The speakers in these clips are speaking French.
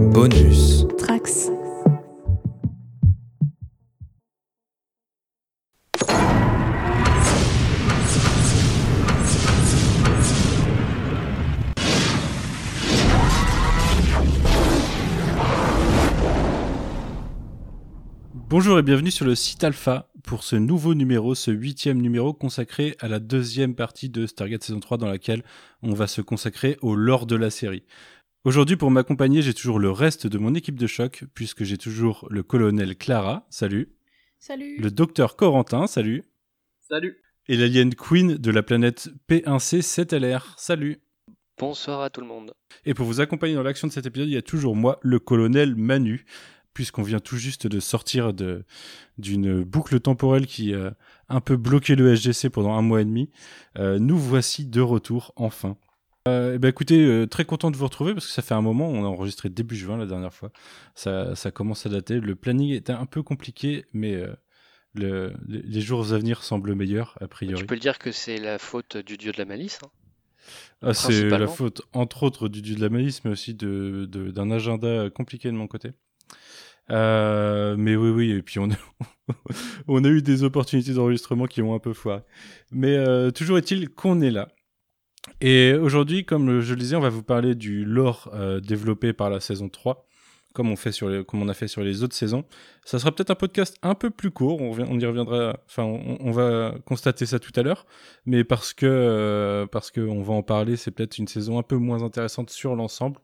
Bonus. Trax. Bonjour et bienvenue sur le site Alpha pour ce nouveau numéro, ce huitième numéro consacré à la deuxième partie de Stargate saison 3 dans laquelle on va se consacrer au lore de la série. Aujourd'hui pour m'accompagner j'ai toujours le reste de mon équipe de choc puisque j'ai toujours le colonel Clara, salut. Salut. Le docteur Corentin, salut. Salut. Et l'alien Queen de la planète P1C7LR, salut. Bonsoir à tout le monde. Et pour vous accompagner dans l'action de cet épisode, il y a toujours moi, le colonel Manu, puisqu'on vient tout juste de sortir de d'une boucle temporelle qui a un peu bloqué le SGC pendant un mois et demi. Euh, nous voici de retour enfin. Euh, eh ben écoutez, euh, très content de vous retrouver parce que ça fait un moment, on a enregistré début juin la dernière fois. Ça, ça commence à dater. Le planning était un peu compliqué, mais euh, le, les jours à venir semblent meilleurs a priori. Tu peux le dire que c'est la faute du dieu de la malice. hein. Ah, c'est la faute, entre autres, du dieu de la malice, mais aussi de, de- d'un agenda compliqué de mon côté. Euh, mais oui, oui, et puis on a, on a eu des opportunités d'enregistrement qui ont un peu foiré. Mais euh, toujours est-il qu'on est là. Et aujourd'hui, comme je le disais, on va vous parler du lore euh, développé par la saison 3, comme on, fait sur comme on a fait sur les autres saisons. Ça sera peut-être un podcast un peu plus court, on, on y reviendra, enfin, on, va constater ça tout à l'heure mais parce que euh, parce que va en parler, c'est peut-être une saison un peu moins intéressante sur l'ensemble.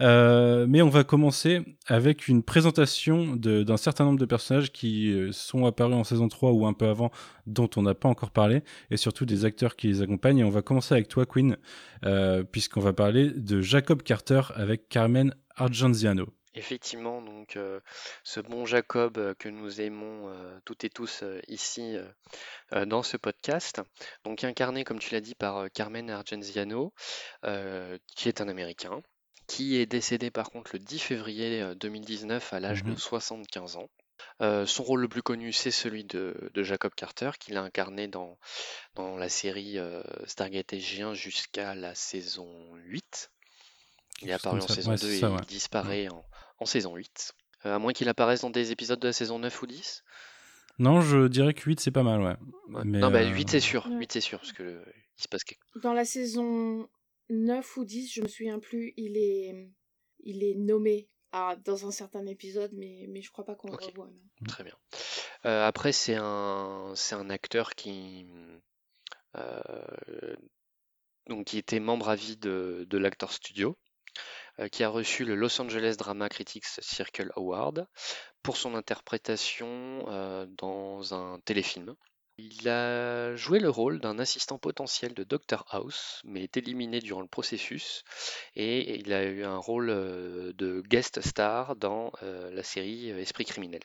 Euh, mais on va commencer avec une présentation d'un certain nombre de personnages qui euh, sont apparus en saison 3 ou un peu avant, dont on n'a pas encore parlé, et surtout des acteurs qui les accompagnent. Et on va commencer avec toi, Queen, euh, puisqu'on va parler de Jacob Carter avec Carmen Argenziano. Effectivement, donc ce bon Jacob que nous aimons toutes et tous ici dans ce podcast, donc incarné, comme tu l'as dit, par Carmen Argenziano, qui est un Américain, qui est décédé par contre le 10 février euh, 2019 à l'âge Mhm. de 75 ans. Euh, son rôle le plus connu, c'est celui de, de Jacob Carter, qu'il a incarné dans, dans la série euh, Stargate SG1 jusqu'à la saison 8. Il est chose apparu en ça. saison Ouais, 2 c'est et ça, ouais. il disparaît en, en saison 8. Euh, à moins qu'il apparaisse dans des épisodes de la saison 9 ou 10. Non, je dirais que 8 c'est pas mal, ouais. Ouais. Mais, non, bah euh, 8 c'est sûr, Ouais. 8 c'est sûr, parce que euh, il se passe quelque Dans la saison 9 ou 10, je me souviens plus, il est, il est nommé à, dans un certain épisode, mais, mais je crois pas qu'on le revoit. non. Très bien. Euh, après, c'est un, c'est un acteur qui, euh, donc, qui était membre à vie de, de l'Actor Studio, euh, qui a reçu le Los Angeles Drama Critics Circle Award pour son interprétation dans un téléfilm. Il a joué le rôle d'un assistant potentiel de Dr House, mais est éliminé durant le processus, et il a eu un rôle euh, de guest star dans euh, la série euh, Esprit criminel.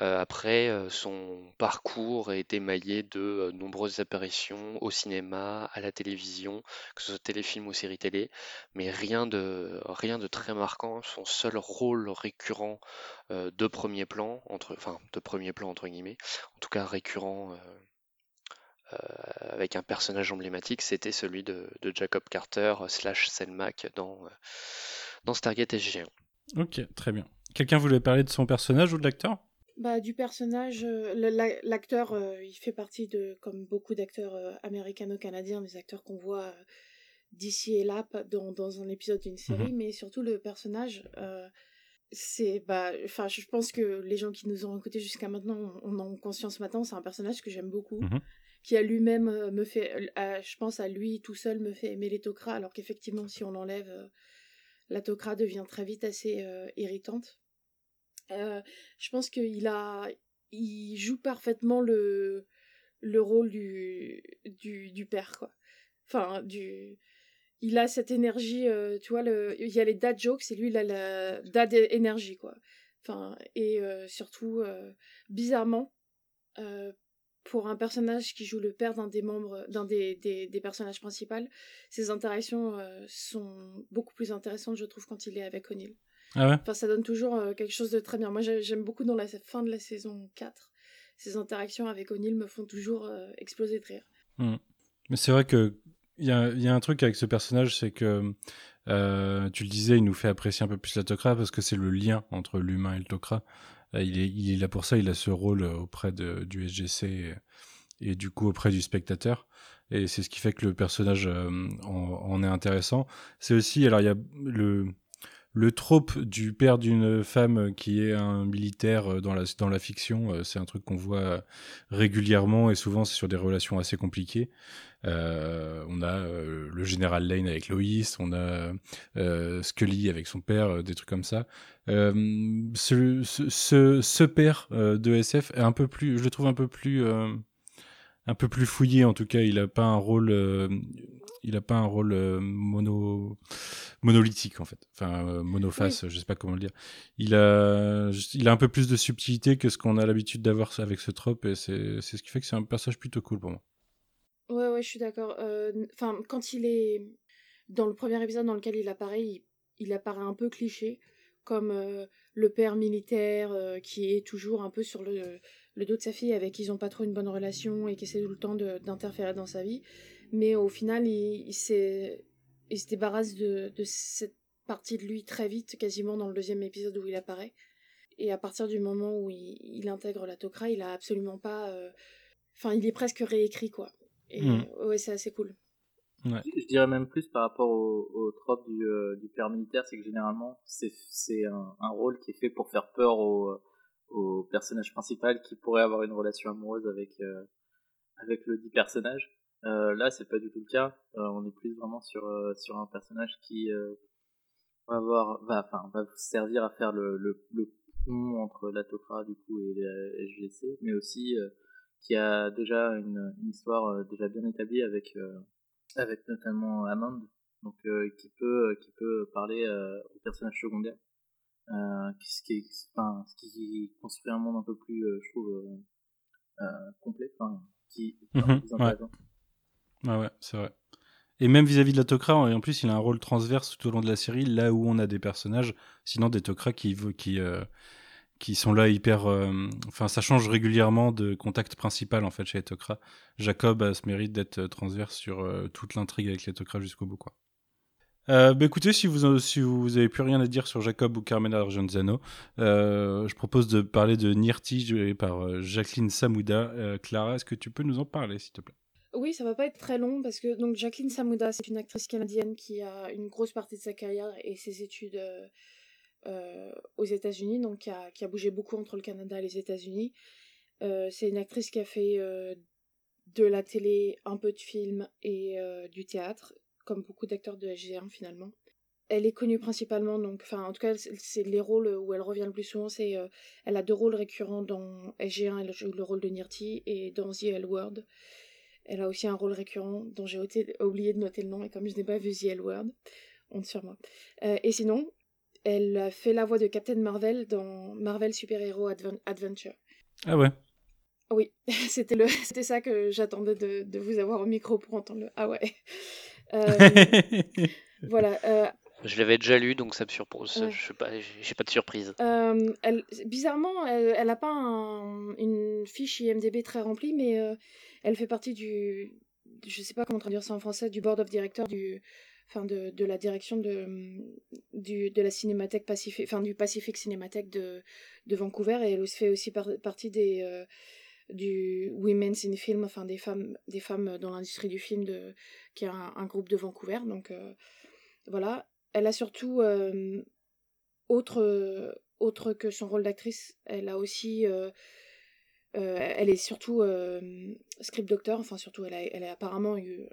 Euh, après, euh, son parcours est émaillé de euh, nombreuses apparitions au cinéma, à la télévision, que ce soit téléfilm ou série télé, mais rien de, rien de très marquant. Son seul rôle récurrent de premier plan, entre, enfin de premier plan entre guillemets, en tout cas récurrent avec un personnage emblématique, c'était celui de, Jacob Carter slash Selmac dans, dans Stargate SG1. Ok, très bien. Quelqu'un voulait parler de son personnage ou de l'acteur? Bah, du personnage, euh, l'acteur, euh, il fait partie de, comme beaucoup d'acteurs euh, américano-canadiens, des acteurs qu'on voit d'ici et là dans, dans un épisode d'une série, mais surtout le personnage, c'est, bah, enfin, je pense que les gens qui nous ont écoutés jusqu'à maintenant, on en ont conscience maintenant, c'est un personnage que j'aime beaucoup, Mhm. qui a lui-même me fait, je pense à lui tout seul me fait aimer les Tok'ra, alors qu'effectivement, si on l'enlève, la Tok'ra devient très vite assez irritante. Euh, je pense qu'il a, il joue parfaitement le, le rôle du, du, du père, quoi. Enfin, du, il a cette énergie, euh, tu vois, le, il y a les dad jokes et lui, il a la dad énergie, quoi. Enfin, et euh, surtout, bizarrement, pour un personnage qui joue le père d'un des membres, d'un des, des, personnages principaux, ses interactions sont beaucoup plus intéressantes, je trouve, quand il est avec O'Neill. Ah ouais Enfin, ça donne toujours euh, quelque chose de très bien. Moi, j'ai- j'aime beaucoup dans la fin de la saison 4. Ces interactions avec O'Neill me font toujours euh, exploser de rire. Mais c'est vrai que il y a, y a un truc avec ce personnage, c'est que Euh, tu le disais, il nous fait apprécier un peu plus la Tok'ra parce que c'est le lien entre l'humain et le Tok'ra. Euh, il, est, il est là pour ça, il a ce rôle auprès de, du SGC et, du coup auprès du spectateur. Et c'est ce qui fait que le personnage en, en, est intéressant. C'est aussi, alors il y a le, le trope du père d'une femme qui est un militaire euh, dans la, dans la fiction, euh, c'est un truc qu'on voit régulièrement et souvent c'est sur des relations assez compliquées. Euh, on a le général Lane avec Loïs, on a Scully avec son père, des trucs comme ça. Ce, ce, ce, père de SF est un peu plus, je le trouve un peu plus un peu plus fouillé en tout cas. Il a pas un rôle, euh, il a pas un rôle euh, mono monolithique en fait, enfin euh, monoface, je sais pas comment le dire. Il a, il a un peu plus de subtilité que ce qu'on a l'habitude d'avoir avec ce trope et c'est ce qui fait que c'est un passage plutôt cool pour moi. Ouais ouais, je suis d'accord. Enfin quand il est dans le premier épisode dans lequel il apparaît, il, il apparaît un peu cliché comme le père militaire qui est toujours un peu sur le le dos de sa fille avec qui ils n'ont pas trop une bonne relation et qui essaie tout le temps d'interférer dans sa vie. Mais au final, il, il, il se débarrasse de, de, cette partie de lui très vite, quasiment dans le deuxième épisode où il apparaît. Et à partir du moment où il, intègre la Tok'ra, il a absolument pas. Euh, enfin, il est presque réécrit, quoi. Et hmm. ouais, c'est assez cool. Je dirais même plus par rapport au, au trope du, euh, du père militaire, c'est que généralement, c'est un, un, rôle qui est fait pour faire peur aux au personnage principal qui pourrait avoir une relation amoureuse avec euh, avec le dit personnage. Euh, là, c'est pas du tout le cas. Euh, on est plus vraiment sur sur un personnage qui va avoir, va, enfin, va servir à faire le, le, le pont entre la Tok'ra du coup et le SGC, mais aussi qui a déjà une, une histoire déjà bien établie avec avec notamment Amand, donc qui peut qui peut parler au personnage secondaire euh, ce, qui, enfin, ce qui construit un monde un peu plus, euh, je trouve, euh, complet, enfin, qui est mhm, plus intéressant. Ouais, ouais, c'est vrai. Et même vis-à-vis de la Tok'ra, en plus, il a un rôle transverse tout au long de la série, là où on a des personnages, sinon des Tok'ra qui, qui, qui sont là hyper. Enfin, ça change régulièrement de contact principal en fait chez les Tok'ra. Jacob a ce mérite d'être transverse sur toute l'intrigue avec les Tok'ra jusqu'au bout, quoi. Euh, bah écoutez, si vous, si vous plus rien à dire sur Jacob ou Carmen Argenzano, euh, je propose de parler de Nirti joué par euh, Jacqueline Samouda. Clara, est-ce que tu peux nous en parler, s'il te plaît? Oui, ça va pas être très long parce que donc Jacqueline Samouda, c'est une actrice canadienne qui a une grosse partie de sa carrière et ses études aux États-Unis, donc qui a, qui a, bougé beaucoup entre le Canada et les États-Unis. c'est une actrice qui a fait de la télé, un peu de film et du théâtre comme beaucoup d'acteurs de SG1 finalement. Elle est connue principalement, donc, enfin, en tout cas, c'est les rôles où elle revient le plus souvent. C'est, euh, elle a deux rôles récurrents dans SG1. Elle joue le rôle de Nirti et dans The L Word. Elle a aussi un rôle récurrent dont j'ai oublié de noter le nom et comme je n'ai pas vu The L Word, honte sur moi. Euh, et sinon, elle a fait la voix de Captain Marvel dans Marvel Super Hero Adventure. Ah ouais. Oui, c'était le, c'était ça que j'attendais de, de, vous avoir au micro pour entendre le. Ah ouais. Euh, voilà. Euh, je l'avais déjà lu, donc ça me surprise. Je pas, j'ai pas de surprise. Euh, elle, bizarrement, elle n'a pas une fiche IMDb très remplie, mais elle fait partie du, je sais pas comment traduire ça en français, du board of directors du, enfin de, de la direction de, du, de la cinémathèque Pacifique, enfin du Pacific Cinémathèque de, de Vancouver, et elle fait aussi partie des du Women's in Film, enfin des femmes, des femmes dans l'industrie du film, de, qui est un, groupe de Vancouver. Donc euh, voilà, elle a surtout euh, autre, autre que son rôle d'actrice, elle a aussi, euh, elle est surtout script doctor. Enfin surtout, elle a, elle a apparemment eu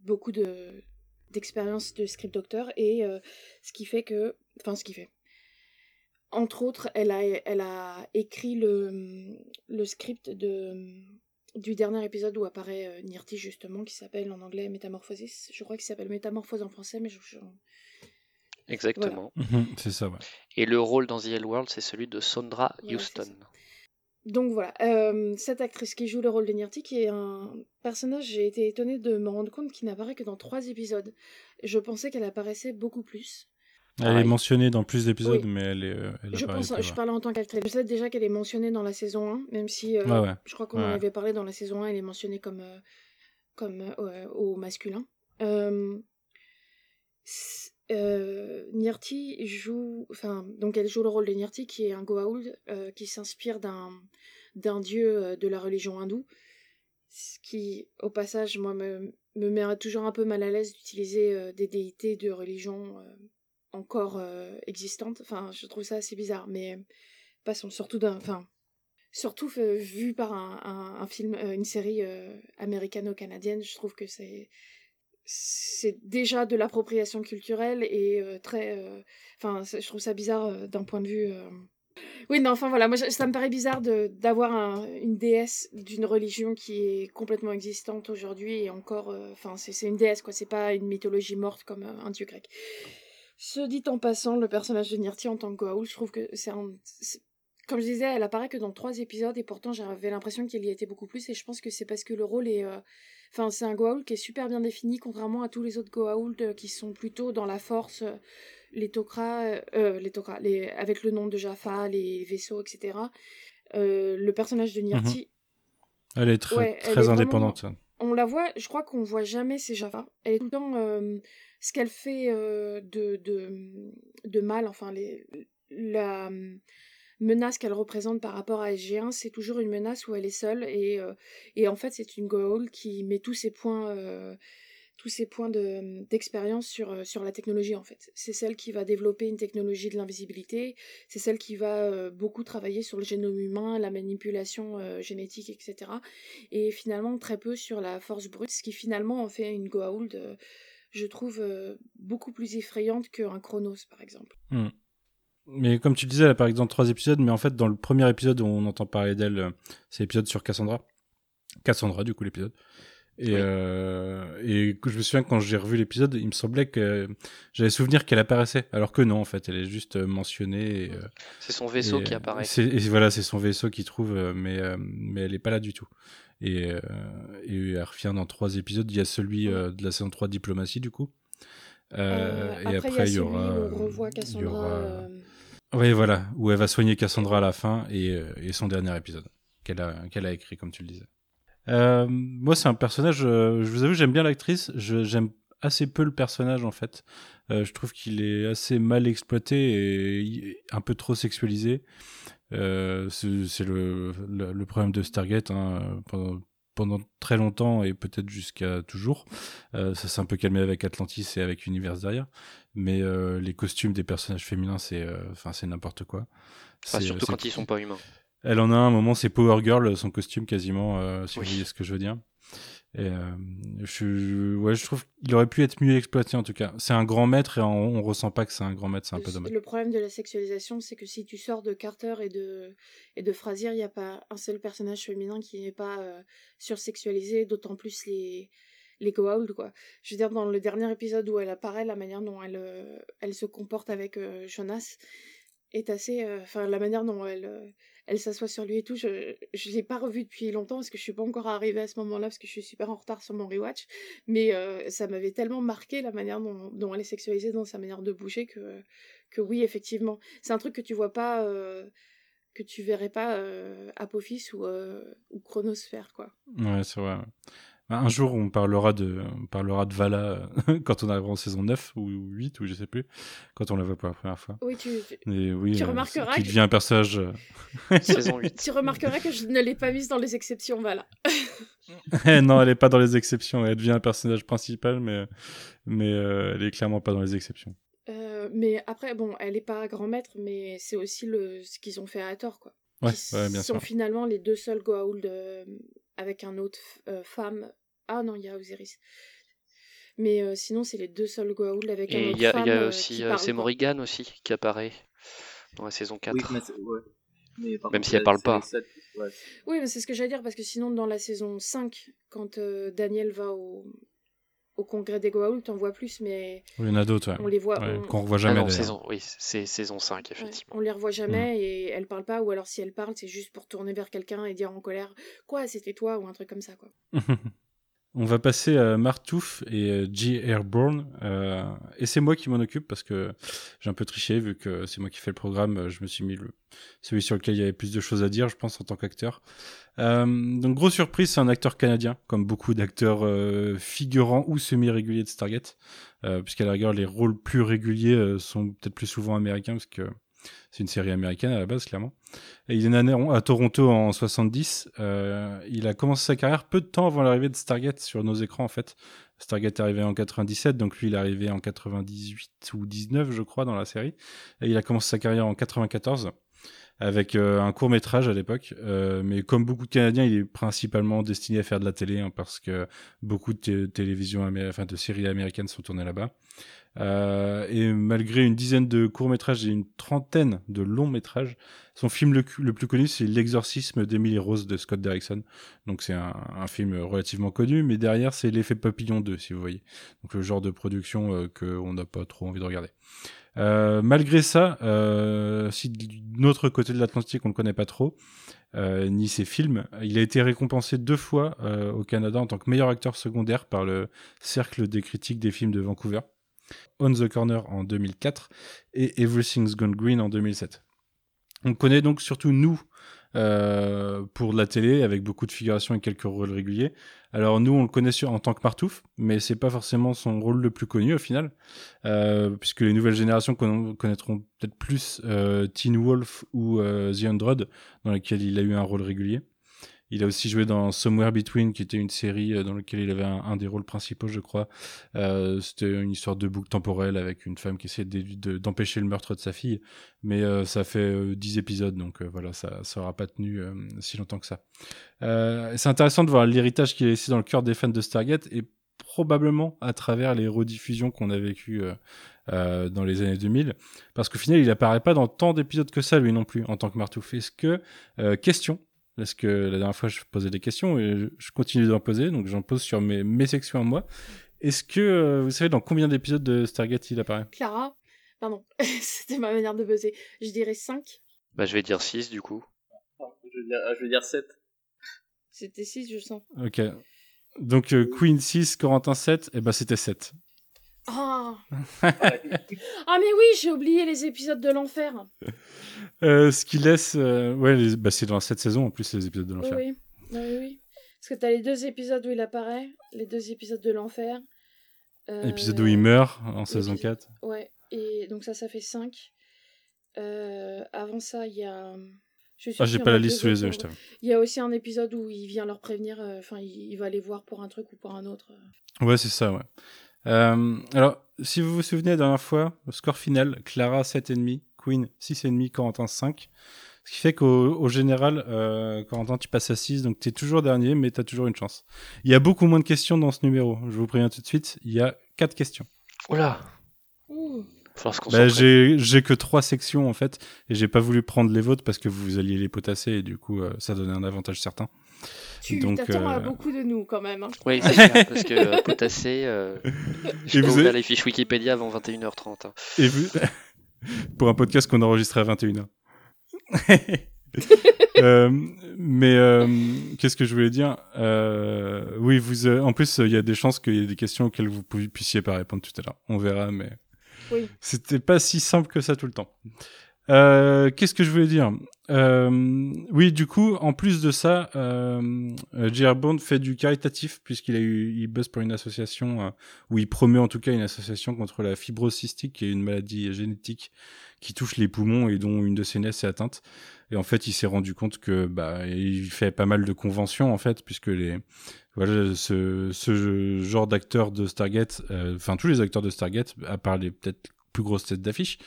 beaucoup de d'expérience de script doctor et ce qui fait que, enfin ce qui fait, entre autres, elle a, elle a écrit le, le script de, du dernier épisode où apparaît euh, Nirti, justement, qui s'appelle en anglais Métamorphosis. Je crois qu'il s'appelle Métamorphose en français, mais je. Exactement. Mhm, c'est ça, ouais. Et le rôle dans The Hell World, c'est celui de Sondra Houston. Donc voilà, euh, cette actrice qui joue le rôle de Nirti, qui est un personnage, j'ai été étonnée de me rendre compte qu'il n'apparaît que dans trois épisodes. Je pensais qu'elle apparaissait beaucoup plus. Elle est mentionnée dans plus d'épisodes, mais elle est. Euh, elle je pense, je parle en tant qu'actrice. Je sais déjà qu'elle est mentionnée dans la saison 1, même si euh, je crois qu'on en avait parlé dans la saison 1, elle est mentionnée comme, euh, comme au masculin. Nirti joue, enfin, donc elle joue le rôle de Nirti, qui est un Goa'uld qui s'inspire d'un d'un dieu de la religion hindoue, ce qui, au passage, moi, me, me met toujours un peu mal à l'aise d'utiliser des déités de religion encore existantes. Enfin, je trouve ça assez bizarre, mais passons surtout d'un, enfin, surtout vu par un, film, une série américano-canadienne, je trouve que c'est c'est déjà de l'appropriation culturelle et euh, très euh, enfin je trouve ça bizarre euh, d'un point de vue oui non enfin voilà moi ça me paraît bizarre d'avoir une déesse d'une religion qui est complètement existante aujourd'hui et encore enfin c'est une déesse quoi c'est pas une mythologie morte comme un dieu grec ce dit en passant le personnage de Nirti en tant que Goa'uld je trouve que c'est un comme je disais, elle apparaît que dans trois épisodes et pourtant j'avais l'impression qu'il y était beaucoup plus et je pense que c'est parce que le rôle est Enfin, c'est un Goa'uld qui est super bien défini, contrairement à tous les autres Goa'uld euh, qui sont plutôt dans la force, euh, les Tok'ra, euh, les Tok'ra, les, avec le nom de Jaffa, les vaisseaux, etc. le personnage de Nirti. Mhm. Elle est très, très indépendante. On la voit, je crois qu'on voit jamais ces Jaffa. Elle est tout le temps ce qu'elle fait de, de, de, mal, enfin, les, la menace qu'elle représente par rapport à SG1, c'est toujours une menace où elle est seule et, euh, et en fait c'est une Goa'uld qui met tous ses points euh, tous ses points d'expérience sur, euh, sur la technologie en fait. C'est celle qui va développer une technologie de l'invisibilité, c'est celle qui va beaucoup travailler sur le génome humain, la manipulation génétique, etc. Et finalement très peu sur la force brute, ce qui finalement en fait une Goa'uld, je trouve, beaucoup plus effrayante qu'un Chronos par exemple. Hmm. Mais comme tu disais, elle apparaît dans trois épisodes, mais en fait, dans le premier épisode où on entend parler d'elle, euh, c'est l'épisode sur Cassandra. Cassandra, du coup, l'épisode. Et, euh, et je me souviens quand j'ai revu l'épisode, il me semblait que j'avais souvenir qu'elle apparaissait, alors que non, en fait, elle est juste euh, mentionnée. Euh, c'est son vaisseau qui apparaît. Et voilà, c'est son vaisseau qui trouve, mais, mais elle est pas là du tout. Et, et elle revient dans trois épisodes. Il y a celui de la saison 3 Diplomatie, du coup. et après, il y, aura. on revoit Cassandra. Oui, voilà, où elle va soigner Cassandra à la fin et, euh, et son dernier épisode qu'elle a, qu'elle a écrit, comme tu le disais. Euh, moi, c'est un personnage, euh, je vous avoue, j'aime bien l'actrice, j'aime assez peu le personnage en fait. Euh, je trouve qu'il est assez mal exploité et un peu trop sexualisé. Euh, c'est le, le, le, problème de Stargate. Hein, pendant, pendant très longtemps et peut-être jusqu'à toujours. Euh, ça s'est un peu calmé avec Atlantis et avec Univers derrière, mais euh, les costumes des personnages féminins, c'est euh, enfin c'est n'importe quoi. surtout quand ils sont pas humains. Elle en a un moment, c'est Power Girl, son costume quasiment, si vous voyez ce que je veux dire. Et euh, je, ouais, je trouve qu'il aurait pu être mieux exploité en tout cas. C'est un grand maître et on, ressent pas que c'est un grand maître, c'est un peu dommage. Le problème de la sexualisation, c'est que si tu sors de Carter et de et de Frasier, il n'y a pas un seul personnage féminin qui n'est pas euh, sursexualisé, d'autant plus les les quoi. Je veux dire dans le dernier épisode où elle apparaît, la manière dont elle euh, elle se comporte avec euh, Jonas est assez, euh, enfin la manière dont elle elle s'assoit sur lui et tout. Je ne l'ai pas revu depuis longtemps parce que je suis pas encore arrivée à ce moment-là parce que je suis super en retard sur mon rewatch. Mais euh, ça m'avait tellement marqué la manière dont, elle est sexualisée dans sa manière de bouger que, que oui, effectivement. C'est un truc que tu vois pas, euh, que tu verrais pas euh, Apophis ou, ou Chronosphère, quoi. Ouais, c'est vrai. Un jour, on parlera de, on parlera de Vala quand on arrivera en saison 9 ou 8 ou je sais plus, quand on la voit pour la première fois. Oui, tu, oui, tu euh, remarqueras. Qui devient un personnage. Euh, saison 8. Tu remarqueras que je ne l'ai pas mise dans les exceptions, Vala. non, elle n'est pas dans les exceptions. Elle devient un personnage principal, mais, mais euh, elle est clairement pas dans les exceptions. mais après, bon, elle n'est pas grand maître, mais c'est aussi le, ce qu'ils ont fait à tort, quoi. Ouais, ouais, bien sont finalement les deux seuls Goa'uld avec un autre euh, femme. Ah non, il y a Osiris. Mais euh, sinon, c'est les deux seuls Goa'uld avec un autre y a, femme. Il y a euh, aussi, c'est Morrigan aussi qui apparaît dans la saison 4. Oui, mais, Même si elle parle pas. Oui, mais c'est ce que j'allais dire, parce que sinon, dans la saison 5, quand Daniel va au, au congrès des Goa'uld, t'en vois plus, mais. Il y en a d'autres, ouais. On les voit. Qu'on revoit jamais. Ah saison, oui, c'est saison 5, effectivement. on les revoit jamais mm. et elle parle pas, ou alors si elle parle, c'est juste pour tourner vers quelqu'un et dire en colère Quoi, c'était toi, ou un truc comme ça, quoi. On va passer à Martouf et G. Airborne. Euh, et c'est moi qui m'en occupe parce que j'ai un peu triché vu que c'est moi qui fais le programme. Je me suis mis le, celui sur lequel il y avait plus de choses à dire, je pense, en tant qu'acteur. Euh, donc, grosse surprise, c'est un acteur canadien, comme beaucoup d'acteurs euh, figurants ou semi-réguliers de Stargate. Euh, puisqu'à la rigueur, les rôles plus réguliers euh, sont peut-être plus souvent américains parce que c'est une série américaine à la base, clairement. Il est né à Toronto en 70. Euh, il a commencé sa carrière peu de temps avant l'arrivée de Stargate sur nos écrans, en fait. Stargate est arrivé en 97, donc lui, il est arrivé en 98 ou 19, je crois, dans la série. Et il a commencé sa carrière en 94 avec euh, un court métrage à l'époque. Euh, mais comme beaucoup de Canadiens, il est principalement destiné à faire de la télé, hein, parce que beaucoup de enfin de séries américaines sont tournées là-bas. Euh, et malgré une dizaine de courts-métrages et une trentaine de longs-métrages, son film le, plus connu, c'est L'exorcisme d'Emily Rose de Scott Derrickson. Donc c'est un, film relativement connu, mais derrière, c'est L'effet papillon 2, si vous voyez. Donc le genre de production euh, qu'on n'a pas trop envie de regarder. Euh, malgré ça, euh, si de autre côté de l'Atlantique, on ne connaît pas trop, euh, ni ses films, il a été récompensé deux fois euh, au Canada en tant que meilleur acteur secondaire par le Cercle des critiques des films de Vancouver. On the Corner en 2004 et Everything's Gone Green en 2007. On connaît donc surtout nous euh, pour de la télé avec beaucoup de figurations et quelques rôles réguliers. Alors nous on le connaît en tant que Martouf, mais c'est pas forcément son rôle le plus connu au final, euh, puisque les nouvelles générations connaîtront peut-être plus euh, Teen Wolf ou The Android, dans lesquels il a eu un rôle régulier. Il a aussi joué dans Somewhere Between, qui était une série euh, dans laquelle il avait un, des rôles principaux, je crois. Euh, C'était une histoire de boucle temporelle avec une femme qui essayait d'empêcher le meurtre de sa fille. Mais euh, ça fait 10 euh, épisodes, donc voilà, ça n'aura pas tenu si longtemps que ça. C'est intéressant de voir l'héritage qu'il a laissé dans le cœur des fans de Stargate et probablement à travers les rediffusions qu'on a vécues dans les années 2000, parce qu'au final, il apparaît pas dans tant d'épisodes que ça, lui non plus, en tant que Martouf. Est-ce que, question, parce que la dernière fois, je posais des questions et je continue d'en poser, donc j'en pose sur mes, mes sections à moi. Est-ce que euh, vous savez dans combien d'épisodes de Stargate il apparaît? Clara? Pardon, c'était ma manière de buzzer. Je dirais 5. Bah, je vais dire 6 du coup. Je vais dire, je vais dire 7. C'était 6, je sens. Ok. Donc euh, Queen 6, Corentin 7, et bah c'était 7. Ah Ah mais oui, j'ai oublié les épisodes de l'enfer. Euh, ce qui laisse... euh, ouais, les- bah, c'est dans cette saison en plus les épisodes de l'enfer. oui. oui, oui. Parce que t'as les deux épisodes où il apparaît, les deux épisodes de l'enfer. Euh, Épisode où il meurt en saison l'épisode- 4. Ouais, et donc ça, ça fait 5. avant ça, il y a... Je Ah, j'ai pas la liste sous les yeux, je t'avoue. Il y a aussi un épisode où il vient leur prévenir, euh, enfin, il, il va les voir pour un truc ou pour un autre. Ouais, c'est ça, ouais. Euh, alors, si vous vous souvenez la dernière fois, le score final, Clara 7,5, Queen 6,5, Corentin 5. Ce qui fait qu'au au général, euh, Corentin, tu passes à 6, donc tu es toujours dernier, mais tu as toujours une chance. Il y a beaucoup moins de questions dans ce numéro, je vous préviens tout de suite. Il y a 4 questions. Oula, Ouh. falloir se Bah, j'ai j'ai que 3 sections en fait, et j'ai pas voulu prendre les vôtres parce que vous alliez les potasser, et du coup, euh, ça donnait un avantage certain. Tu Donc, t'attends à euh, beaucoup de nous quand même. hein. Oui, c'est clair, parce que euh, potasser, euh, je ouvrir avez- les fiches Wikipédia avant 21h30. hein. Et vous... pour un podcast qu'on enregistrait à 21h. Euh, mais euh, qu'est-ce que je voulais dire Euh, Oui, vous. euh, en plus, il y a des chances qu'il y ait des questions auxquelles vous pu- puissiez pas répondre tout à l'heure. On verra, mais Oui. c'était pas si simple que ça tout le temps. Euh, qu'est-ce que je voulais dire? Euh, Oui, du coup, en plus de ça, euh, euh. Bond fait du caritatif puisqu'il a eu, il bosse pour une association euh, où il promeut en tout cas une association contre la fibrose cystique, qui est une maladie génétique qui touche les poumons et dont une de ses naisses est atteinte. Et en fait, il s'est rendu compte que bah il fait pas mal de conventions en fait, puisque les voilà ce, ce genre d'acteurs de Stargate, euh, enfin tous les acteurs de Stargate, à part les peut-être plus grosses têtes d'affiche,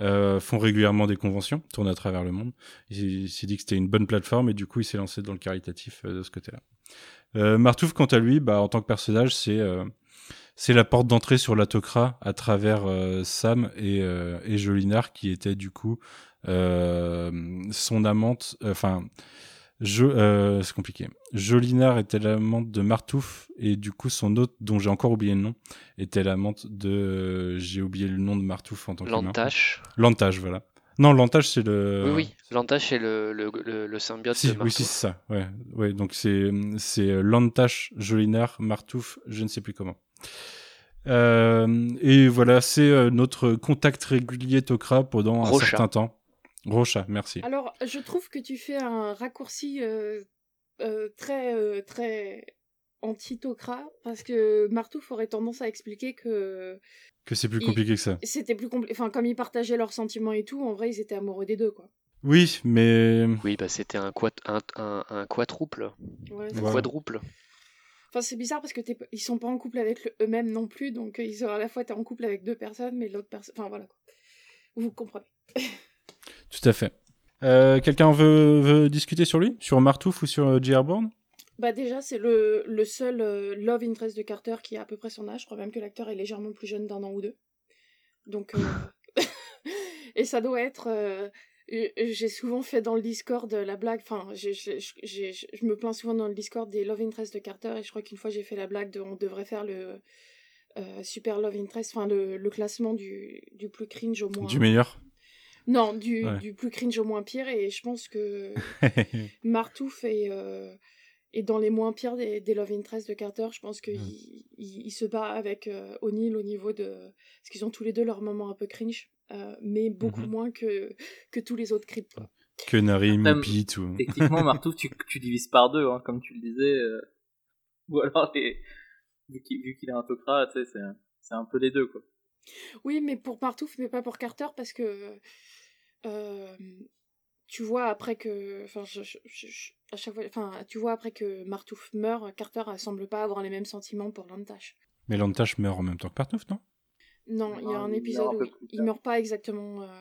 euh, font régulièrement des conventions, tournent à travers le monde. Il, s'est dit que c'était une bonne plateforme et du coup il s'est lancé dans le caritatif euh, de ce côté-là. Euh, Martouf, quant à lui, bah, en tant que personnage, c'est euh, c'est la porte d'entrée sur l'Atocra à travers euh, Sam et, et Jolinar, qui était du coup son amante. Enfin, je, euh, c'est compliqué. Jolinar était l'amante de Martouf et du coup son autre, dont j'ai encore oublié le nom, était l'amante de. j'ai oublié le nom de Martouf en tant que Lantache. Lantage, voilà. Non, l'antage, c'est le. Oui, oui, l'antage, c'est le, le, le, symbiote si, de Oui, si, c'est ça. Ouais, ouais donc c'est l'antache, Jolinar, Martouf, je ne sais plus comment. Euh, et voilà, c'est euh, notre contact régulier Tokra pendant un certain temps. Rocha, merci. Alors, je trouve que tu fais un raccourci euh, très, très anti-Tokra, parce que Martouf aurait tendance à expliquer que que c'est plus compliqué que ça. C'était plus compliqué. Enfin, comme ils partageaient leurs sentiments et tout, en vrai, ils étaient amoureux des deux, quoi. Oui, mais. Oui, bah c'était un, quad... un, un, un quadruple. Ouais, un quadruple. Enfin, c'est bizarre parce que ils sont pas en couple avec eux-mêmes non plus, donc euh, ils sont à la fois es en couple avec deux personnes, mais l'autre personne. Enfin, voilà. Quoi. Vous comprenez. Tout à fait. Euh, quelqu'un veut, veut, discuter sur lui? Sur Martouf ou sur J.R. Bourne? Bah déjà, c'est le, le seul euh, love interest de Carter qui a à peu près son âge. Je crois même que l'acteur est légèrement plus jeune d'un an ou deux. Donc, euh, et ça doit être. Euh, j'ai souvent fait dans le Discord la blague. Enfin, je me plains souvent dans le Discord des love interest de Carter et je crois qu'une fois j'ai fait la blague de on devrait faire le super love interest, enfin le, le classement du, du plus cringe au moins. Du meilleur. Non, du, du plus cringe au moins pire et je pense que Martouf est et dans les moins pires des, Love Interest de Carter, je pense qu'il mm. il, se bat avec euh, O'Neill au niveau de. Parce qu'ils ont tous les deux leurs moments un peu cringe, euh, mais beaucoup mm-hmm. moins que, que tous les autres creeps. Que Narim ou Pete. Ou... Techniquement, Martouf, tu, tu, divises par deux, hein, comme tu le disais. Euh, ou alors, les... vu qu'il est un sais, c'est un peu les deux, quoi. Oui, mais pour Martouf, mais pas pour Carter, parce que tu vois après que enfin à chaque fois enfin tu vois après que Martouf meurt Carter ne semble pas avoir les mêmes sentiments pour Lantash mais Lantash meurt en même temps que Martouf non? Non il y a un épisode où il, meurt pas exactement euh,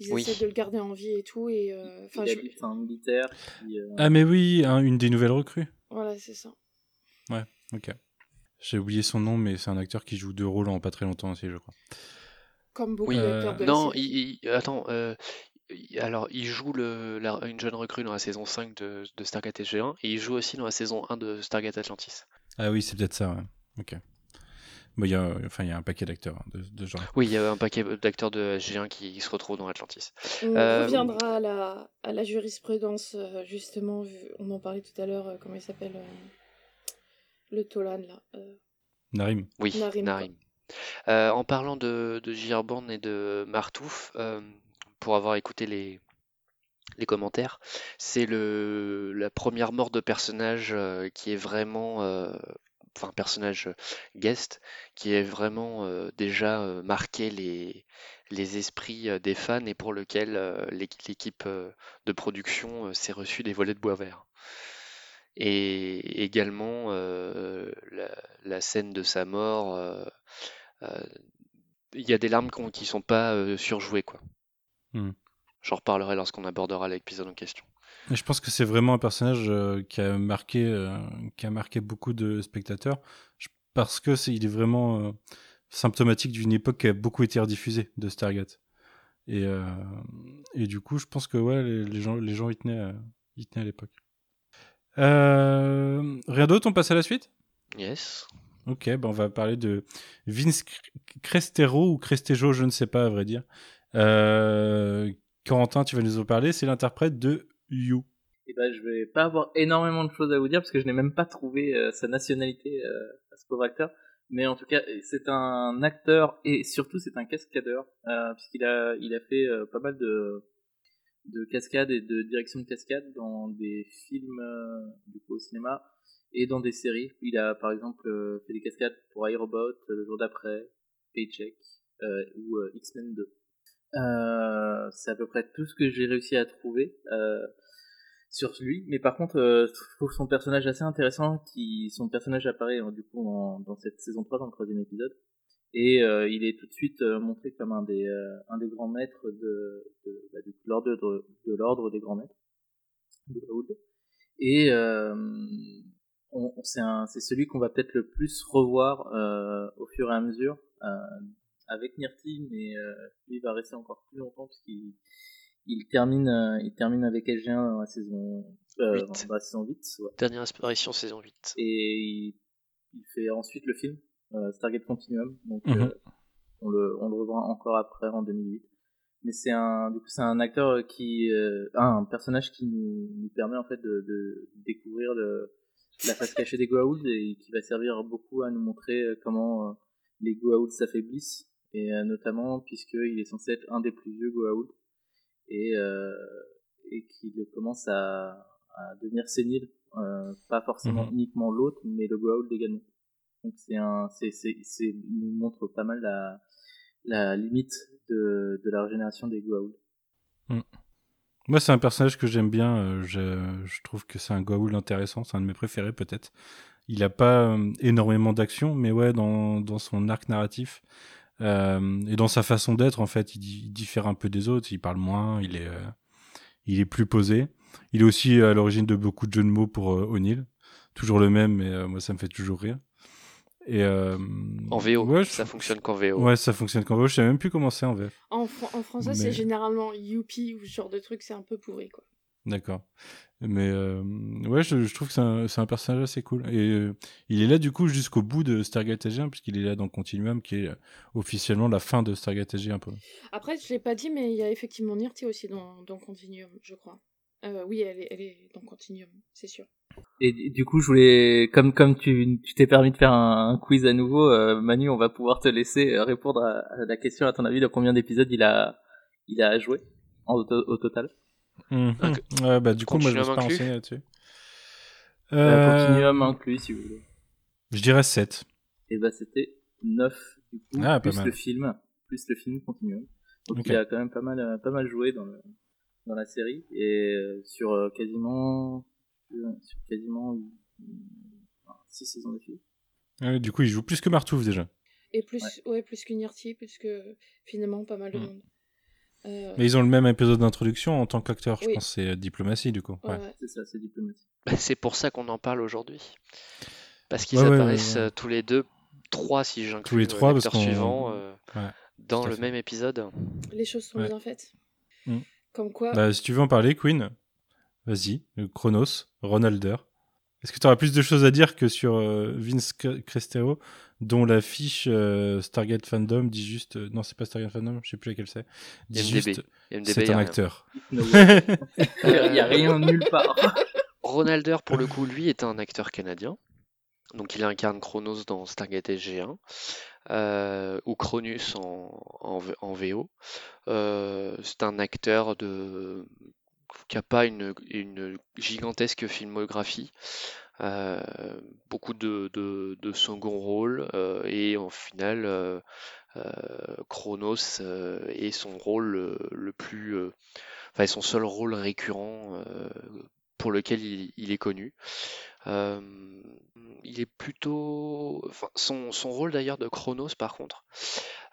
ils essaient de le garder en vie et tout et euh, enfin un militaire euh, ah mais oui une des nouvelles recrues. Voilà c'est ça. Ouais ok. J'ai oublié son nom mais c'est un acteur qui joue deux rôles en pas très longtemps aussi je crois comme beaucoup d'acteurs de non, il, attends, alors, il joue le, une jeune recrue dans la saison 5 de, de Stargate SG1 et il joue aussi dans la saison 1 de Stargate Atlantis. Ah oui, c'est peut-être ça, ouais. Ok. il y a, enfin, il y a un paquet d'acteurs hein, de, de, genre. Oui, il y a un paquet d'acteurs de SG1 qui, se retrouvent dans Atlantis. On euh, reviendra à la, à la jurisprudence, euh, justement, on en parlait tout à l'heure, euh, comment il s'appelle Le Tolan, là. Narim. Oui, Narim. En parlant de, de et de Martouf, pour avoir écouté les, commentaires, c'est la première mort de personnage euh, qui est vraiment euh, enfin personnage guest qui est vraiment euh, déjà marqué les esprits des fans et pour lequel l'équipe de production s'est reçue des volets de bois vert. Et également la, scène de sa mort, il y a des larmes qui sont pas surjouées quoi. Hmm. J'en reparlerai lorsqu'on abordera l'épisode en question. je pense que c'est vraiment un personnage euh, qui a marqué, euh, qui a marqué beaucoup de spectateurs, parce que est, il est vraiment euh, symptomatique d'une époque qui a beaucoup été rediffusée de Stargate. Et, et du coup, je pense que ouais, les, gens, les gens y tenaient, y tenaient à l'époque. rien d'autre, on passe à la suite? Yes. Ok, ben on va parler de Vince Crestero ou Crestejo, je ne sais pas à vrai dire. Euh, Corentin, tu vas nous en parler, c'est l'interprète de You. Eh ben, je vais pas avoir énormément de choses à vous dire parce que je n'ai même pas trouvé euh, sa nationalité euh, à ce pauvre acteur. Mais en tout cas, c'est un acteur et surtout c'est un cascadeur euh, puisqu'il a il a fait pas mal de de cascades et de direction de cascades dans des films du coup au cinéma et dans des séries. Il a par exemple fait des cascades pour iRobot, Le jour d'après, Paycheck ou X-Men 2. Euh, c'est à peu près tout ce que j'ai réussi à trouver euh, sur lui. Mais par contre, euh, je trouve son personnage assez intéressant. Qui, son personnage apparaît hein, du coup dans cette saison 3, dans le troisième épisode. Et euh, il est tout de suite montré comme un des, un des grands maîtres de, de bah, l'ordre de, de l'ordre des grands maîtres de Et c'est celui qu'on va peut-être le plus revoir au fur et à mesure avec Nirti, mais euh, lui va rester encore plus longtemps parce qu'il il termine, euh, il termine avec SG1 dans la saison, euh, 8. Dans la saison 8. Dernière apparition saison 8. Et il, fait ensuite le film, Stargate Continuum, donc mhm. on, le, on le revoit encore après en 2008. mais c'est un du coup c'est un acteur qui euh, un personnage qui nous, nous permet en fait de, de découvrir le, la face cachée des Goa'uld et qui va servir beaucoup à nous montrer euh, comment euh, les Goa'uld s'affaiblissent et notamment puisqu'il est censé être un des plus vieux Goa'uld et et qu'il commence à, à devenir sénile pas forcément Mhm. uniquement l'autre mais le Goa'uld également donc c'est un c'est c'est c'est il nous montre pas mal la la limite de, de la régénération des Goa'uld. Moi, c'est un personnage que j'aime bien. euh, je, trouve que c'est un Goa'uld intéressant. C'est un de mes préférés, peut-être. Il a pas euh, énormément d'action, mais ouais, dans, dans son arc narratif euh, et dans sa façon d'être, en fait, il, di- il diffère un peu des autres. Il parle moins, il est, il est plus posé. Il est aussi à l'origine de beaucoup de jeux de mots pour O'Neill. Toujours le même, mais moi, ça me fait toujours rire. Et euh, En VO, ouais, je ça fonctionne qu'en VO. Ouais, ça fonctionne qu'en VO. Je sais même plus comment c'est en VF. En, en français, Mais- c'est généralement Youpi ou ce genre de truc, c'est un peu pourri, quoi. D'accord. Mais euh, ouais, je, je trouve que c'est un, personnage assez cool. Et euh, il est là du coup jusqu'au bout de Stargate SG1, puisqu'il est là dans Continuum, qui est officiellement la fin de Stargate SG1 un peu. Après, je l'ai pas dit, mais il y a effectivement Nirti aussi dans, dans Continuum, je crois. Euh, oui, elle est, elle est dans Continuum, c'est sûr. Et du- coup, je voulais, comme comme tu tu t'es permis de faire un, un quiz à nouveau, euh, Manu, on va pouvoir te laisser euh, répondre à, à la question. À ton avis, de combien d'épisodes il a il a joué en, au, au total. Donc, Ouais, bah, du coup, moi je me suis Continuum pas inclus renseigné là-dessus. Euh, Euh, Continuum inclus, si vous voulez. Je dirais 7. Et bah c'était 9 du coup, Ah, pas plus mal. le film, plus le film Continuum. Donc il a quand même pas mal euh, pas mal joué dans le dans la série et euh, sur euh, quasiment euh, sur quasiment 6 saisons de film. Ouais, du coup, il joue plus que Martouf déjà. Et plus, ouais. plus que Nirti, plus que finalement pas mal de Mm. monde. Euh, Mais ils ont le même épisode d'introduction en tant qu'acteur. Je pense que c'est euh, Diplomatie du coup. ouais, Ouais. ouais. C'est ça, c'est diplomatique. Bah, c'est pour ça qu'on en parle aujourd'hui. Parce qu'ils Ouais, ouais, apparaissent ouais, ouais. euh, tous les deux, trois si j'inclus Tous les euh, trois, parce l'acteur qu'on- suivant, euh, Ouais, dans le fait. même épisode. Les choses sont Ouais. bien faites. Mm. Comme quoi, Bah, si tu veux en parler, Queen, vas-y. Chronos, Ronalder. Est-ce que tu auras plus de choses à dire que sur euh, Vince Cre- Crestero, dont la fiche euh, Stargate Fandom dit juste. euh, non, c'est pas Stargate Fandom, je sais plus laquelle c'est. Dit IMDb. juste. C'est un acteur. Il y a- rien nulle part. Ronalder, pour le coup, lui, est un acteur canadien. Donc, il incarne Chronos dans Stargate SG1, euh, ou Cronus en, en, VO. Euh, c'est un acteur de... qui n'a pas une, gigantesque filmographie. Euh, beaucoup de, de, de rôle euh, et au final euh, Chronos euh, est son rôle le plus enfin son seul rôle récurrent pour lequel il, est connu. Euh, il est plutôt son, rôle d'ailleurs de Chronos par contre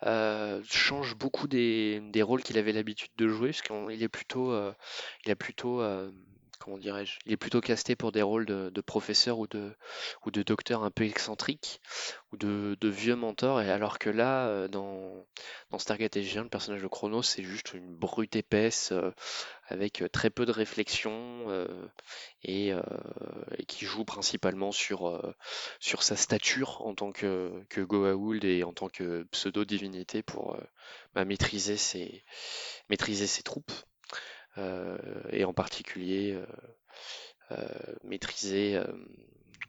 euh, change beaucoup des, rôles qu'il avait l'habitude de jouer parce qu'il est plutôt euh, comment dirais-je il est plutôt casté pour des rôles de, professeur ou de ou de docteur un peu excentrique ou de, vieux mentor. Et alors que là euh, dans dans Stargate SG1 le personnage de Chronos c'est juste une brute épaisse euh, avec euh, très peu de réflexion et, qui joue principalement sur sa stature en tant que que Goa'uld et en tant que pseudo divinité pour bah, maîtriser ses maîtriser ses troupes et en particulier euh, euh, maîtriser. euh,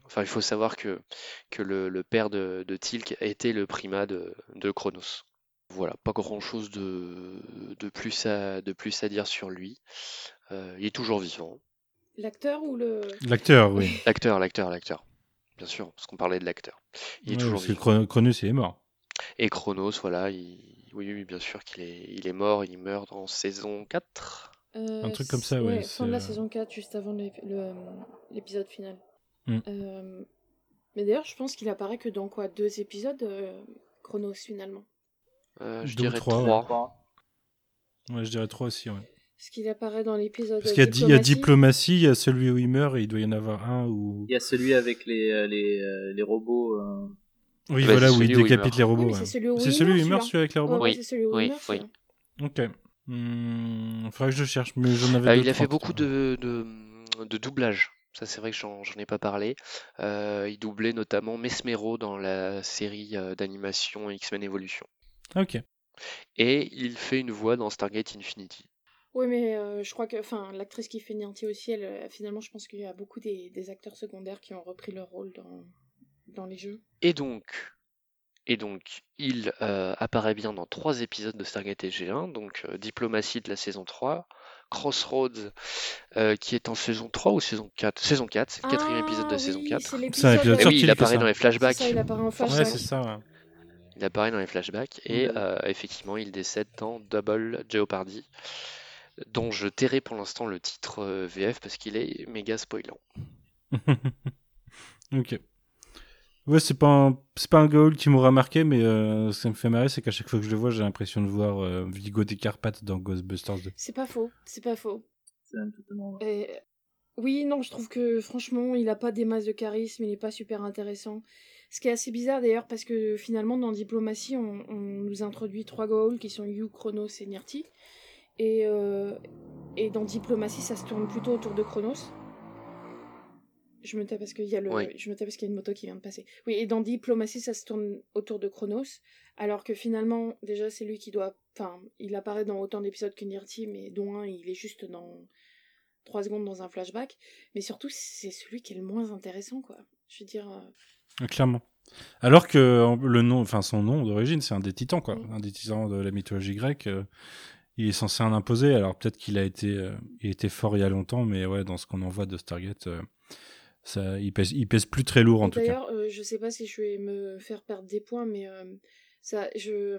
enfin, il faut savoir que, que le, le père de, de Tilk était le primat de, de Chronos. Voilà, pas grand chose de, de, plus à, de plus à dire sur lui. Euh, il est toujours vivant. l'acteur ou le. L'acteur, oui. L'acteur, l'acteur, l'acteur. Bien sûr, parce qu'on parlait de l'acteur. Il est Ouais, toujours parce que vivant. Chron- Chronos, il est mort. Et Chronos, voilà, il- oui, oui, bien sûr qu'il est, il est mort, il meurt dans saison 4. Euh, Un truc comme ça, ouais, fin de la euh, saison 4, juste avant l'épisode final. Mm. Euh, mais d'ailleurs, je pense qu'il apparaît que dans quoi Deux épisodes, euh, Chronos finalement. Euh, je Deux dirais trois, 3. Trois. Ouais, je dirais trois aussi, ouais. Parce qu'il apparaît dans l'épisode. Parce qu'il y, a di- il y a Diplomatie. il y a celui où il meurt et il doit y en avoir un où. Il y a celui avec les les, les robots. euh, Oui, Bah, voilà, où il celui où il décapite les robots. c'est celui où il meurt, il meurt, celui-là. celui avec les robots Oui, c'est celui où oui, il meurt. oui. Ok. Hmm, faudrait que je cherche, mais j'en avais Euh, deux, il a fait beaucoup de, de, de doublage. Ça, c'est vrai que j'en j'en ai pas parlé. Euh, il doublait notamment Mesmero dans la série euh, d'animation X-Men Evolution. Ok. Et il fait une voix dans Stargate Infinity. Oui, mais euh, je crois que, enfin, l'actrice qui fait Nyanti aussi, elle, finalement, je pense qu'il y a beaucoup des, des, acteurs secondaires qui ont repris leur rôle dans, dans les jeux. Et donc, et donc il euh, apparaît bien dans trois épisodes de Stargate SG1, donc euh, Diplomatie de la saison 3, Crossroads euh, qui est en saison 3 ou saison 4 Saison 4, c'est le quatrième épisode de Ah saison oui, 4. c'est un épisode Eh sur oui, il apparaît ça. dans les flashbacks. Ça, il apparaît en Ouais, flashback. c'est ça. ouais. Il apparaît dans les flashbacks et Ouais. euh, effectivement il décède dans Double Jeopardy, dont je tairai pour l'instant le titre VF parce qu'il est méga spoilant. ok. Ouais, c'est pas un, c'est pas un goal qui m'aura marqué, mais euh, ça me fait marrer, c'est qu'à chaque fois que je le vois, j'ai l'impression de voir euh, Vigo des Carpates dans Ghostbusters 2. C'est pas faux, c'est pas faux. C'est même totalement vrai. Et- Oui, non, je trouve que franchement, il a pas des masses de charisme, il est pas super intéressant. Ce qui est assez bizarre d'ailleurs, parce que finalement, dans Diplomatie, on, on nous introduit trois Goa'uld qui sont Yu, Chronos et Nirti. Et, euh, et dans Diplomatie, ça se tourne plutôt autour de Chronos. Je me tais parce qu'il y a le, je me tais parce qu'il y a une moto qui vient de passer. Oui, et dans Diplomatie, ça se tourne autour de Chronos, alors que finalement, déjà, c'est lui qui doit, enfin, il apparaît dans autant d'épisodes que Nirti, mais dont un, il est juste dans trois secondes dans un flashback. Mais surtout, c'est celui qui est le moins intéressant, quoi. Je veux dire, euh, Clairement. Alors que le nom, enfin son nom d'origine, c'est un des titans, quoi. Un des titans de la mythologie grecque. euh, il est censé en imposer. Alors peut-être qu'il a été, euh, il était fort il y a longtemps, mais ouais, dans ce qu'on en voit de Stargate, euh, ça, il pèse, il pèse plus très lourd en tout cas. D'ailleurs, euh, je sais pas si je vais me faire perdre des points, mais euh, ça, je,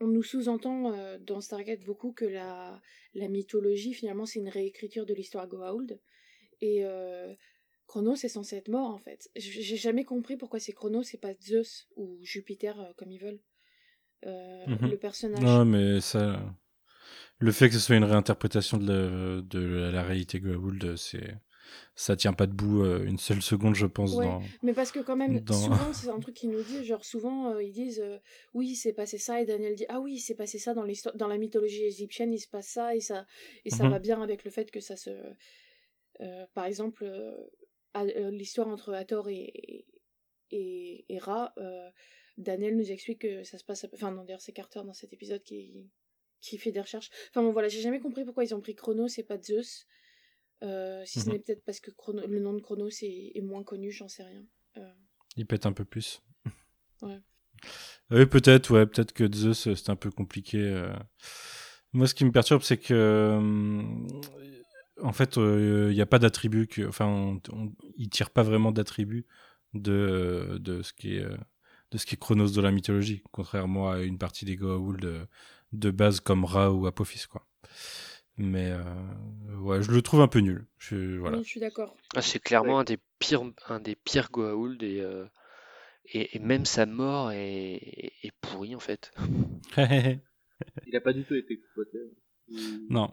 on nous sous-entend euh, dans Stargate beaucoup que la, la mythologie, finalement, c'est une réécriture de l'histoire Goa'uld. Et euh, Chronos est censé être mort, en fait. J'ai jamais compris pourquoi c'est Chronos et pas Zeus ou Jupiter, euh, comme ils veulent. Mhm. Le personnage. Non, mais ça, le fait que ce soit une réinterprétation de la, de la réalité Goa'uld, c'est, ça tient pas debout euh, une seule seconde, je pense. Ouais. Dans... Mais parce que quand même, Dans- souvent, c'est un truc qu'ils nous disent, genre souvent, euh, ils disent, euh, oui, c'est passé ça, et Daniel dit, ah oui, c'est passé ça dans l'histoire, dans la mythologie égyptienne, il se passe ça, et ça, et ça Mhm. va bien avec le fait que ça se, euh, par exemple, l'histoire entre Hathor et et, et Ra, Daniel nous explique que ça se passe, enfin non, d'ailleurs c'est Carter dans cet épisode qui qui fait des recherches. Enfin bon voilà, j'ai jamais compris pourquoi ils ont pris Chronos et pas Zeus. Euh, si ce Mhm. n'est peut-être parce que Chrono- le nom de Chronos est, est moins connu, j'en sais rien. Euh, Il pète un peu plus. Ouais. Oui, peut-être, ouais, peut-être que Zeus, euh, c'est un peu compliqué. Moi, ce qui me perturbe, c'est que, en fait, il n'y a pas d'attribut, enfin, on, on- il tire pas vraiment d'attribut de, de ce qui est, de ce qui est Chronos de la mythologie, contrairement à une partie des Goa'uld de, de base comme Ra ou Apophis, quoi. Mais euh, ouais, je le trouve un peu nul. Je, voilà. oui, je suis d'accord. Ah, c'est clairement un des pires, un des pires Goa'uld et, euh, et, et même sa mort est, est pourrie en fait. Il a pas du tout été exploité. Il- non.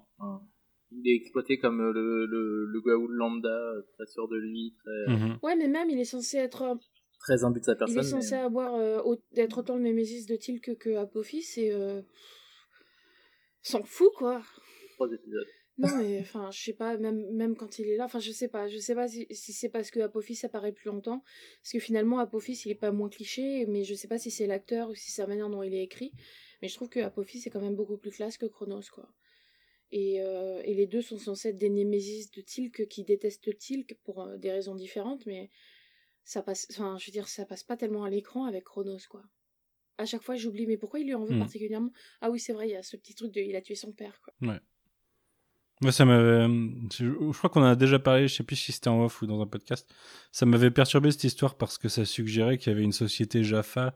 il est exploité comme euh, le, le, le Goa'uld lambda, très sûr de lui, très, Mhm. Ouais, mais même il est censé être, très imbu de sa il personne. est censé mais- avoir euh, être autant le Némésis de Tilk que Apophis et euh, s'en fout quoi. Trois épisodes. Non mais enfin je sais pas même même quand il est là enfin je sais pas je sais pas si, si c'est parce que Apophis apparaît plus longtemps parce que finalement Apophis il est pas moins cliché mais je sais pas si c'est l'acteur ou si c'est la manière dont il est écrit mais je trouve que Apophis est quand même beaucoup plus classe que Chronos quoi. Et, euh, et les deux sont censés être des némésis de Tilk qui détestent Tilk pour euh, des raisons différentes mais ça passe enfin je veux dire ça passe pas tellement à l'écran avec Chronos quoi. À chaque fois j'oublie mais pourquoi il lui en veut Hmm. particulièrement? Ah oui c'est vrai il y a ce petit truc de il a tué son père quoi Moi, ça m'avait. Je je crois qu'on en a déjà parlé, je sais plus si c'était en off ou dans un podcast. Ça m'avait perturbé cette histoire parce que ça suggérait qu'il y avait une société Jaffa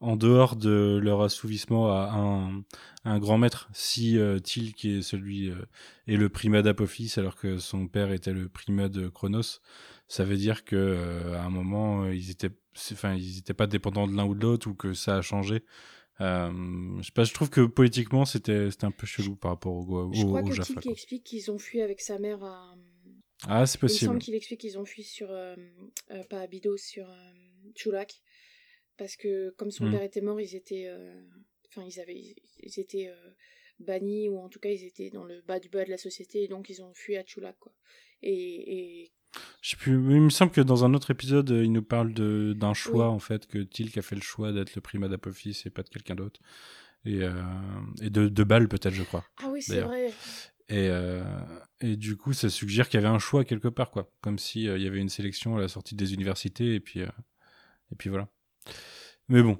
en dehors de leur assouvissement à un, un grand maître. Si euh, qui est celui, euh, est le primat d'Apophis, alors que son père était le primat de Chronos, ça veut dire que euh, à un moment, euh, ils étaient, enfin, ils étaient pas dépendants de l'un ou de l'autre ou que ça a changé. Euh, je sais pas, je trouve que politiquement, c'était, un peu chelou par rapport au, Go- Je au, crois au que Jaffa. Quoi. explique qu'ils ont fui avec sa mère à. Ah, c'est Il possible. semble qu'il explique qu'ils ont fui sur. euh, euh, pas Abydos, sur euh, Chulak. Parce que comme son Hmm. père était mort, ils étaient. euh, Enfin, ils avaient. Ils étaient euh, bannis, ou en tout cas, ils étaient dans le bas du bas de la société, et donc ils ont fui à Chulak, quoi. Et. et... Je sais plus, il me semble que dans un autre épisode, euh, il nous parle d'un choix Oui. en fait que Tilk a fait le choix d'être le primat d'Apophis et pas de quelqu'un d'autre. et, et de, de peut-être, je crois. Ah oui, c'est vrai. Et, et du coup, ça suggère qu'il y avait un choix quelque part, quoi. Comme s'il il y avait une sélection à la sortie des universités, et puis, et puis voilà. Mais bon,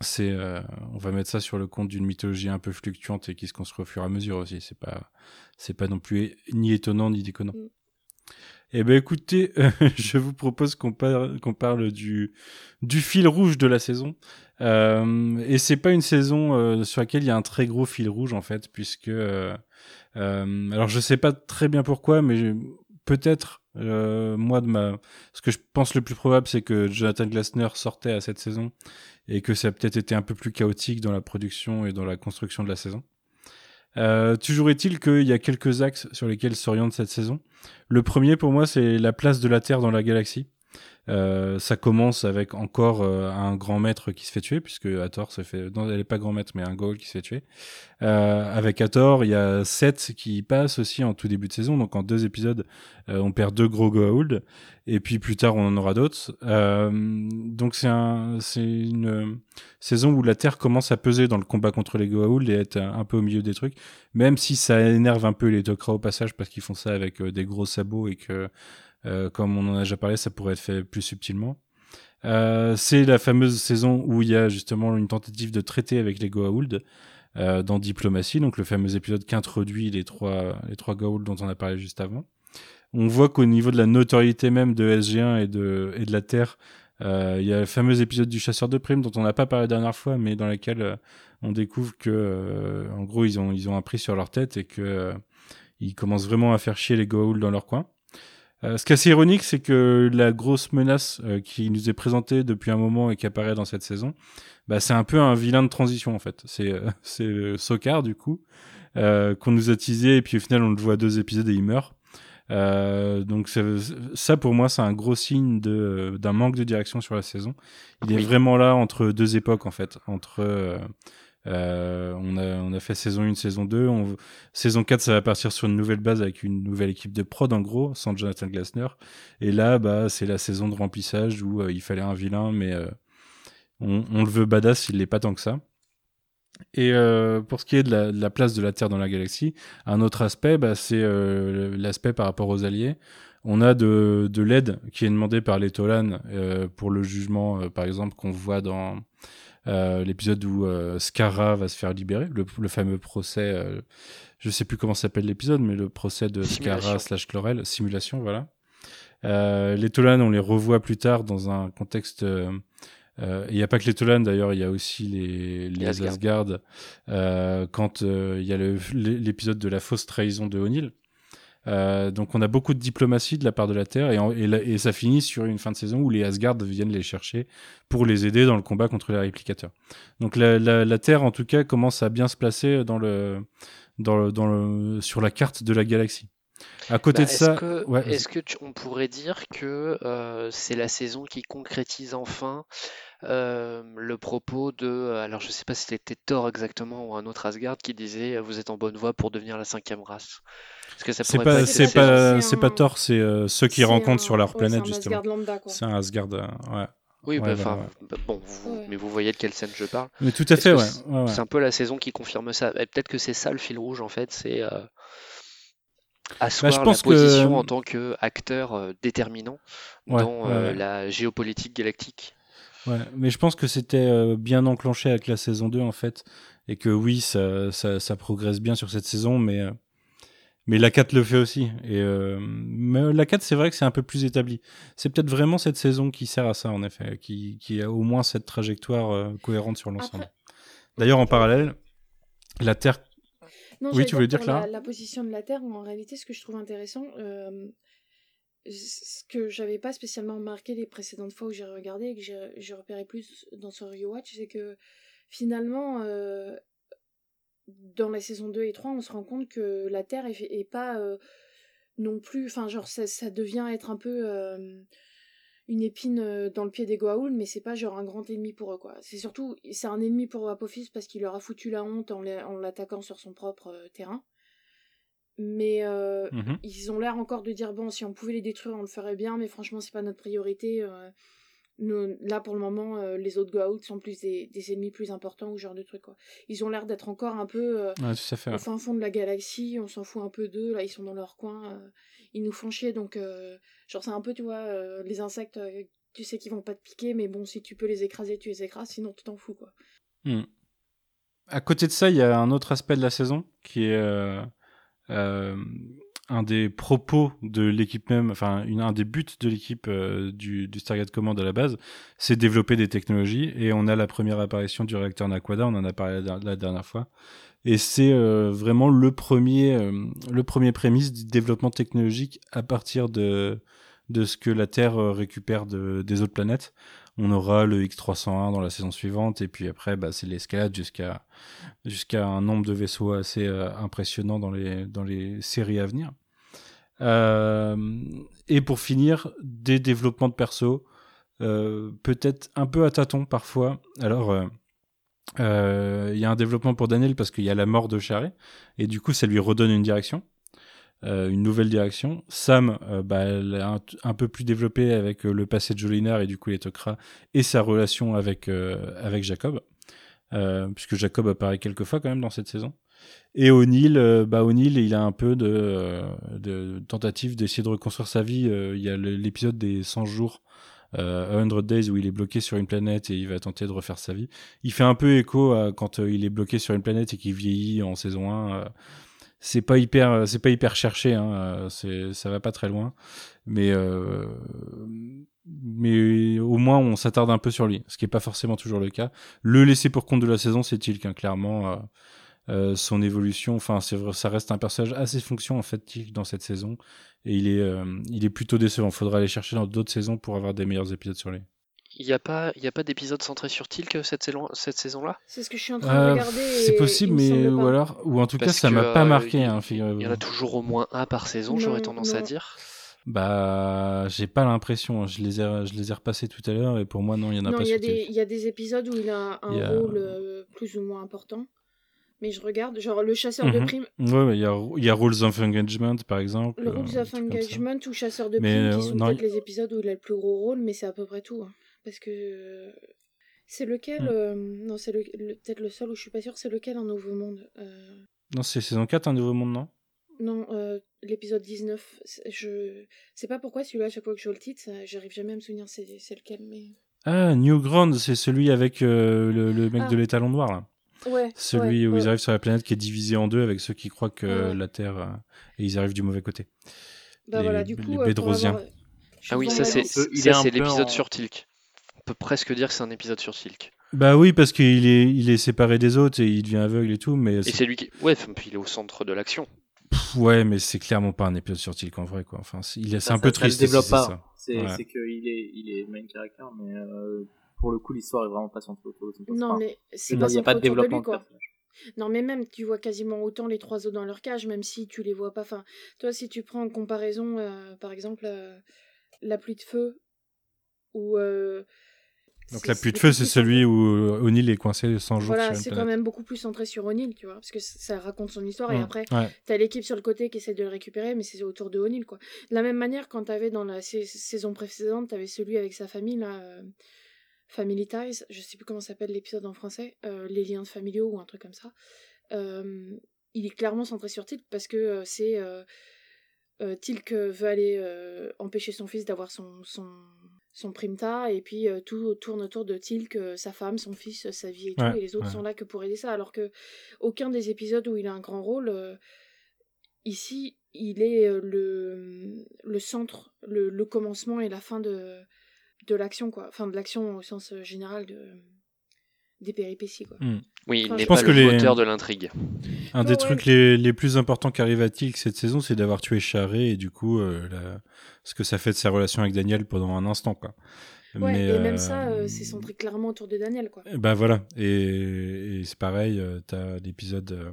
c'est, euh, on va mettre ça sur le compte d'une mythologie un peu fluctuante et qui se construit au fur et à mesure aussi. C'est pas, c'est pas non plus ni étonnant ni déconnant. Mm. Eh ben écoutez, je vous propose qu'on parle, qu'on parle du, du fil rouge de la saison. Euh, et c'est pas une saison euh, sur laquelle il y a un très gros fil rouge en fait, puisque euh, euh alors je sais pas très bien pourquoi, mais peut-être moi de ma, ce que je pense le plus probable, c'est que Jonathan Glassner sortait à cette saison et que ça a peut-être été un peu plus chaotique dans la production et dans la construction de la saison. Euh, toujours est-il qu'il y a quelques axes sur lesquels s'oriente cette saison. Le premier pour moi c'est la place de la Terre dans la galaxie. Euh, ça commence avec encore euh, un grand maître qui se fait tuer, puisque Hathor se fait. Non, elle est pas grand maître, mais un Gaul qui se fait tuer. Euh, avec Hathor, il y a Seth qui passe aussi en tout début de saison. Donc en deux épisodes, euh, on perd deux gros Goa'uld. Et puis plus tard, on en aura d'autres. donc c'est un, une saison où la Terre commence à peser dans le combat contre les Goa'uld et être un peu au milieu des trucs. Même si ça énerve un peu les Tok'ra au passage parce qu'ils font ça avec des gros sabots et que euh, comme on en a déjà parlé, ça pourrait être fait plus subtilement. Euh, c'est la fameuse saison où il y a justement une tentative de traiter avec les Goa'uld euh, dans Diplomatie, donc le fameux épisode qui introduit les trois, les trois Goa'uld dont on a parlé juste avant. On voit qu'au niveau de la notoriété même de SG1 et de, et de la Terre, euh, il y a le fameux épisode du chasseur de primes dont on n'a pas parlé la dernière fois, mais dans lequel euh, on découvre que, euh, en gros, ils ont, ils ont un prix sur leur tête et que ils commencent vraiment à faire chier les Goa'uld dans leur coin. Euh, ce qui est assez ironique, c'est que la grosse menace euh, qui nous est présentée depuis un moment et qui apparaît dans cette saison, bah, c'est un peu un vilain de transition en fait. C'est euh, c'est Sokar du coup qu'on nous a teasé et puis au final on le voit deux épisodes et il meurt. donc ça pour moi c'est un gros signe de d'un manque de direction sur la saison. Il est vraiment là entre deux époques en fait, entre euh, on, a, on a fait saison 1, saison 2. On, saison 4, ça va partir sur une nouvelle base avec une nouvelle équipe de prod, en gros, sans Jonathan Glassner. Et là, bah, c'est la saison de remplissage où euh, il fallait un vilain, mais euh, on, on, le veut badass, il l'est pas tant que ça. Et euh, pour ce qui est de la, de la, place de la Terre dans la galaxie, un autre aspect, bah, c'est l'aspect par rapport aux alliés. On a de, de l'aide qui est demandée par les Tolan pour le jugement, par exemple, qu'on voit dans euh, l'épisode où euh, Scara va se faire libérer, le, le fameux procès, euh, je sais plus comment s'appelle l'épisode, mais le procès de Scara slash Chlorel, simulation, voilà. les Tolan, on les revoit plus tard dans un contexte il n'y a pas que les Tolan d'ailleurs, il y a aussi les, les, les Asgard. Euh, quand il y a l'épisode de la fausse trahison de O'Neill, euh, donc on a beaucoup de diplomatie de la part de la Terre et, et, ça finit sur une fin de saison où les Asgard viennent les chercher pour les aider dans le combat contre les réplicateurs. Donc la, la, la Terre en tout cas commence à bien se placer dans le, dans le, dans le, sur la carte de la galaxie. À côté bah, de ça, que, ouais, est-ce que tu, on pourrait dire que euh, c'est la saison qui concrétise enfin euh, le propos de, alors je sais pas si c'était Thor exactement ou un autre Asgard qui disait vous êtes en bonne voie pour devenir la cinquième race. C'est pas, c'est pas, c'est pas Thor, c'est euh, ceux qui rencontrent sur leur planète justement. C'est un Asgard, euh, ouais. Oui, bah, enfin, bah, bon, vous, mais vous voyez de quelle scène je parle. Mais tout à fait, ouais. C'est un peu la saison qui confirme ça. Peut-être que c'est ça le fil rouge en fait, c'est euh, asseoir bah, je pense la position en tant qu'acteur déterminant dans la géopolitique galactique. Ouais, mais je pense que c'était bien enclenché avec la saison 2 en fait, et que oui, ça, ça, ça progresse bien sur cette saison, mais mais la 4 le fait aussi. Et euh, mais la 4, c'est vrai que c'est un peu plus établi. C'est peut-être vraiment cette saison qui sert à ça, en effet, qui, qui a au moins cette trajectoire euh, cohérente sur l'ensemble. D'ailleurs, en parallèle, la Terre. Non, oui, tu voulais dire que la, la, position de la Terre, en réalité, ce que je trouve intéressant, euh, ce que j'avais pas spécialement remarqué les précédentes fois où j'ai regardé et que j'ai repéré plus dans ce rewatch, c'est que finalement, euh, dans la saison 2 et 3, on se rend compte que la Terre est, pas euh, non plus. Enfin, genre, ça, devient être un peu euh, une épine dans le pied des Goa'uld, mais c'est pas genre un grand ennemi pour eux, quoi. C'est surtout. C'est un ennemi pour Apophis parce qu'il leur a foutu la honte en l'attaquant sur son propre terrain. Mais mmh ils ont l'air encore de dire bon, si on pouvait les détruire, on le ferait bien, mais franchement, c'est pas notre priorité. là, pour le moment, euh, les autres go-out sont plus des, ennemis plus importants ou ce genre de trucs. Quoi. Ils ont l'air d'être encore un peu euh, au fin fond de la galaxie. On s'en fout un peu d'eux. Là, ils sont dans leur coin. Euh, ils nous font chier. Donc, genre, c'est un peu, tu vois, les insectes, tu sais qu'ils vont pas te piquer. Mais bon, si tu peux les écraser, tu les écrases. Sinon, tu t'en fous. Quoi. Hmm. À côté de ça, il y a un autre aspect de la saison qui est un des propos de l'équipe même, enfin un des buts de l'équipe euh, du, du, Stargate Command à la base, c'est développer des technologies. Et on a la première apparition du réacteur Naquada, on en a parlé la, dernière fois. Et c'est euh, vraiment le premier, euh, le premier prémisse du développement technologique à partir de, ce que la Terre récupère de, des autres planètes on aura le X301 dans la saison suivante, et puis après, bah, c'est l'escalade jusqu'à un nombre de vaisseaux assez euh, impressionnant dans les, séries à venir. Euh, et pour finir, des développements de perso, euh, peut-être un peu à tâtons parfois. Alors, il y a un développement pour Daniel parce qu'il y a la mort de Charret, et du coup, ça lui redonne une direction. Euh, une nouvelle direction. Sam, euh, bah, elle a un, peu plus développé avec euh, le passé de Jolinar et du coup les Tok'ra et sa relation avec, avec Jacob, puisque Jacob apparaît quelques fois quand même dans cette saison. Et O'Neill, bah O'Neill, il a un peu de, de tentative d'essayer de reconstruire sa vie. il y a l'épisode des 100 jours, euh, 100 Days, où il est bloqué sur une planète et il va tenter de refaire sa vie. Il fait un peu écho à quand il est bloqué sur une planète et qu'il vieillit en saison 1 c'est pas hyper euh, c'est pas hyper cherché hein, euh, c'est ça va pas très loin. Mais euh, mais au moins on s'attarde un peu sur lui ce qui est pas forcément toujours le cas. Le laisser pour compte de la saison c'est Tilk clairement son évolution enfin c'est ça reste un personnage assez fonction en fait Tilk dans cette saison. Et il est il est plutôt décevant. Faudra aller chercher dans d'autres saisons pour avoir des meilleurs épisodes sur lui il n'y a pas, il a pas d'épisode centré sur Tilk cette saison, cette saison-là? C'est ce que je suis en train de euh, regarder. C'est possible, mais ou alors, ou en tout cas, ça m'a pas euh, marqué. Hein, il y en a toujours au moins un par saison, j'aurais tendance à dire. Bah, j'ai pas l'impression. Je les ai, je les ai repassés tout à l'heure et pour moi, non, il y en a pas. Il y, y, a des épisodes où il a un rôle euh, plus ou moins important. Mais je regarde, genre le chasseur de mhm. primes. Ouais, il y, a, y a Rules of Engagement par exemple. Le Rules of Engagement ou Chasseur de primes qui sont peut-être les épisodes où il a le plus gros rôle, mais c'est à peu près tout. Hein. Parce que c'est lequel mm. euh, Non, c'est le, peut-être le seul où je suis pas sûre. C'est lequel Un Nouveau Monde euh? Non, c'est saison 4, Un Nouveau Monde, non? Non, euh, l'épisode 19. Je sais pas pourquoi celui-là, à chaque fois que je vois le titre, j'arrive jamais à me souvenir c'est, lequel. Mais... Ah, New Ground, c'est celui avec le, mec ah. de l'étalon noir, là. Ouais, celui où ils arrivent sur la planète qui est divisée en deux avec ceux qui croient que la Terre et ils arrivent du mauvais côté. Bah voilà, du coup, les Ah oui, ça c'est, c'est l'épisode sur Tilk peut presque dire que c'est un épisode sur Silk. Bah oui, parce qu'il est, il est séparé des autres et il devient aveugle et tout, mais... Et c'est lui qui... Ouais, puis il est au centre de l'action. Ouais, mais c'est clairement pas un épisode sur Tilk en vrai, quoi. Enfin, il est, c'est un peu triste. Ça développe pas. C'est, c'est qu'il est, il est main character, mais euh, pour le coup, l'histoire est vraiment pas centrée autour de son Non, mais c'est pas, il y a pas de développement de, lui, quoi. Non, mais même, tu vois quasiment autant les trois os dans leur cage, même si tu les vois pas. Enfin, toi, si tu prends en comparaison, euh, par exemple, euh, la pluie de feu, ou donc la pluie de feu, c'est celui où euh, O'Neill est coincé 100 jours. Voilà, c'est quand même beaucoup plus centré sur O'Neill, tu vois, parce que ça raconte son histoire et mm, après, t'as l'équipe sur le côté qui essaie de le récupérer, mais c'est autour de O'Neill, quoi. De la même manière, quand t'avais dans la saison précédente, t'avais celui avec sa famille, là, euh, Family Ties, je sais plus comment s'appelle l'épisode en français, euh, les liens familiaux ou un truc comme ça. il est clairement centré sur Tilk parce que c'est Tilk veut aller empêcher son fils d'avoir son, son son primta et puis euh, tout tourne autour de Tilk, euh, sa femme, son fils, sa vie et tout, et les autres sont là que pour aider ça. Alors que aucun des épisodes où il a un grand rôle, euh, ici, il est le, le centre, le, le, commencement et la fin de, de l'action, quoi. Enfin, de l'action au sens général de, des péripéties, quoi. Hmm. Oui, il n'est pas le moteur de l'intrigue. Un des trucs les, les, plus importants qu'arrive à Tilk cette saison, c'est d'avoir tué Charé et du coup, la ce que ça fait de sa relation avec Daniel pendant un instant, quoi. Ouais, mais, et même ça, euh, c'est centré clairement autour de Daniel, quoi. Bah voilà, et, c'est pareil, euh, t'as l'épisode euh,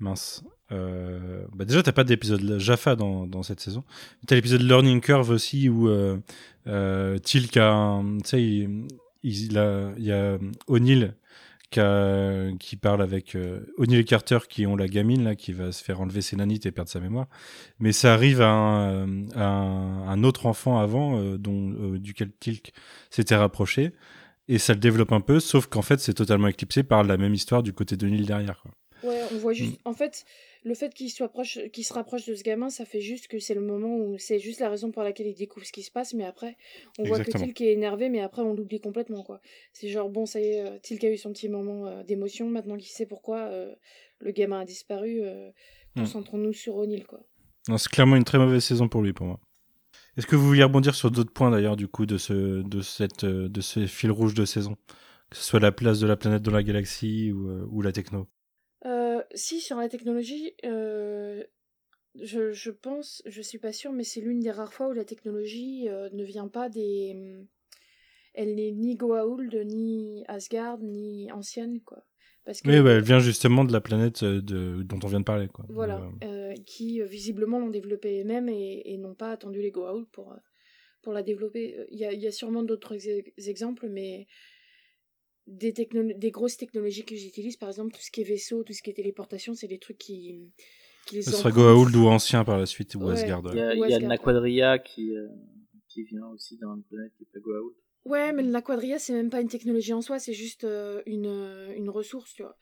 mince. bah déjà, t'as pas d'épisode Jaffa dans, dans cette saison. T'as l'épisode Learning Curve aussi où Tilk a, tu sais, il, y a O'Neill qui, parle avec euh, O'Neill et Carter qui ont la gamine là qui va se faire enlever ses nanites et perdre sa mémoire. Mais ça arrive à un, un, autre enfant avant euh, dont euh, duquel Tilk s'était rapproché et ça le développe un peu, sauf qu'en fait c'est totalement éclipsé par la même histoire du côté d'O'Neill derrière. Quoi. Ouais, on voit juste. Mm. En fait, le fait qu'il soit proche, qu'il se rapproche de ce gamin, ça fait juste que c'est le moment où c'est juste la raison pour laquelle il découvre ce qui se passe, mais après, on voit que Tilk est énervé, mais après on l'oublie complètement, quoi. C'est genre bon, ça y est, euh, Tilk a eu son petit moment euh, d'émotion, maintenant qu'il sait pourquoi euh, le gamin a disparu, mm. concentrons-nous sur O'Neill, quoi. C'est clairement une très mauvaise saison pour lui, pour moi. Est-ce que vous vouliez rebondir sur d'autres points d'ailleurs du coup de ce de cette de ce fil rouge de saison, que ce soit la place de la planète dans la galaxie ou, ou la techno? Si, sur la technologie, euh, je, je, pense, je suis pas sûre, mais c'est l'une des rares fois où la technologie euh, ne vient pas des. Elle n'est ni Goa'uld, ni Asgard, ni ancienne, quoi. Parce que, oui, bah, elle vient justement de la planète euh, de, dont on vient de parler, quoi. Voilà, qui visiblement l'ont développée eux-mêmes et, n'ont pas attendu les Goa'uld pour, pour la développer. Il y a, y a sûrement d'autres exemples, mais des, des grosses technologies que j'utilise, par exemple tout ce qui est vaisseau, tout ce qui est téléportation, c'est des trucs qui, qui les Ce sera Goa'uld ou ancien par la suite, ou Asgard. Il y a, il y a le Naquadria qui, euh, qui vient aussi dans une planète qui est Goa'uld. Ouais, mais le Naquadria, c'est même pas une technologie en soi, c'est juste euh, une, euh, une ressource, tu vois.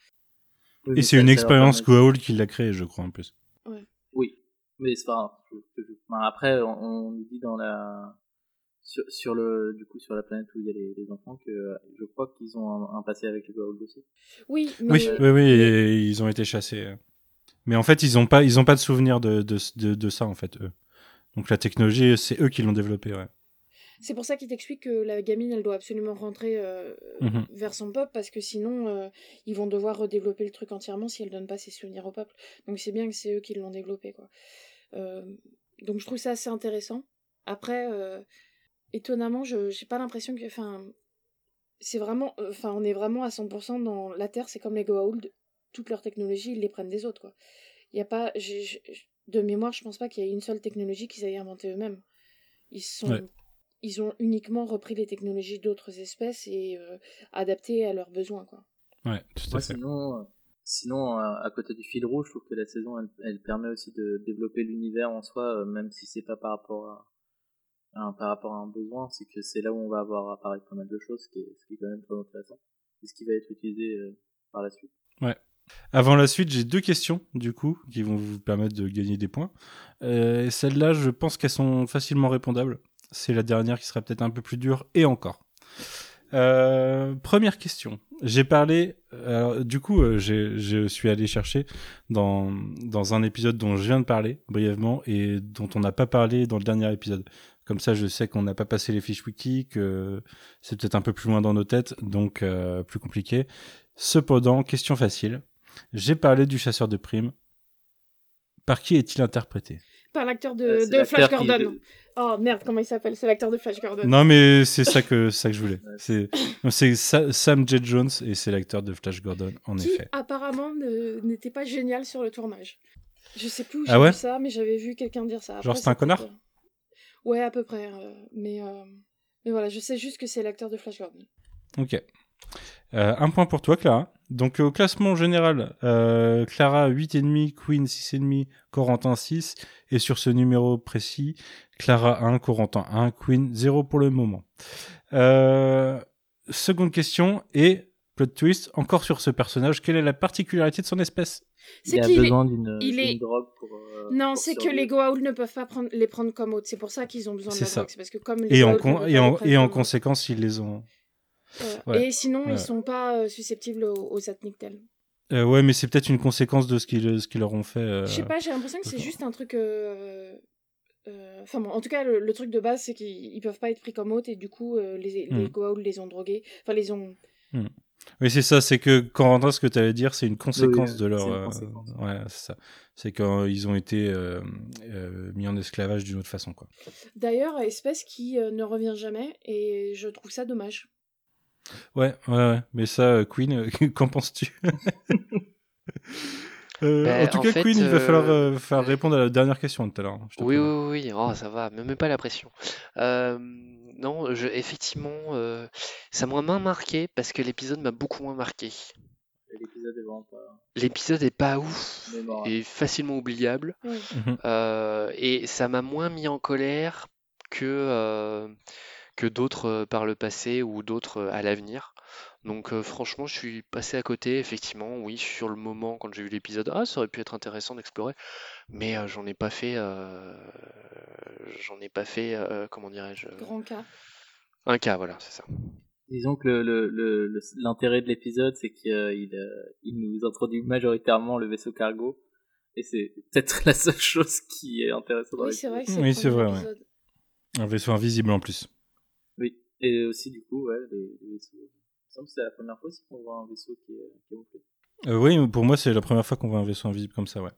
Et c'est une expérience Goa'uld qui l'a créé, je crois, en plus. Ouais. Oui, mais c'est pas... Après, on nous dit dans la sur, le du coup sur la planète où il y a les, enfants que je crois qu'ils ont un, passé avec les Goa'uld aussi. Oui, mais... oui, oui, oui, ils ont été chassés. Mais en fait, ils ont pas, ils ont pas de souvenir de, de, de, ça en fait eux. Donc la technologie, c'est eux qui l'ont développée, ouais. C'est pour ça qu'il t'explique que la gamine, elle doit absolument rentrer euh, mhm. vers son peuple parce que sinon, euh, ils vont devoir redévelopper le truc entièrement si elle donne pas ses souvenirs au peuple. Donc c'est bien que c'est eux qui l'ont développé, quoi. Euh, donc je trouve ça assez intéressant. Après, étonnamment, je j'ai pas l'impression que. Enfin, c'est vraiment. Euh, enfin, on est vraiment à 100% dans la Terre, c'est comme les Goa'uld. Toute leur technologie, ils les prennent des autres, quoi. Il y a pas. de mémoire, je pense pas qu'il y ait une seule technologie qu'ils aient inventée eux-mêmes. Ils sont. Ils ont uniquement repris les technologies d'autres espèces et euh, adapté à leurs besoins, quoi. Ouais, tout à fait. Sinon, euh, sinon à côté du fil rouge, je trouve que la saison, elle, elle permet aussi de développer l'univers en soi, même si c'est pas par rapport à, par rapport à un besoin, c'est que c'est là où on va avoir apparaître pas mal de choses, ce qui est, ce qui est quand même très intéressant, et ce qui va être utilisé euh, par la suite. Ouais. Avant la suite, j'ai deux questions, du coup, qui vont vous permettre de gagner des points. Euh, Celles-là, je pense qu'elles sont facilement répondables. C'est la dernière qui sera peut-être un peu plus dure, et encore. Euh, première question. J'ai parlé, du coup, euh, je suis allé chercher dans, dans un épisode dont je viens de parler brièvement et dont on n'a pas parlé dans le dernier épisode. Comme ça, je sais qu'on n'a pas passé les fiches wiki, que c'est peut-être un peu plus loin dans nos têtes, donc euh, plus compliqué. Cependant, question facile. J'ai parlé du chasseur de primes. Par qui est-il interprété? Par l'acteur de, euh, Flash Gordon. Oh merde, comment il s'appelle? C'est l'acteur de Flash Gordon. Non, mais c'est ça que ça que je voulais. C'est Sam J. Jones et c'est l'acteur de Flash Gordon, en qui, effet. apparemment n'était pas génial sur le tournage. Je sais plus où ah j'ai vu ça, mais j'avais vu quelqu'un dire ça. Genre c'est un connard? Ouais, à peu près. Euh, mais, euh, mais voilà, je sais juste que c'est l'acteur de Flash. Ok. Euh, un point pour toi, Clara. Donc au classement général, Clara 8,5, Queen 6,5, Corentin 6. Et sur ce numéro précis, Clara 1, Corentin 1, Queen 0 pour le moment. seconde question et plot twist, encore sur ce personnage, quelle est la particularité de son espèce? Il a besoin d'une drogue pour. Euh, non, c'est que les Goa'uld ne peuvent pas prendre, les prendre comme autres. C'est pour ça qu'ils ont besoin de la drogue. parce que comme et, en, et, en, et en conséquence, ils les ont. Et sinon, ils sont pas euh, susceptibles aux, aux euh, ouais, mais c'est peut-être une conséquence de ce qu'ils ce qu'ils leur ont fait. Je sais pas, j'ai l'impression que c'est juste un truc. Enfin bon, en tout cas, le, truc de base, c'est qu'ils peuvent pas être pris comme hôtes et du coup, les, les hmm. Goa'uld les ont drogués. Enfin, les ont. Hmm. Oui, c'est ça, c'est que quand Corentin, ce que tu allais dire, c'est une conséquence de leur. Euh, ouais, c'est ça. C'est qu'ils ont été euh, euh, mis en esclavage d'une autre façon, quoi. D'ailleurs, espèce qui ne revient jamais, et je trouve ça dommage. Ouais, ouais, ouais. Mais ça, Queen, qu'en penses-tu? Ben, en tout cas, Queen, il va falloir faire répondre à la dernière question tout à l'heure. Hein, oui, oui, oui, oh, ça va, me mets pas la pression. Non, je, effectivement, euh, ça m'a moins marqué parce que l'épisode m'a beaucoup moins marqué. L'épisode est vraiment pas. L'épisode est pas ouf et facilement oubliable. Mhm. Euh, et ça m'a moins mis en colère que, euh, que d'autres euh, par le passé ou d'autres euh, à l'avenir. Donc euh, franchement, je suis passé à côté, effectivement, oui, sur le moment quand j'ai vu l'épisode, ah, ça aurait pu être intéressant d'explorer, mais euh, j'en ai pas fait, euh, j'en ai pas fait, euh, comment dirais-je, Grand cas. un cas, voilà, c'est ça. Disons que le- le- le- le- l'intérêt de l'épisode, c'est qu'il euh, il, nous introduit majoritairement le vaisseau cargo. Et c'est peut-être la seule chose qui est intéressante Oui, c'est vrai que c'est Oui, le c'est premier vrai, ouais. épisode. Un vaisseau invisible en plus. Oui. Et aussi, du coup, ouais, les, les vaisseaux. Semble que c'est la première fois aussi qu'on voit un vaisseau qui est camouflé. Euh, oui, pour moi, c'est la première fois qu'on voit un vaisseau invisible comme ça, ouais.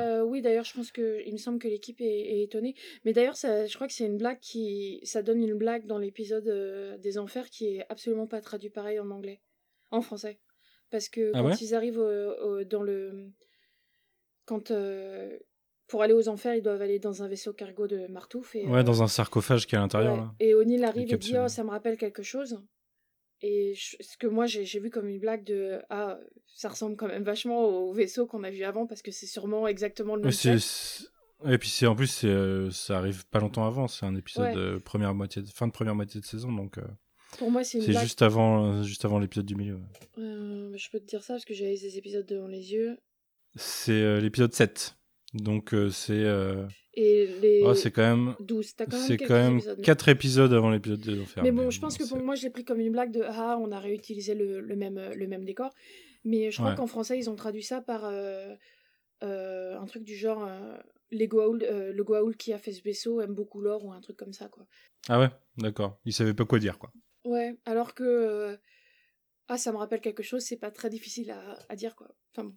Euh, oui, d'ailleurs, je pense que il me semble que l'équipe est, est étonnée. Mais d'ailleurs, je crois que c'est une blague qui, ça donne une blague dans l'épisode euh, des Enfers qui est absolument pas traduit pareil en anglais, en français, parce que Ah quand ouais? ils arrivent au- au- dans le, quand euh, pour aller aux Enfers, ils doivent aller dans un vaisseau cargo de Martouf et Ouais, euh, dans un sarcophage qui est à l'intérieur, ouais. Et O'Neill arrive et dit oh ça me rappelle quelque chose. Et je- ce que moi j'ai vu comme une blague de ah ça ressemble quand même vachement au vaisseau qu'on a vu avant parce que c'est sûrement exactement le même Et puis c'est en plus euh, ça arrive pas longtemps avant, c'est un épisode Ouais. de première moitié de- fin de première moitié de saison donc euh, Pour moi c'est blague. juste avant euh, juste avant l'épisode du milieu. Euh, je peux te dire ça parce que j'avais des épisodes devant les yeux. C'est euh, l'épisode 7. Donc euh, c'est euh, Et les oh, c'est quand même 12, t'as quand même c'est quand même épisodes. 4 épisodes avant l'épisode de l'enfer. Mais bon, je pense que pour moi, je l'ai pris comme une blague de ah, on a réutilisé le, le même, le même décor. Mais je crois Ouais. qu'en français, ils ont traduit ça par euh, euh, un truc du genre euh, les Goa'uld, euh, le Goa'uld qui a fait ce vaisseau aime beaucoup l'or ou un truc comme ça, quoi. Ah ouais, d'accord. Il savait pas quoi dire quoi. Ouais, alors que euh, ah, ça me rappelle quelque chose, c'est pas très difficile à, à dire, quoi. Enfin bon.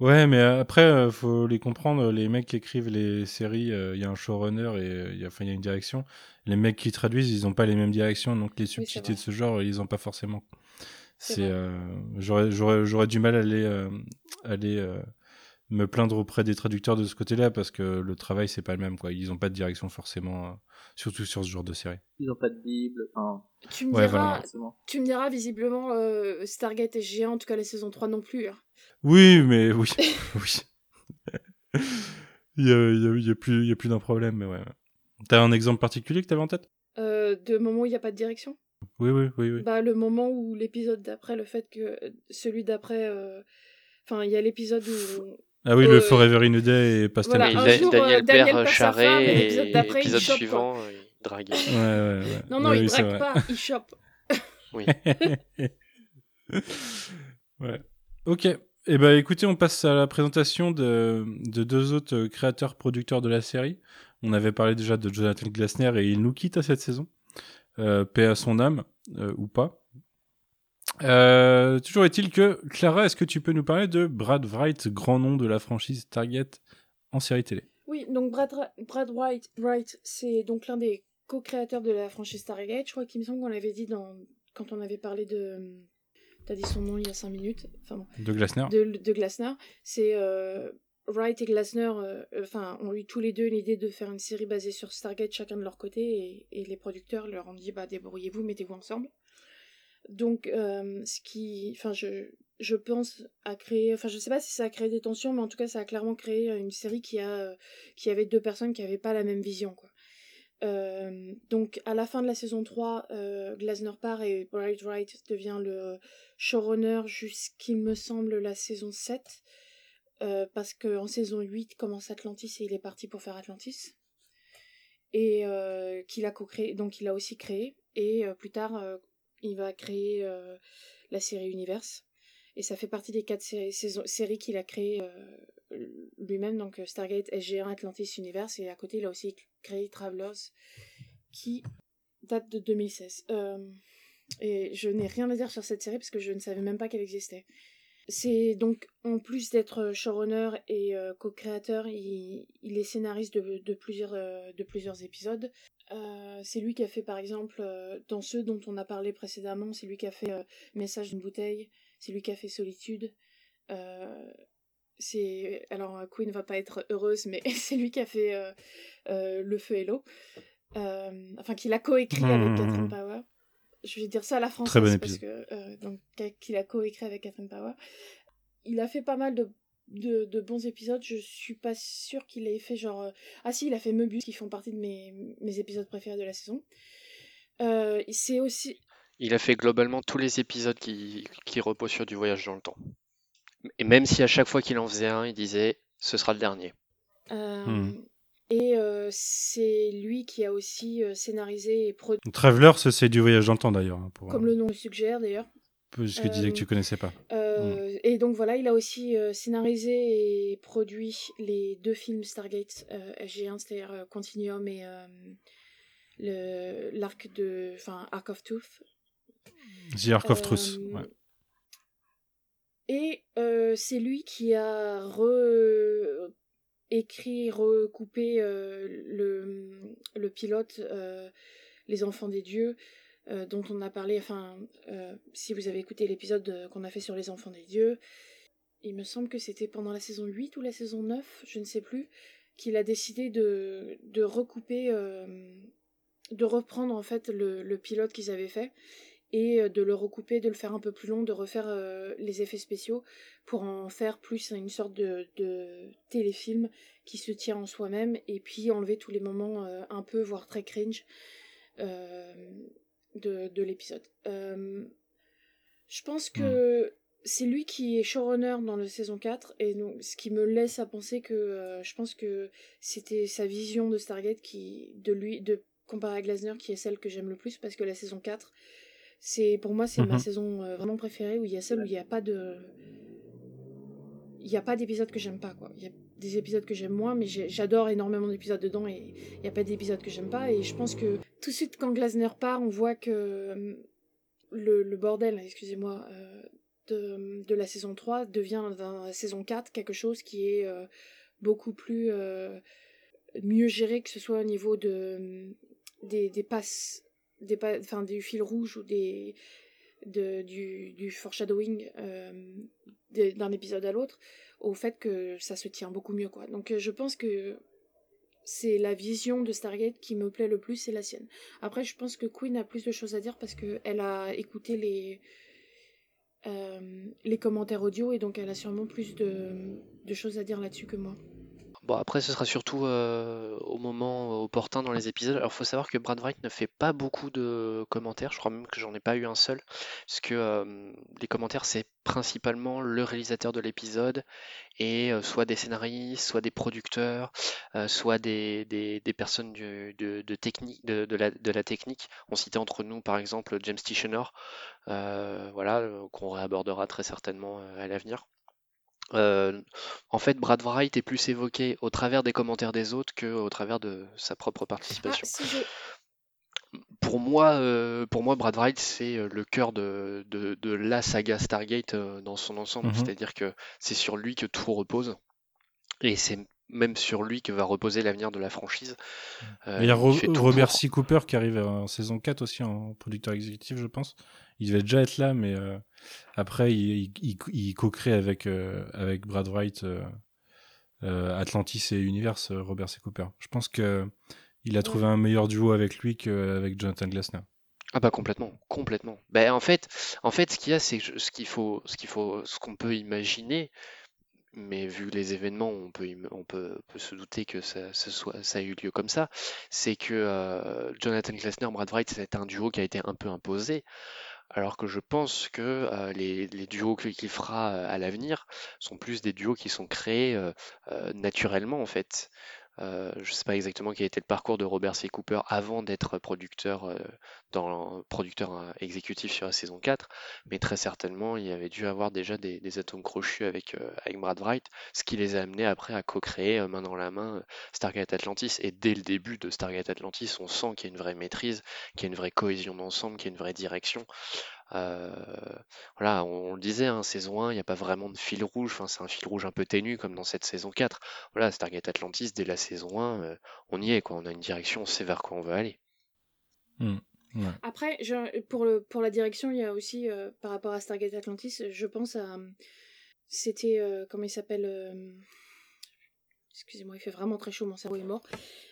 Ouais, mais après, euh, faut les comprendre. Les mecs qui écrivent les séries, euh, il y a un showrunner et euh, il y a, enfin, il y a une direction. Les mecs qui traduisent, ils ont pas les mêmes directions, donc les subtilités de ce genre, ils ont pas forcément. C'est euh, j'aurais, j'aurais, j'aurais du mal à aller, euh, aller euh, me plaindre auprès des traducteurs de ce côté-là parce que le travail c'est pas le même, quoi. Ils ont pas de direction forcément, euh, surtout sur ce genre de série. Ils ont pas de Bible, enfin, Tu me Ouais, diras, voilà. tu me diras visiblement euh, Stargate est géant, en tout cas la saison 3 non plus. hein. Oui, mais oui, oui. il y a, il y a- il y a plus, il y a plus d'un problème, mais ouais. ouais. T'as un exemple particulier que t'avais en tête? Euh, de moment où il n'y a pas de direction? Oui, oui, oui, oui. Bah, le moment où l'épisode d'après, le fait que celui d'après. euh, Enfin, il y a l'épisode où. Ah oui, Euh, le Forever in a Day et Pastel voilà, un jour, Daniel euh, Daniel Père charré femme, et l'épisode suivant, euh, il drague. Ouais, ouais, ouais. Non, non, Oui, il drague pas, il chope. Oui. ouais. Ok. Eh ben, écoutez, on passe à la présentation de, de deux autres euh, créateurs producteurs de la série. On avait parlé déjà de Jonathan Glasner et il nous quitte à cette saison. Euh, paix à son âme, euh, ou pas. Euh, toujours est-il que, Clara, est-ce que tu peux nous parler de Brad Wright, grand nom de la franchise Target en série télé? Oui, donc Brad, Ra- Brad Wright, Wright c'est donc l'un des co-créateurs de la franchise Stargate. Je crois qu'il me semble qu'on l'avait dit dans... quand on avait parlé de. T'as dit son nom il y a 5 minutes. Enfin bon. De Glasner de, de Glasner. C'est euh, Wright et Glasner, euh, enfin, ont eu tous les deux l'idée de faire une série basée sur Stargate chacun de leur côté et, et les producteurs leur ont dit bah débrouillez-vous, mettez-vous ensemble. Donc, euh, ce qui, enfin, je, je pense à créer, enfin, je sais pas si ça a créé des tensions, mais en tout cas, ça a clairement créé une série qui a, euh, qui avait deux personnes qui avaient pas la même vision, quoi. Euh, donc, à la fin de la saison 3, euh, Glasner part et Bright Wright devient le showrunner jusqu'il me semble la saison 7. euh, parce qu'en saison 8 commence Atlantis et il est parti pour faire Atlantis. Et euh, qu'il a co-créé, donc il a aussi créé. Et euh, plus tard, euh, il va créer euh, la série Universe. Et ça fait partie des quatre séries, qu'il a créées euh, lui-même, donc euh, Stargate, SG1, Atlantis, Universe. Et à côté, il a aussi créé Travelers, qui date de 2016. Euh, et je n'ai rien à dire sur cette série parce que je ne savais même pas qu'elle existait. C'est donc, en plus d'être showrunner et co-créateur, il, est scénariste de plusieurs épisodes. Euh, c'est lui qui a fait, par exemple, euh, dans ceux dont on a parlé précédemment, c'est lui qui a fait euh, Message d'une bouteille, c'est lui qui a fait Solitude. C'est alors Queen va pas être heureuse, mais c'est lui qui a fait Le feu et l'eau. enfin qu'il a coécrit avec Catherine Power. Je vais dire ça à la française parce que donc qu'il a coécrit avec Catherine Power. Il a fait pas mal de de, bons épisodes. Je suis pas sûre qu'il ait fait genre. Ah si, il a fait Meubus, qui font partie de mes, mes épisodes préférés de la saison. Euh, c'est aussi. Il a fait globalement tous les épisodes qui, qui reposent sur du voyage dans le temps. Et même si à chaque fois qu'il en faisait un, il disait ce sera le dernier. Euh, hmm. Et euh, c'est lui qui a aussi scénarisé et produit. Traveler, c'est du voyage dans le temps d'ailleurs. Hein, Comme le nom le suggère d'ailleurs. Ce que disais que tu connaissais pas. Hmm. Et donc voilà, il a aussi scénarisé et produit les deux films Stargate SG1, c'est-à-dire Continuum et l'arc de enfin Arc of Truth The Arc of Truth euh, ouais. et euh, c'est lui qui a re écrit recoupé euh, le, le pilote les enfants des dieux dont on a parlé enfin si vous avez écouté l'épisode qu'on a fait sur les enfants des dieux il me semble que c'était pendant la saison 8 ou la saison 9 je ne sais plus qu'il a décidé de, de recouper de reprendre en fait le, pilote qu'ils avaient fait et euh, de le recouper, de le faire un peu plus long, de refaire euh, les effets spéciaux pour en faire plus une sorte de, téléfilm qui se tient en soi-même et puis enlever tous les moments euh, un peu voire très cringe de, l'épisode. je pense que hmm. c'est lui qui est showrunner dans la saison 4 et donc ce qui me laisse à penser que je pense que c'était sa vision de Stargate qui de lui de comparé à Glasner qui est celle que j'aime le plus parce que la saison 4 c'est pour moi c'est ma mhm. saison euh, vraiment préférée où il y a celle où il n'y a pas de il n'y a pas d'épisode que j'aime pas quoi il y a des épisodes que j'aime moins mais j'adore énormément d'épisodes dedans et il n'y a pas d'épisodes que j'aime pas. Et je pense que tout de suite quand Glasner part on voit que euh, le, bordel excusez-moi euh, de, la saison 3 devient dans la saison 4 quelque chose qui est beaucoup plus mieux géré que ce soit au niveau de des, des passes, des enfin, du fil rouge ou des, de, du, foreshadowing euh, d'un épisode à l'autre, au fait que ça se tient beaucoup mieux. quoi. Donc euh, je pense que c'est la vision de Stargate qui me plaît le plus, c'est la sienne. Après, je pense que Queen a plus de choses à dire parce qu'elle a écouté les, euh, les commentaires audio et donc elle a sûrement plus de, de choses à dire là-dessus que moi. Bon, après, ce sera surtout euh, au moment opportun dans les épisodes. Alors, il faut savoir que Brad Wright ne fait pas beaucoup de commentaires. Je crois même que j'en ai pas eu un seul. Parce que euh, les commentaires, c'est principalement le réalisateur de l'épisode et euh, soit des scénaristes, soit des producteurs, soit des, des, personnes de, technique, de, la, de la technique. On citait entre nous, par exemple, James Tichener, voilà, qu'on réabordera très certainement à l'avenir. Euh, en fait, Brad Wright est plus évoqué au travers des commentaires des autres qu'au travers de sa propre participation. Ah, pour moi, euh, pour moi, Brad Wright, c'est euh, le cœur de, de, la saga Stargate dans son ensemble. Mhm. C'est-à-dire que c'est sur lui que tout repose. Et c'est même sur lui que va reposer l'avenir de la franchise. il y a Robert C. Cooper qui arrive en saison 4 aussi en producteur exécutif, je pense il devait déjà être là, mais euh, après, il, il, co-crée avec, euh, avec Brad Wright euh, Atlantis et Universe, Robert C. Cooper. Je pense que il a trouvé un meilleur duo avec lui qu'avec Jonathan Glassner. Ah bah complètement, complètement. Ben en fait, en fait, ce qu'il y a, c'est ce qu'il faut, ce qu'il faut, ce qu'on peut imaginer, mais vu les événements, on peut, on peut, peut se douter que ça, soit, ça a eu lieu comme ça. C'est que Jonathan Glassner, Brad Wright, c'est un duo qui a été un peu imposé. Alors que je pense que les, duos qu'il fera à l'avenir sont plus des duos qui sont créés naturellement en fait. Je ne sais pas exactement quel était le parcours de Robert C. Cooper avant d'être producteur, dans, producteur exécutif sur la saison 4, mais très certainement il avait dû avoir déjà des, atomes crochus avec, avec Brad Wright, ce qui les a amenés après à co-créer main dans la main Stargate Atlantis. Et dès le début de Stargate Atlantis, on sent qu'il y a une vraie maîtrise, qu'il y a une vraie cohésion d'ensemble, qu'il y a une vraie direction. Euh, voilà, on, le disait, hein, saison 1, il n'y a pas vraiment de fil rouge, enfin, c'est un fil rouge un peu ténu comme dans cette saison 4. Voilà, Stargate Atlantis, dès la saison 1, euh, on y est, quoi, on a une direction, on sait vers quoi on veut aller. Mmh, Après, pour, le, pour la direction, il y a aussi, euh, par rapport à Stargate Atlantis, je pense à. C'était. comment il s'appelle excusez-moi, il fait vraiment très chaud, mon cerveau est mort.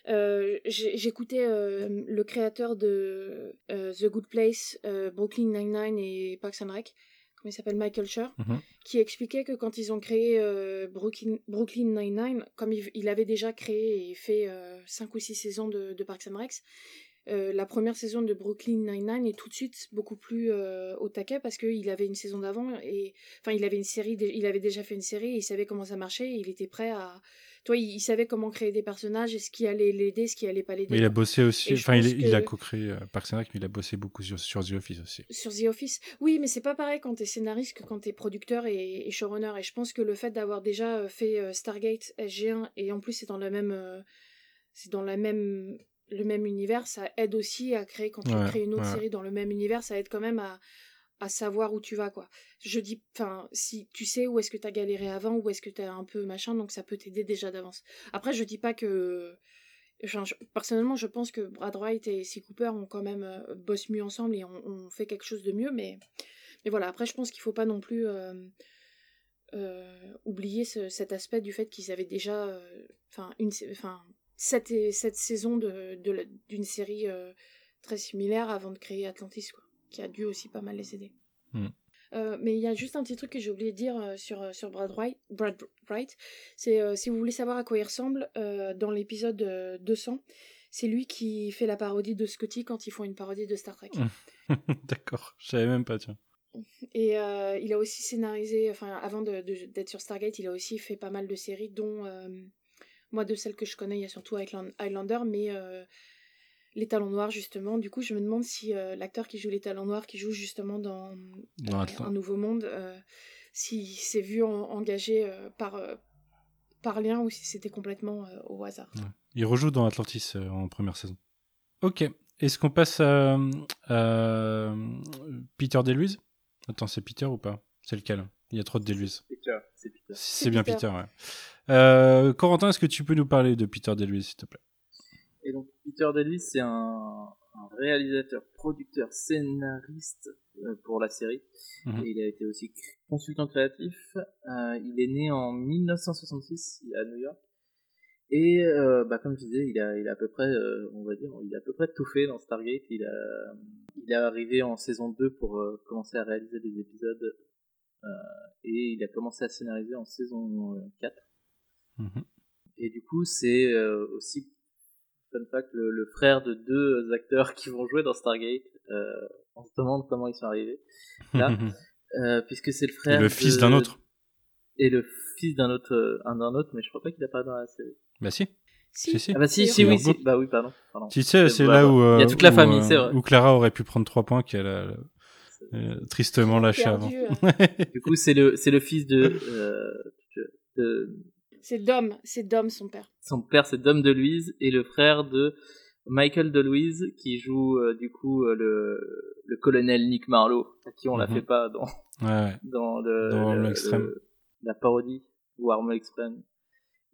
Euh, J'écoutais euh, le créateur de euh, The Good Place, Brooklyn Nine-Nine et Parks and Rec, comment il s'appelle, Michael Schur, Mhm. qui expliquait que quand ils ont créé Brooklyn, Brooklyn Nine-Nine, comme il, il avait déjà créé et fait 5 ou 6 saisons de, de Parks and Rec, euh, la première saison de Brooklyn Nine-Nine est tout de suite beaucoup plus euh, au taquet parce qu'il avait une saison d'avant et enfin il avait une série, il avait déjà fait une série, et il savait comment ça marchait, et il était prêt à, toi, il, il savait comment créer des personnages et ce qui allait l'aider, ce qui allait pas l'aider. Mais il a bossé aussi, enfin, il, a co-créé euh, Parks and Rec, mais il a bossé beaucoup sur, sur The Office aussi. Sur The Office. Oui, mais c'est pas pareil quand t'es scénariste que quand t'es producteur et, et showrunner. Et je pense que le fait d'avoir déjà euh, fait euh, Stargate, SG1, et en plus c'est dans la même, euh, c'est dans la même, le même univers, ça aide aussi à créer quand tu crées une autre ouais. série dans le même univers, ça aide quand même à, à savoir où tu vas quoi. Je dis, enfin, si tu sais où est-ce que t'as galéré avant, où est-ce que t'as un peu machin, donc ça peut t'aider déjà d'avance. Après, je dis pas que Enfin, personnellement, je pense que Brad Wright et C. Cooper ont quand même euh, bossent mieux ensemble et ont, fait quelque chose de mieux, mais, mais voilà. Après, je pense qu'il faut pas non plus euh, euh, oublier ce- cet aspect du fait qu'ils avaient déjà, euh, enfin, une, enfin, cette, cette saison d'une série très similaire avant de créer Atlantis, quoi, qui a dû aussi pas mal les aider. Hmm. Euh, mais il y a juste un petit truc que j'ai oublié de dire euh, sur, euh, sur Brad Wright, Brad Wright. c'est euh, si vous voulez savoir à quoi il ressemble, dans l'épisode euh, 200, c'est lui qui fait la parodie de Scotty quand ils font une parodie de Star Trek. D'accord, je savais même pas, tiens. Et il a aussi scénarisé, enfin avant d'être sur Stargate, il a aussi fait pas mal de séries, dont moi de celles que je connais, il y a surtout Highland- Highlander, mais Les Talons Noirs justement. Du coup, je me demande si euh, l'acteur qui joue Les Talons Noirs, qui joue justement dans euh, Un Nouveau Monde, euh, s'il s'est vu en- engagé euh, par, euh, par lien ou si c'était complètement euh, au hasard. Il rejoue dans Atlantis euh, en première saison. Ok, est-ce qu'on passe à, à Peter DeLuise Attends, c'est Peter ou pas? C'est lequel? Il y a trop de DeLuise. Peter, c'est bien Peter. Peter, ouais. Euh, Corentin, est-ce que tu peux nous parler de Peter DeLuise, s'il te plaît? Et donc Peter Daly, c'est un, un réalisateur, producteur, scénariste euh, pour la série. Mhm. Et il a été aussi consultant créatif. Euh, il est né en 1966 à New York. Et euh, bah, comme je disais, il a, il a à peu près, on va dire, il a à peu près tout fait dans Stargate. Il a, il est arrivé en saison 2 pour commencer à réaliser des épisodes. et il a commencé à scénariser en saison euh, 4. Mhm. Et du coup, c'est aussi, fun fact, le, le frère de deux acteurs qui vont jouer dans Stargate. Euh, on se demande comment ils sont arrivés. Là, Euh, puisque c'est le Et frère. le fils de- d'un autre. Et le fils d'un autre, euh, un d'un autre, mais je crois pas qu'il apparaît dans la série. Bah si. Si, si. Ah bah si, si, oui, si. Bah oui, pardon. pardon. Tu sais, c'est Bah, là où, euh, Il y a toute la où, famille, euh, c'est vrai. où Clara aurait pu prendre 3 points qu'elle a euh, tristement lâché avant. Euh, Du coup, c'est le, c'est le fils de, euh, de, c'est Dom, c'est Dom son père. son père c'est Dom DeLuise et le frère de Michael DeLuise qui joue euh, du coup euh, le, le colonel Nick Marlowe à qui on la Mhm. fait pas dans Ouais, ouais. dans le, Dans le- Extreme. le- la parodie Warm Extreme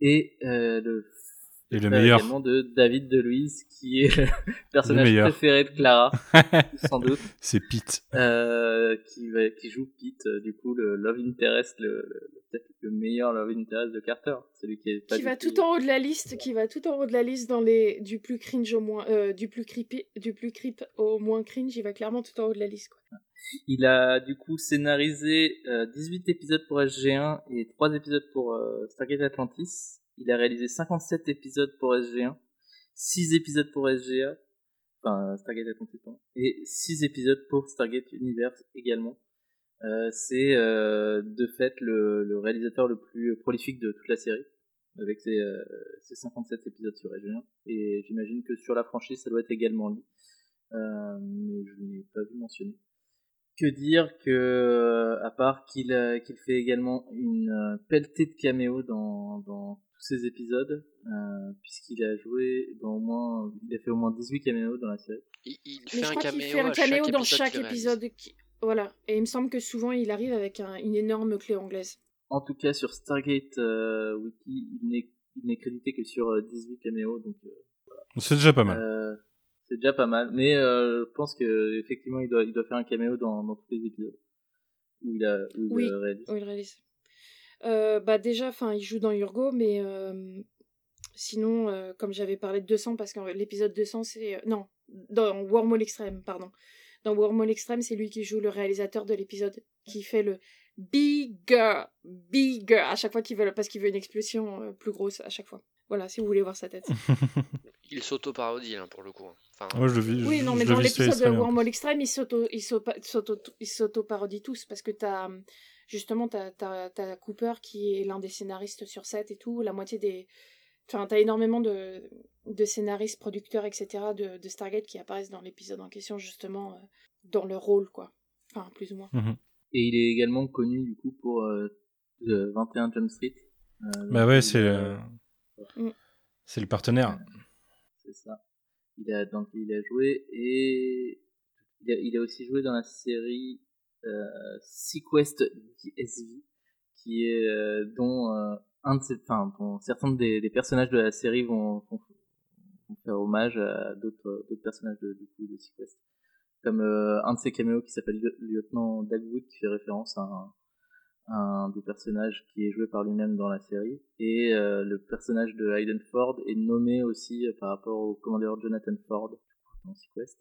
et euh, le Et le frère meilleur. également de David DeLuise qui est le personnage meilleur. préféré de Clara sans doute c'est Pete. euh, qui va, qui joue Pete euh, du coup le love interest le, le- peut-être le meilleur love interest de Carter celui qui est pas Qui va tout- tout en haut de la liste, qui va tout en haut de la liste dans les du plus cringe au moins, euh, du plus creepy, du plus creep au moins cringe, il va clairement tout en haut de la liste. Quoi. Il a du coup scénarisé euh, 18 épisodes pour SG1 et 3 épisodes pour euh, Stargate Atlantis. Il a réalisé 57 épisodes pour SG1, 6 épisodes pour SGA, enfin Stargate Atlantis, et 6 épisodes pour Stargate Universe également. Euh, c'est euh, de fait le, le réalisateur le plus prolifique de toute la série, avec ses, euh, ses 57 épisodes sur SG1. Et j'imagine que sur la franchise, ça doit être également lui. Euh, mais je ne l'ai pas vu mentionner que dire que euh, à part qu'il euh, qu'il fait également une euh, pelletée de caméos dans, dans tous ses épisodes euh, puisqu'il a joué dans au moins il a fait au moins 18 caméos dans la série Il, il Mais fait je un crois qu'il caméo, fait un à caméo chaque dans chaque épisode. Qui... Voilà. Et il me semble que souvent il arrive avec un- une énorme clé anglaise. en tout cas sur Stargate euh, Wiki il n'est il n'est crédité que sur euh, 18 caméos donc euh, C'est déjà pas mal. C'est déjà pas mal mais euh, je pense que effectivement il doit il doit faire un caméo dans, dans tous les épisodes où il a où il Oui. euh, réalise où il réalise. Euh, bah déjà, enfin, il joue dans Urgo, mais euh, Sinon, comme j'avais parlé de 200, parce que l'épisode 200, c'est... non, dans Wormhole Extreme, pardon. Dans Wormhole Extreme, c'est lui qui joue le réalisateur de l'épisode, qui fait le bigger, bigger à chaque fois qu'il veut, parce qu'il veut une explosion plus grosse à chaque fois. Voilà, si vous voulez voir sa tête. il s'auto-parodie, hein, pour le coup. Enfin, je vis, oui, non, mais dans l'épisode de Wormhole Extreme, ils s'auto-parodient tous, parce que t'as justement, t'as as, Cooper qui est l'un des scénaristes sur set et tout, la moitié des... Enfin, t'as énormément de, de scénaristes, producteurs, etc. De, de Stargate qui apparaissent dans l'épisode en question, justement, euh, dans leur rôle, quoi. Enfin, plus ou moins. Mhm. Et il est également connu, du coup, pour euh, 21 Jump Street. Euh, bah ouais, c'est... Mm. C'est le partenaire. C'est ça. Il a, donc, il a joué et il a, il a aussi joué dans la série euh, Sequest DSV, qui est euh, dont euh, un de ces, enfin, dont certains des, des, personnages de la série vont, vont, faire hommage à d'autres d'autres personnages de, du coup de Sequest, comme euh, un de ses caméos qui s'appelle lieutenant Dagwood qui fait référence à un, un des personnages qui est joué par lui-même dans la série. Et euh, le personnage de Hayden Ford est nommé aussi euh, par rapport au commandeur Jonathan Ford dans Sequest.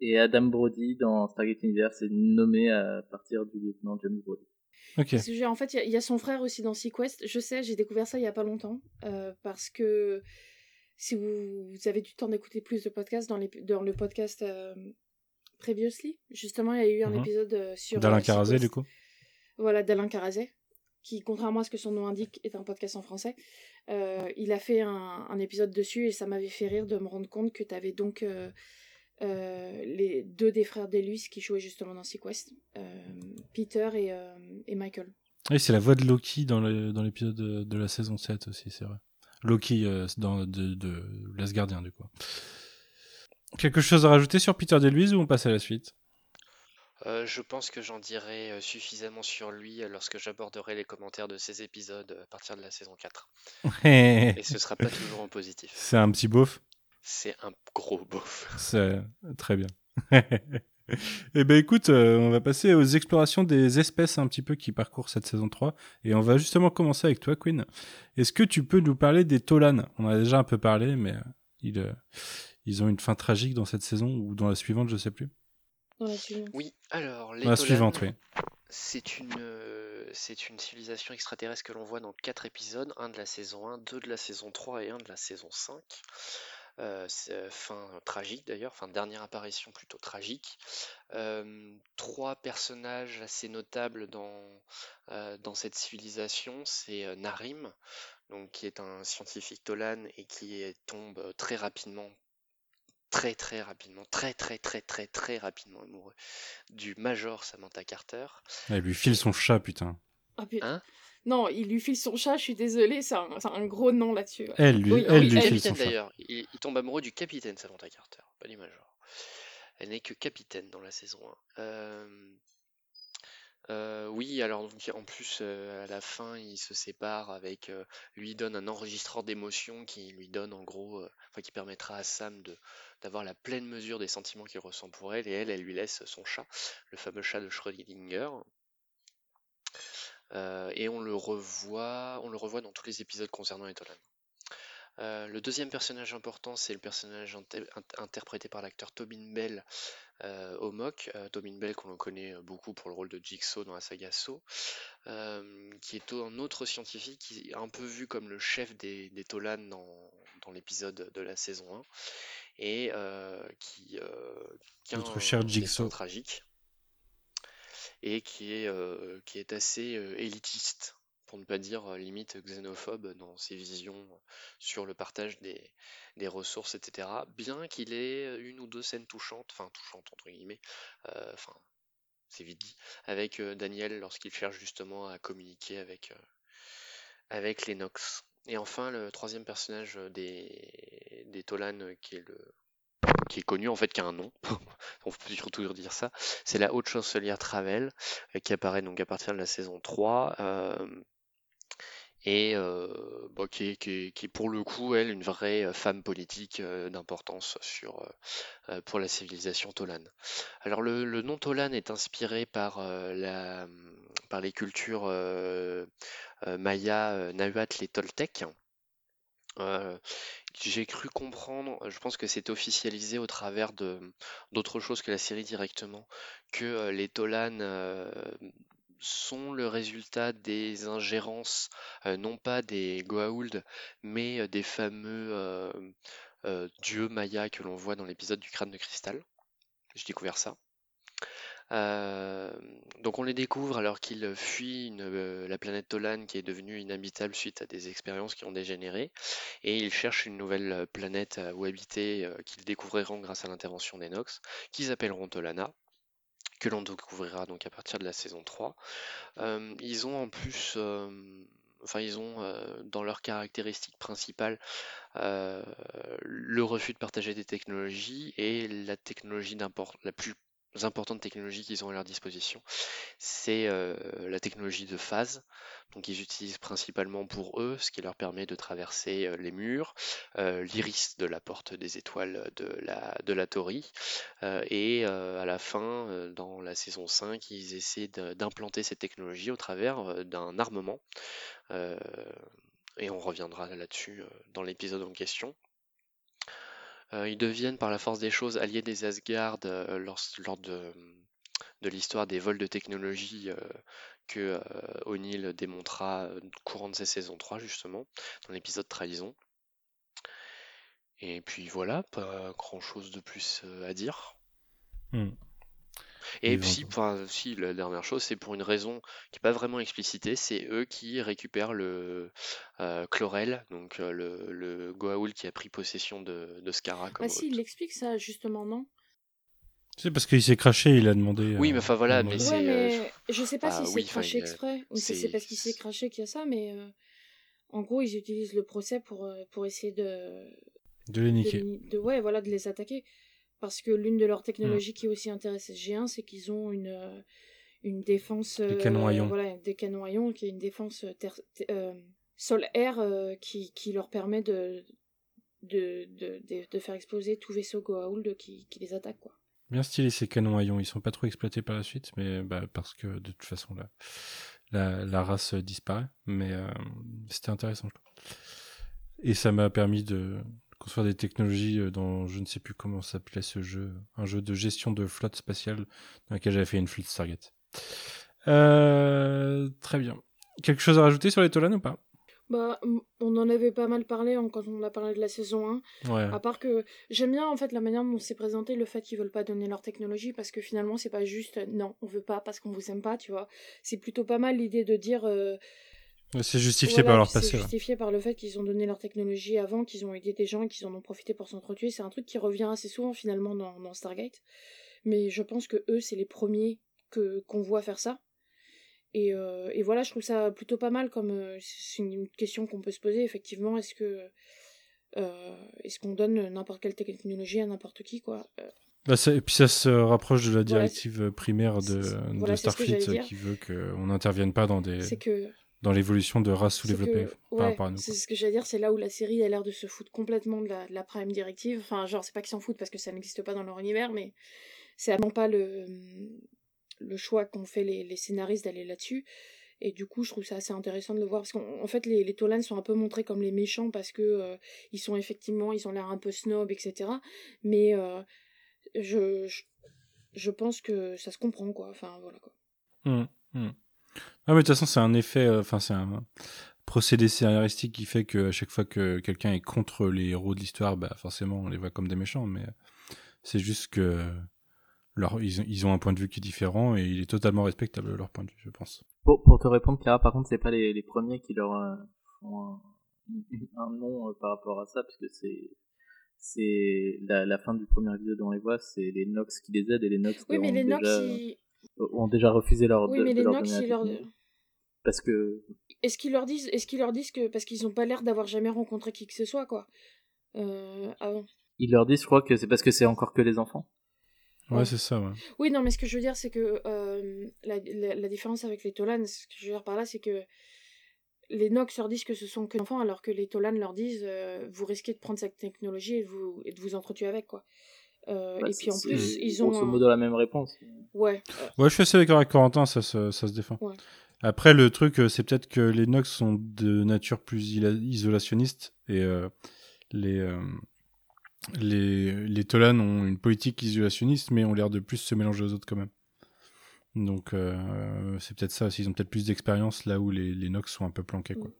Et Adam Brody dans Stargate Universe est nommé à partir du lieutenant James Brody. Ok. en fait, il y, a son frère aussi dans Sequest. Je sais, j'ai découvert ça il y a pas longtemps. Euh, parce que si vous, avez du temps d'écouter plus de podcasts, dans, les, dans le podcast Previously, justement, il y a eu un mhm. épisode sur. D'Alain Carazé, du coup voilà, d'Alain Carazet, qui, contrairement à ce que son nom indique, est un podcast en français. Euh, il a fait un, épisode dessus et ça m'avait fait rire de me rendre compte que tu avais donc euh, euh, les deux des frères d'Elvis qui jouaient justement dans Sequest, Peter et, Michael. Oui, c'est la voix de Loki dans l'épisode de, la saison 7 aussi, c'est vrai. Loki dans, de, de L'Asgardien, du coup. Quelque chose à rajouter sur Peter DeLuise ou on passe à la suite? Euh, je pense que j'en dirai euh, suffisamment sur lui euh, lorsque j'aborderai les commentaires de ces épisodes à partir de la saison 4. Et ce sera pas toujours en positif. C'est un petit beauf? C'est un gros beauf. C'est très bien. Eh ben écoute, on va passer aux explorations des espèces un petit peu qui parcourent cette saison 3 et on va justement commencer avec toi Queen. Est-ce que tu peux nous parler des Tolan On en a déjà un peu parlé mais ils, ils ont une fin tragique dans cette saison ou dans la suivante, je sais plus. Oui, alors les La suivante, oui. c'est une, euh, c'est une civilisation extraterrestre que l'on voit dans quatre épisodes, un de la saison 1, deux de la saison 3 et un de la saison 5. Euh, euh, fin tragique d'ailleurs, fin dernière apparition plutôt tragique. trois personnages assez notables dans, dans cette civilisation, c'est Narim, donc, qui est un scientifique Tolan et qui tombe très rapidement très très rapidement, très très très très très rapidement amoureux du Major Samantha Carter. Il lui file son chat, putain. Ah, hein? non, il lui file son chat, je suis désolé, c'est un, gros nom là-dessus. Elle lui, elle lui file son d'ailleurs, il, tombe amoureux du capitaine Samantha Carter, pas du Major. Elle n'est que capitaine dans la saison 1. Euh, euh, oui, alors en plus euh, à la fin il se sépare avec, euh, lui donne un enregistreur d'émotions qui lui donne en gros, enfin qui permettra à Sam de d'avoir la pleine mesure des sentiments qu'il ressent pour elle et elle, elle lui laisse son chat, le fameux chat de Schrödinger. et on le revoit, dans tous les épisodes concernant Etolan. Euh, le deuxième personnage important, c'est le personnage interprété par l'acteur Tobin Bell euh, au MOC. Euh, Tobin Bell, qu'on connaît beaucoup pour le rôle de Jigsaw dans la saga Saw, qui est un autre scientifique un peu vu comme le chef des, des Tolan dans, l'épisode de la saison 1 et qui, qui a Notre cher Jigsaw tragique et qui est, qui est assez élitiste pour ne pas dire euh, limite xénophobe dans ses visions sur le partage des, ressources, etc. Bien qu'il ait une ou deux scènes touchantes, enfin touchantes entre guillemets, euh, enfin c'est vite dit, avec euh, Daniel lorsqu'il cherche justement à communiquer avec, avec les Nox. Et enfin, le troisième personnage des, des Tolan qui est le qui est connu en fait qui a un nom, on peut toujours dire ça, c'est la haute chancelière Travel qui apparaît donc à partir de la saison 3 et euh, bah, qui, est, qui, pour le coup, elle, une vraie euh, femme politique euh, d'importance pour la civilisation Tolan. Alors le, le nom Tolan est inspiré par, la, par les cultures maya, nahuatl et toltèques. j'ai cru comprendre, je pense que c'est officialisé au travers d'autres choses que la série directement, que les Tolan sont le résultat des ingérences, non pas des Goa'uld, mais des fameux dieux mayas que l'on voit dans l'épisode du crâne de cristal. J'ai découvert ça. Euh, donc on les découvre alors qu'ils fuient euh, la planète Tolan qui est devenue inhabitable suite à des expériences qui ont dégénéré et ils cherchent une nouvelle planète où habiter euh, qu'ils découvriront grâce à l'intervention d'Enox qu'ils appelleront Tolana que l'on découvrira donc à partir de la saison 3. ils ont en plus enfin ils ont dans leurs caractéristiques principales le refus de partager des technologies et la technologie la plus importantes technologies qu'ils ont à leur disposition, c'est euh, la technologie de phase. Donc ils utilisent principalement pour eux, ce qui leur permet de traverser euh, les murs, euh, l'iris de la porte des étoiles de la, de la et à la fin, dans la saison 5, ils essaient d'implanter cette technologie au travers d'un armement. et on reviendra là-dessus dans l'épisode en question. Euh, ils deviennent par la force des choses alliés des Asgard euh, lors, de, l'histoire des vols de technologie euh, que O'Neill démontra courant de sa saison 3 justement, dans l'épisode Trahison. Et puis voilà, pas grand chose de plus à dire. Hmm. Et puis, enfin, si, la dernière chose, c'est pour une raison qui n'est pas vraiment explicitée, c'est eux qui récupèrent le euh, Chlorel, donc euh, le, le Goa'uld qui a pris possession de, de Skara. Comme ah si, il explique ça justement, non? C'est parce qu'il s'est craché, il a demandé. Oui, mais enfin voilà, mais c'est. Euh, je sais pas si c'est craché exprès ou si c'est parce qu'il s'est craché qu'il y a ça, mais en gros, ils utilisent le procès pour, pour essayer de. De les niquer. De, ouais, voilà, de les attaquer. Parce que l'une de leurs technologies mm. qui aussi intéresse G1, c'est qu'ils ont une, euh, une défense. Des canons à ions. Voilà, des canons à ions, qui est une défense euh, sol-air euh, qui, qui, leur permet de, de, de, de, faire exploser tout vaisseau Goa'uld qui, qui les attaque. Quoi. Bien stylé ces canons à ions. Ils sont pas trop exploités par la suite, mais bah, parce que de toute façon, la, la, la race disparaît. Mais c'était intéressant, je trouve. Et ça m'a permis de, construire des technologies euh, dans, je ne sais plus comment s'appelait ce jeu, un jeu de gestion de flotte spatiale dans lequel j'avais fait une flotte Stargate. Euh, très bien. Quelque chose à rajouter sur les Tolan ou pas? Bah, on en avait pas mal parlé quand on a parlé de la saison 1. Ouais. À part que j'aime bien en fait la manière dont c'est présenté le fait qu'ils veulent pas donner leur technologie parce que finalement c'est pas juste non, on veut pas parce qu'on vous aime pas, tu vois. C'est plutôt pas mal l'idée de dire euh, c'est justifié par leur passé. C'est justifié par le fait qu'ils ont donné leur technologie avant, qu'ils ont aidé des gens qu'ils en ont profité pour s'entretuer. C'est un truc qui revient assez souvent finalement dans, Stargate. Mais je pense que eux, c'est les premiers que qu'on voit faire ça. Et, euh, et, voilà, je trouve ça plutôt pas mal comme euh, c'est une question qu'on peut se poser effectivement. Est-ce que euh, est-ce qu'on donne n'importe quelle technologie à n'importe qui quoi bah et puis ça se rapproche de la directive primaire de, de Starfleet qui veut qu'on n'intervienne pas dans des. C'est que dans l'évolution de races sous-développées par rapport à nous. C'est ce que j'allais dire, c'est là où la série a l'air de se foutre complètement de la, Prime Directive. Enfin, genre, c'est pas qu'ils s'en foutent parce que ça n'existe pas dans leur univers, mais c'est vraiment pas le, le choix qu'ont fait les, scénaristes d'aller là-dessus. Et du coup, je trouve ça assez intéressant de le voir parce qu'en fait, les, les Tolan sont un peu montrés comme les méchants parce que euh, ils sont effectivement, ils ont l'air un peu snob, etc. Mais euh, je, je, pense que ça se comprend, quoi. Enfin, voilà, quoi. Mmh, mmh. Ah, mais de toute façon, c'est un effet, euh, enfin, c'est un procédé scénaristique qui fait que à chaque fois que quelqu'un est contre les héros de l'histoire, bah, forcément, on les voit comme des méchants, mais c'est juste que leur, ils, ont un point de vue qui est différent et il est totalement respectable leur point de vue, je pense. Pour, pour te répondre, Clara, par contre, c'est pas les, les, premiers qui leur euh, font un, nom euh, par rapport à ça, puisque c'est c'est la, la, fin du premier épisode où on les voit, c'est les Nox qui les aident et les Nox. Oui, mais les Nox, ont déjà refusé leur. Oui, mais les Nox, ils leur. Parce que. Est-ce qu'ils leur disent, est-ce qu'ils leur disent que parce qu'ils ont pas l'air d'avoir jamais rencontré qui que ce soit quoi euh, avant. Ils leur disent, je crois que c'est parce que c'est encore que les enfants. Ouais, c'est ça. Ouais. Oui, non, mais ce que je veux dire, c'est que euh, la, la, différence avec les Tolan, ce que je veux dire par là, c'est que les Nox leur disent que ce sont que des enfants, alors que les Tolan leur disent euh, vous risquez de prendre cette technologie et de vous, et de vous entretuer avec, quoi. Euh, bah, et puis en plus, ils ont. Grosso modo la même réponse. Ouais. Ouais, je suis assez d'accord avec Corentin, ça, ça, ça se défend. Ouais. Après, le truc, c'est peut-être que les Nox sont de nature plus isolationniste et les, les, les Tolan ont une politique isolationniste, mais ont l'air de plus se mélanger aux autres quand même. Donc euh, c'est peut-être ça aussi, ils ont peut-être plus d'expérience là où les, les Nox sont un peu planqués. Quoi.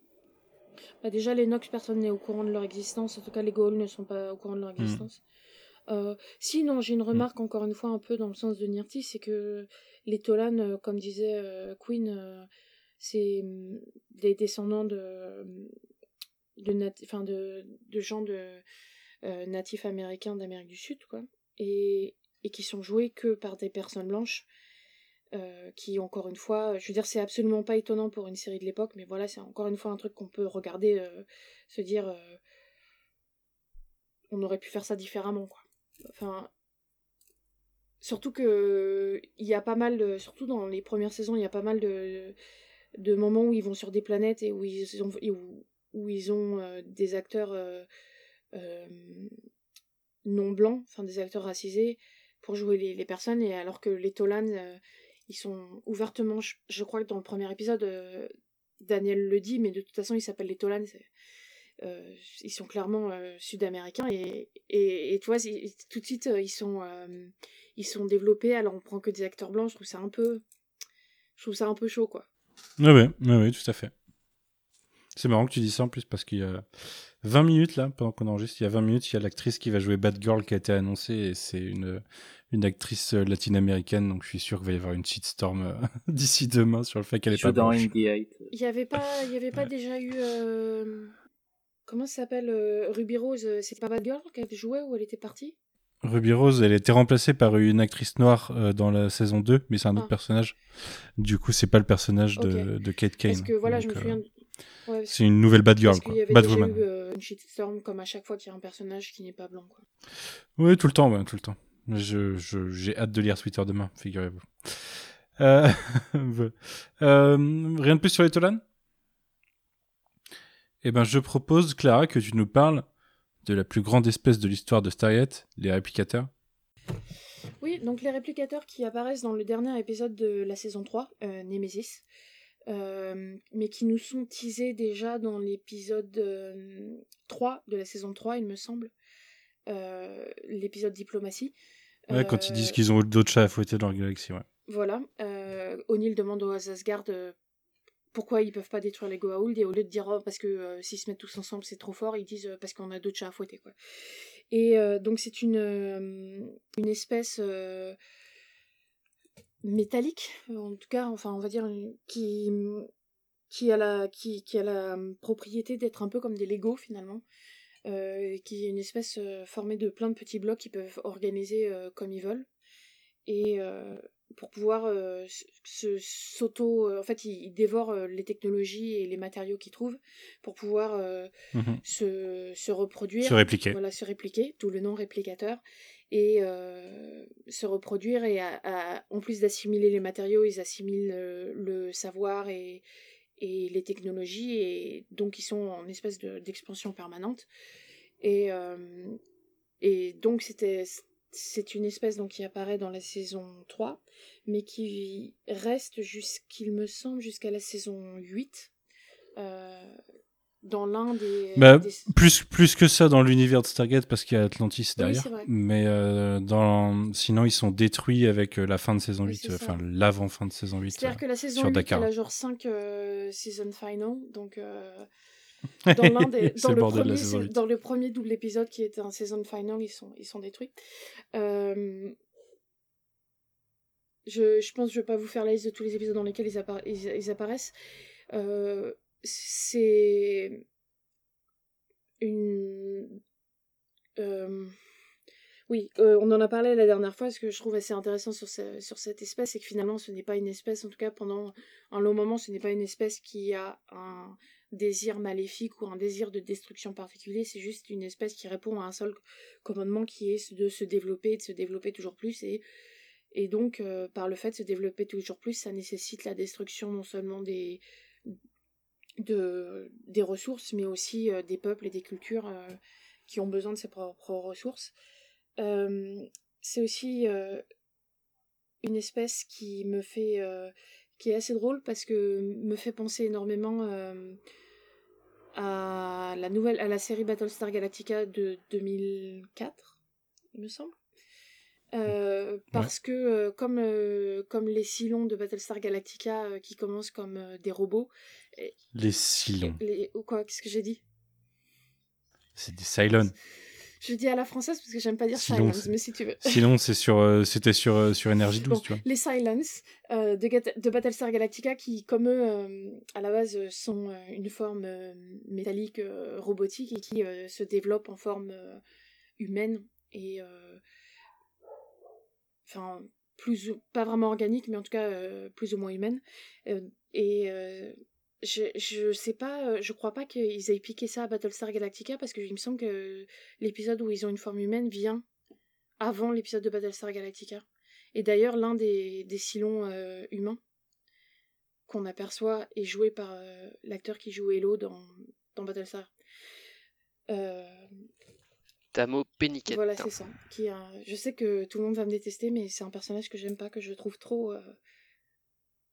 Bah déjà, les Nox, personne n'est au courant de leur existence. En tout cas, les Gauls ne sont pas au courant de leur hmm. existence. Euh, si, non, j'ai une hmm. remarque encore une fois un peu dans le sens de Nirti, c'est que les Tolan, euh, comme disait Queen, c'est mm, des descendants de, de, de, de gens de natifs américains d'Amérique du Sud, quoi. Et, et qui sont joués que par des personnes blanches. Euh, qui encore une fois, je veux dire, c'est absolument pas étonnant pour une série de l'époque, mais voilà, c'est encore une fois un truc qu'on peut regarder, euh, se dire, euh, on aurait pu faire ça différemment, quoi. Surtout que il y a pas mal, surtout dans les premières saisons, il y a pas mal de, de moments où ils vont sur des planètes et où ils ont, où, ont des acteurs non blancs, enfin des acteurs racisés pour jouer les, personnes, et alors que les Tolan ils sont ouvertement, je, crois que dans le premier épisode, euh, Daniel le dit, mais de toute façon, ils s'appellent les Tolan. Euh, ils sont clairement euh, sud-américains et, et, et, tu vois, tout de suite, ils sont, ils sont développés. Alors, on prend que des acteurs blancs. Je trouve ça un peu, je trouve ça un peu chaud, quoi. Oui, oui, oui, tout à fait. C'est marrant que tu dis ça en plus parce qu'il y a 20 minutes là, pendant qu'on enregistre, il y a 20 minutes, il y a l'actrice qui va jouer Bad Girl qui a été annoncée et c'est une, une actrice euh, latine-américaine, donc je suis sûr qu'il va y avoir une shitstorm euh, d'ici demain sur le fait qu'elle est pas dans Il y avait pas, il y avait pas déjà eu euh, comment ça s'appelle Ruby Rose, c'est pas Bad Girl qu'elle jouait ou elle était partie? Ruby Rose, elle a été remplacée par une actrice noire dans la saison 2, mais c'est un autre ah. personnage. Du coup, c'est pas le personnage de, de, Kate Kane. Parce que voilà, je me souviens. c'est une nouvelle Bad Girl, quoi. Bad Woman. Eu, une shitstorm comme à chaque fois qu'il y a un personnage qui n'est pas blanc, quoi. Oui, tout le temps, ouais, tout le temps. Je, j'ai hâte de lire Twitter demain, figurez-vous. Euh, euh, rien de plus sur les Tolan Eh ben, je propose, Clara, que tu nous parles de la plus grande espèce de l'histoire de Stargate, les réplicateurs. Oui, donc les réplicateurs qui apparaissent dans le dernier épisode de la saison 3, euh, Nemesis, mais qui nous sont teasés déjà dans l'épisode 3 de la saison 3, il me semble, l'épisode diplomatie. Ouais, quand ils disent euh, qu'ils ont d'autres chats à fouetter dans la galaxie, ouais. Voilà. Euh, O'Neill demande aux Asgard euh, pourquoi ils peuvent pas détruire les Goa'uld et au lieu de dire oh, parce que s'ils se mettent tous ensemble c'est trop fort, ils disent parce qu'on a d'autres chats à fouetter quoi. Et donc c'est une une espèce métallique en tout cas enfin on va dire qui qui a la qui, a la propriété d'être un peu comme des Lego finalement euh, qui est une espèce euh, formée de plein de petits blocs qui peuvent organiser euh, comme ils veulent. Et pour pouvoir se s'auto en fait ils, dévorent les technologies et les matériaux qu'ils trouvent pour pouvoir mhm. se, se, reproduire se répliquer voilà se répliquer tout le nom réplicateur et se reproduire et en plus d'assimiler les matériaux ils assimilent le savoir et, et les technologies, et donc ils sont en espèce d'expansion permanente. Et, euh, et donc c'était c'est une espèce donc qui apparaît dans la saison 3, mais qui reste jusqu'il me semble jusqu'à la saison 8. Euh, dans l'un des, bah, Plus, plus que ça dans l'univers de Stargate parce qu'il y a Atlantis derrière. mais euh, dans... sinon, ils sont détruits avec euh, la fin de saison 8, enfin l'avant-fin de saison 8. C'est-à-dire que la saison 8, Dakar. elle a genre 5 season final. Donc, dans, l'un des, dans, le premier, dans le premier double épisode qui était un season final, ils sont, ils sont détruits. Je, je pense que je vais pas vous faire la liste de tous les épisodes dans lesquels ils, ils, ils apparaissent. Euh, c'est une... Euh, oui, euh, on en a parlé la dernière fois. Ce que je trouve assez intéressant sur, sur cette espèce, c'est que finalement, ce n'est pas une espèce, en tout cas pendant un long moment, ce n'est pas une espèce qui a un désir maléfique ou un désir de destruction particulier. C'est juste une espèce qui répond à un seul commandement qui est de se développer, de se développer toujours plus. Et, et donc, euh, par le fait de se développer toujours plus, ça nécessite la destruction non seulement des, de, des ressources, mais aussi euh, des peuples et des cultures euh, qui ont besoin de ces propres ressources. C'est aussi une espèce qui me fait qui est assez drôle parce que me fait penser énormément à la nouvelle, à la série Battlestar Galactica de 2004, il me semble. Euh, parce que euh, comme, euh, comme les Cylons de Battlestar Galactica qui commencent comme des robots. Les Cylons. Les, ou quoi Qu'est-ce que j'ai dit? C'est des Cylons. Je dis à la française parce que j'aime pas dire Cylons, mais si tu veux. Cylons, c'est sur, c'était sur, sur Énergie 12, tu vois. Les Silence de, de, Battlestar Galactica qui, comme eux, à la base, sont une forme métallique robotique et qui se développent en forme humaine et enfin plus pas vraiment organique mais en tout cas euh, plus ou moins humaine euh, et euh, je, je sais pas je crois pas qu'ils aient piqué ça à Battlestar Galactica parce que il me semble que l'épisode où ils ont une forme humaine vient avant l'épisode de Battlestar Galactica et d'ailleurs l'un des, des silons humains qu'on aperçoit est joué par l'acteur qui joue Hello dans, dans Battlestar Tamo Peniquette. Voilà, c'est ça. Qui, je sais que tout le monde va me détester, mais c'est un personnage que j'aime pas, que je trouve trop. Euh,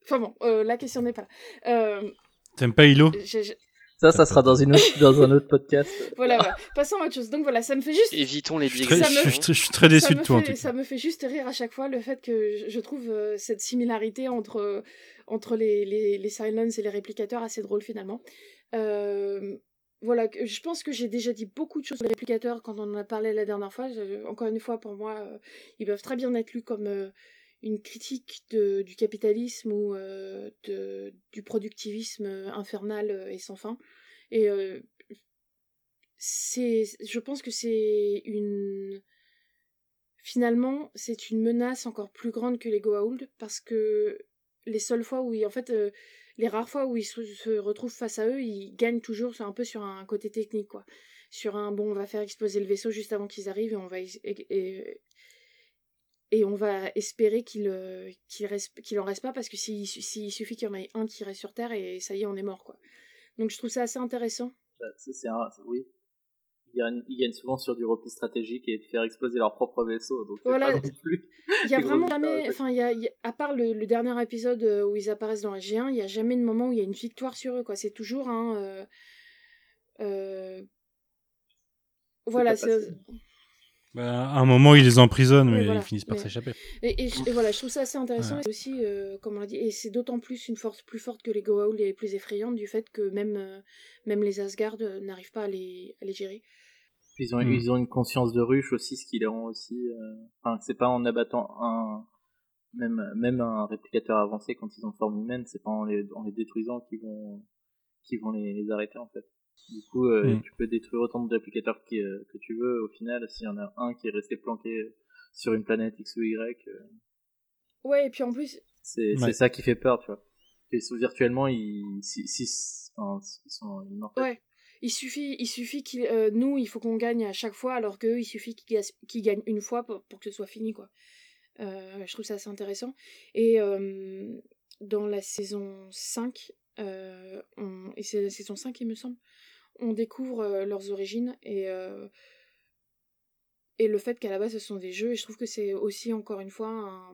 enfin bon, euh, la question n'est pas là. Euh, T'aimes pas Hilo? Ça, ça sera dans, une dans un autre podcast. voilà, voilà. Passons à autre chose. Donc voilà, ça me fait juste. Évitons les je, je, suis très déçu de toi. en tout cas. Ça me fait juste rire à chaque fois le fait que je trouve cette similarité entre, entre les, les, les Silence et les réplicateurs assez drôle finalement. Euh, voilà, je pense que j'ai déjà dit beaucoup de choses sur les réplicateurs quand on en a parlé la dernière fois. encore une fois, pour moi, euh, ils peuvent très bien être lus comme euh, une critique du capitalisme ou euh, du productivisme infernal et sans fin. Et je pense que c'est une. Finalement, c'est une menace encore plus grande que les Goa'uld parce que les seules fois où, en fait, les rares fois où ils se, retrouvent face à eux, ils gagnent toujours un peu sur un côté technique, quoi. Sur un bon, on va faire exploser le vaisseau juste avant qu'ils arrivent et on va et, on va espérer qu'il euh, qu'il en reste pas parce que s'il suffit qu'il y en ait un qui reste sur Terre et ça y est, on est mort, quoi. Donc je trouve ça assez intéressant. Bah, c'est oui, ils gagnent, souvent sur du repli stratégique et de faire exploser leur propre vaisseau. Donc voilà. Il y a vraiment jamais, enfin, il y a, à part le, dernier épisode euh, où ils apparaissent dans G1, il y a jamais de moment où il y a une victoire sur eux, quoi. C'est toujours un. Euh, euh, voilà, c'est. Bah, à un moment, ils les emprisonnent, mais ils finissent par s'échapper. Et, voilà, je trouve ça assez intéressant. Et aussi, comme on l'a dit, et c'est d'autant plus une force plus forte que les Goa'uld et plus effrayante du fait que même, même les Asgard n'arrivent pas à les, à les gérer. Ils ont, ils ont une conscience de ruche aussi, ce qui les rend aussi. Euh... Enfin, c'est pas en abattant un même même un réplicateur avancé quand ils ont forme humaine, c'est pas en les, en les détruisant qu'ils vont qui vont les, les, arrêter en fait. Du coup, euh, hmm. tu peux détruire autant de qui, euh, que tu veux. Au final, s'il y en a un qui est resté planqué sur une planète X ou Y. Euh, ouais, et puis en plus. C'est ça qui fait peur, tu vois. Ils sont virtuellement, ils, si, si, enfin, ils sont immortels. Ouais. Il suffit, il suffit qu'il, euh, nous, il faut qu'on gagne à chaque fois, alors qu'eux, il suffit qu'ils gagnent une fois pour, pour, que ce soit fini, quoi. Euh, je trouve ça assez intéressant. Et euh, dans la saison 5, on, et c'est saison 5, il me semble, on découvre leurs origines et, et le fait qu'à la base, ce sont des jeux. Et je trouve que c'est aussi, encore une fois,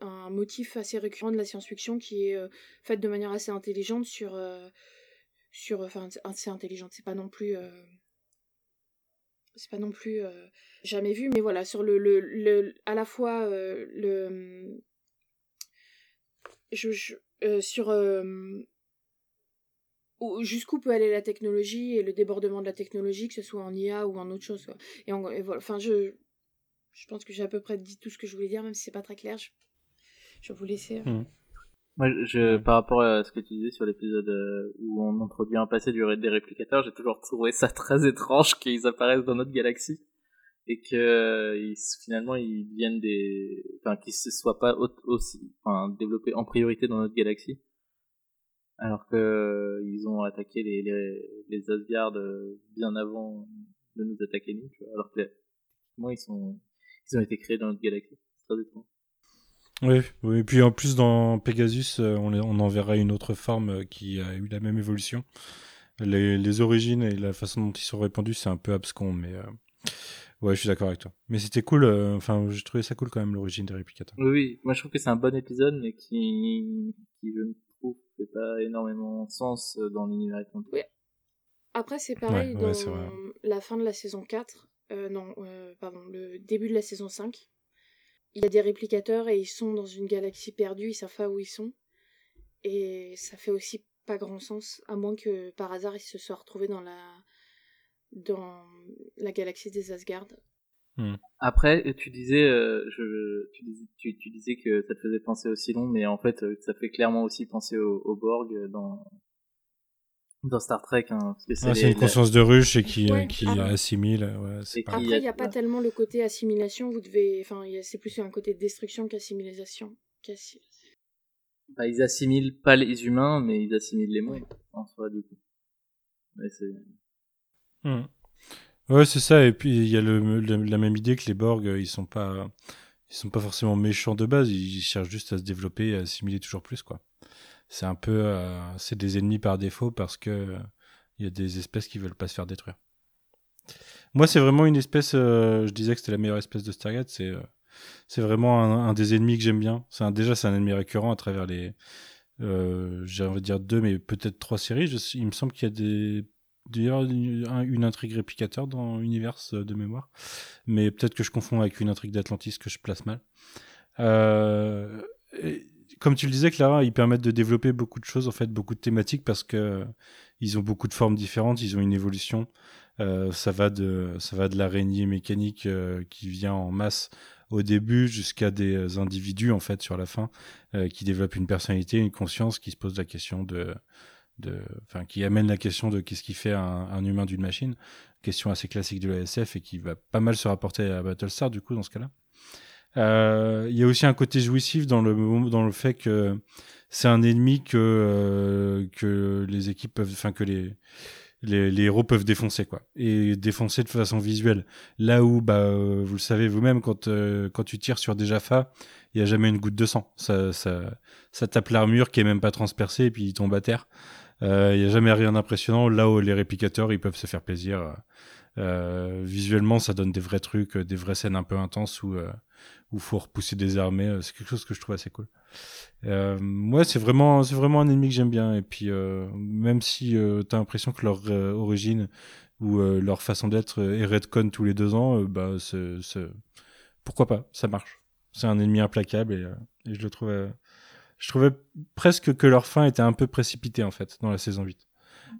un, motif assez récurrent de la science-fiction qui est fait de manière assez intelligente sur sur enfin assez intelligente. C'est pas non plus euh, c'est pas non plus euh, jamais vu. Mais voilà sur le, le, le à la fois euh, le je, sur jusqu'où peut aller la technologie et le débordement de la technologie que ce soit en IA ou en autre chose et, voilà. Enfin je je pense que j'ai à peu près dit tout ce que je voulais dire même si c'est pas très clair. Je, je vais vous laisser mmh. Moi, je, par rapport à ce que tu disais sur l'épisode euh, où on introduit un passé du des réplicateurs, j'ai toujours trouvé ça très étrange qu'ils apparaissent dans notre galaxie et que ils, finalement ils viennent des, enfin qu'ils se soient pas aussi, enfin développés en priorité dans notre galaxie, alors que ils ont attaqué les les, les euh, bien avant de nous attaquer nous, alors que moi ils sont ils ont été créés dans notre galaxie, c'est très étrange. Oui, et puis en plus dans Pegasus, euh, on, on en verra une autre forme euh, qui a eu la même évolution. Les, les origines et la façon dont ils sont répandus, c'est un peu abscon, mais, euh, Ouais, je suis d'accord avec toi. Mais c'était cool. euh, Enfin, j'ai trouvé ça cool quand même l'origine des réplicateurs. Oui, oui, moi je trouve que c'est un bon épisode, mais qui, qui je trouve fait pas énormément sens euh, dans l'univers étendu. Après, c'est pareil Ouais, dans c'est vrai. la fin de la saison 4. euh, non, euh, pardon, le début de la saison 5. Il y a des réplicateurs et ils sont dans une galaxie perdue, ils savent pas où ils sont. Et ça fait aussi pas grand sens, à moins que par hasard ils se soient retrouvés dans la dans la galaxie des Asgard. Après, tu disais, euh, je, tu, disais tu, tu disais que ça te faisait penser au Cylon, mais en fait, euh, ça fait clairement aussi penser au, au Borg euh, dans, dans Star Trek. Hein, Ah, c'est une conscience de ruche et qui, Ouais, euh, qui ah. assimile. Ouais, pas... Après, il n'y a pas tellement le côté assimilation, vous devez. Enfin, il y a- c'est plus un côté destruction qu'assimilation. qu'assi- bah, ils assimilent pas les humains, mais ils assimilent les mondes en soi, du coup. Ouais, c'est... Hmm. Ouais, c'est ça. Et puis il y a le, le- la même idée que les Borg, euh, ils sont pas, ils sont pas forcément méchants de base. Ils cherchent juste à se développer, et à assimiler toujours plus, quoi. C'est un peu, euh, c'est des ennemis par défaut parce que il y a des espèces qui veulent pas se faire détruire. Moi, c'est vraiment une espèce. euh, je disais que c'était la meilleure espèce de Stargate. C'est, euh, c'est vraiment un, un des ennemis que j'aime bien. C'est un- déjà, c'est un ennemi récurrent à travers les, euh, j'ai envie de dire deux, mais peut-être trois séries. Je- il me semble qu'il y a des D'ailleurs, une, un- une intrigue réplicateur dans Universe euh, de mémoire. Mais peut-être que je confonds avec une intrigue d'Atlantis que je place mal. Euh, comme tu le disais, Clara, ils permettent de développer beaucoup de choses, en fait, beaucoup de thématiques parce que euh, ils ont beaucoup de formes différentes, ils ont une évolution. Euh, ça va de ça va de l'araignée mécanique qui vient en masse au début jusqu'à des individus en fait sur la fin qui développent une personnalité, une conscience, qui se posent la question de de, enfin, qui amène la question de qu'est-ce qui fait un, humain d'une machine, question assez classique de l'ASF et qui va pas mal se rapporter à Battlestar du coup dans ce cas-là. Euh, Il y a aussi un côté jouissif dans le dans le fait que c'est un ennemi que euh, que les équipes peuvent, enfin que les les, héros peuvent défoncer quoi. Et défoncer de façon visuelle. Là où bah euh, vous le savez vous-même quand euh, quand tu tires sur des Jaffa il y a jamais une goutte de sang. Ça ça ça tape l'armure qui est même pas transpercée et puis il tombe à terre il y a jamais rien d'impressionnant là où les réplicateurs ils peuvent se faire plaisir euh, visuellement ça donne des vrais trucs des vraies scènes un peu intenses où euh, où faut repousser des armées euh, c'est quelque chose que je trouve assez cool euh, ouais, c'est vraiment, c'est vraiment un ennemi que j'aime bien. Et puis, euh, même si euh, t'as l'impression que leur euh, origine ou euh, leur façon d'être est redcon tous les deux ans, euh, bah, c'est, pourquoi pas, ça marche. C'est un ennemi implacable et, euh, et je le trouvais, je trouvais presque que leur fin était un peu précipitée en fait dans la saison 8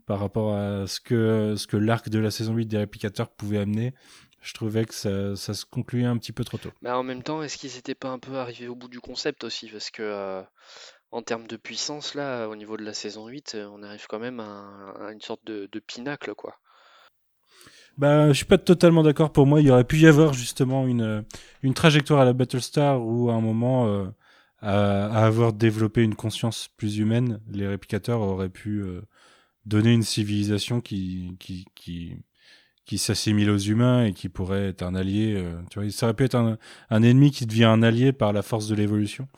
par rapport à ce que ce que l'arc de la saison 8 des réplicateurs pouvait amener. Je trouvais que ça, ça se concluait un petit peu trop tôt. Mais en même temps, est-ce qu'ils étaient pas un peu arrivés au bout du concept aussi? Parce que euh, en termes de puissance, là, au niveau de la saison 8, euh, on arrive quand même à une sorte de, de pinacle, quoi. Bah, je suis pas totalement d'accord. Pour moi, il y aurait pu y avoir justement une, une trajectoire à la Battlestar où, à un moment, euh, à, à avoir développé une conscience plus humaine, les réplicateurs auraient pu euh, donner une civilisation qui, qui, qui, qui s'assimile aux humains et qui pourrait être un allié. euh, tu vois, ça aurait pu être un, un ennemi qui devient un allié par la force de l'évolution.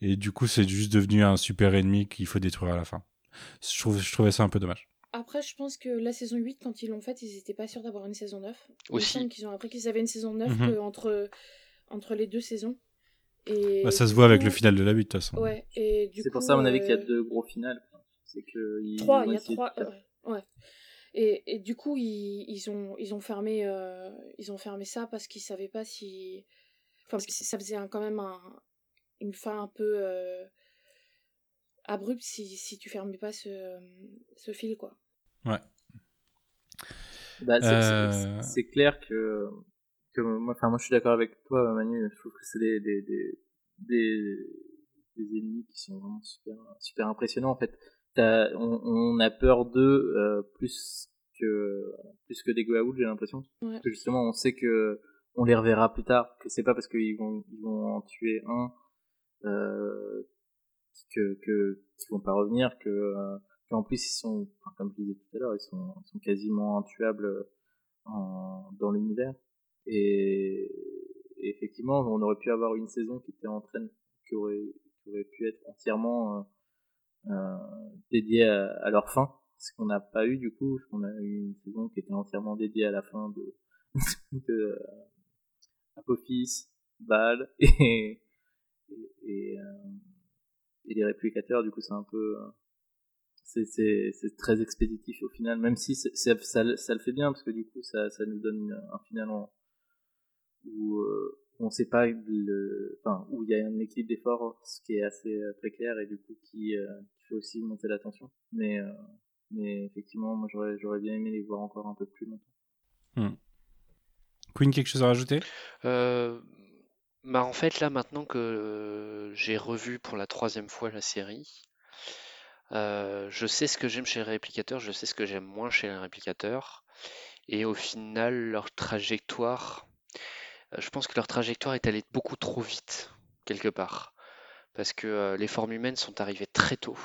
Et du coup, c'est juste devenu un super ennemi qu'il faut détruire à la fin. Je, trouve, je trouvais ça un peu dommage. Après, je pense que la saison 8, quand ils l'ont faite, ils étaient pas sûrs d'avoir une saison 9. Il me Aussi. qu'ils ont appris qu'ils avaient une saison 9 Mhm. que entre, entre les deux saisons. Et Bah, ça se voit avec le final de la 8, de toute façon. Ouais, et du C'est pour ça, à mon avis, qu'il y a euh, deux gros finales. quoi. C'est que ils Trois, il y a de trois. ouais, ouais. Et, et du coup, ils, ils ont, ils, ont fermé, euh, ils ont fermé ça parce qu'ils savaient pas si. Enfin, parce que ça faisait un- quand même un, une fin un peu euh, abrupte si, si tu fermais pas ce, ce fil, quoi. Ouais. Bah, c'est- Euh. c'est c'est clair que, que moi, enfin, moi, je suis d'accord avec toi, Manu. Je trouve que c'est des, des, des, des, des ennemis qui sont vraiment super, super impressionnants. En fait, T'as- on, on a peur d'eux euh, plus que plus que des Goa'uld, j'ai l'impression. Ouais. Parce que justement, on sait que on les reverra plus tard. Que c'est pas parce qu'ils vont ils vont en tuer un euh, que que qu'ils vont pas revenir que euh, qu'en plus ils sont enfin, comme je disais tout à l'heure ils sont ils sont quasiment intuables en, dans l'univers et, et effectivement on aurait pu avoir une saison qui était en train qui aurait qui aurait pu être entièrement euh, euh, dédiée à, à leur fin ce qu'on n'a pas eu du coup on a eu une saison qui était entièrement dédiée à la fin de de Apophis, Baal et et, et, les réplicateurs. Du coup, c'est un peu c'est très expéditif au final, même si ça, ça, le fait bien parce que du coup ça, ça nous donne un final où on sait pas le, enfin, où il y a un équilibre d'effort, ce qui est assez euh, précaire et du coup qui, euh, fait aussi monter la tension. Mais, euh, mais effectivement, moi j'aurais, j'aurais bien aimé les voir encore un peu plus longtemps. Hmm. Queen, quelque chose à rajouter? Bah en fait là maintenant que j'ai revu pour la troisième fois la série, je sais ce que j'aime chez les réplicateurs, je sais ce que j'aime moins chez les réplicateurs, et au final leur trajectoire euh, je pense que leur trajectoire est allée beaucoup trop vite, quelque part. Parce que euh, les formes humaines sont arrivées très tôt.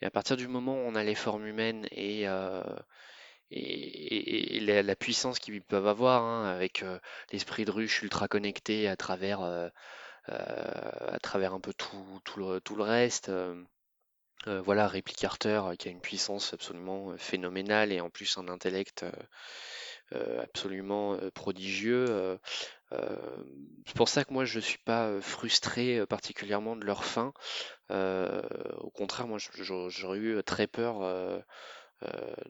Et à partir du moment où on a les formes humaines et, euh, la, puissance qu'ils peuvent avoir, hein, avec l'esprit de ruche ultra connecté à travers, à travers un peu tout, tout, le, tout le reste. voilà, Replicarter qui a une puissance absolument phénoménale et en plus un intellect euh, absolument euh, prodigieux. Euh, c'est pour ça que moi je ne suis pas frustré particulièrement de leur fin. au contraire, moi j'aurais eu très peur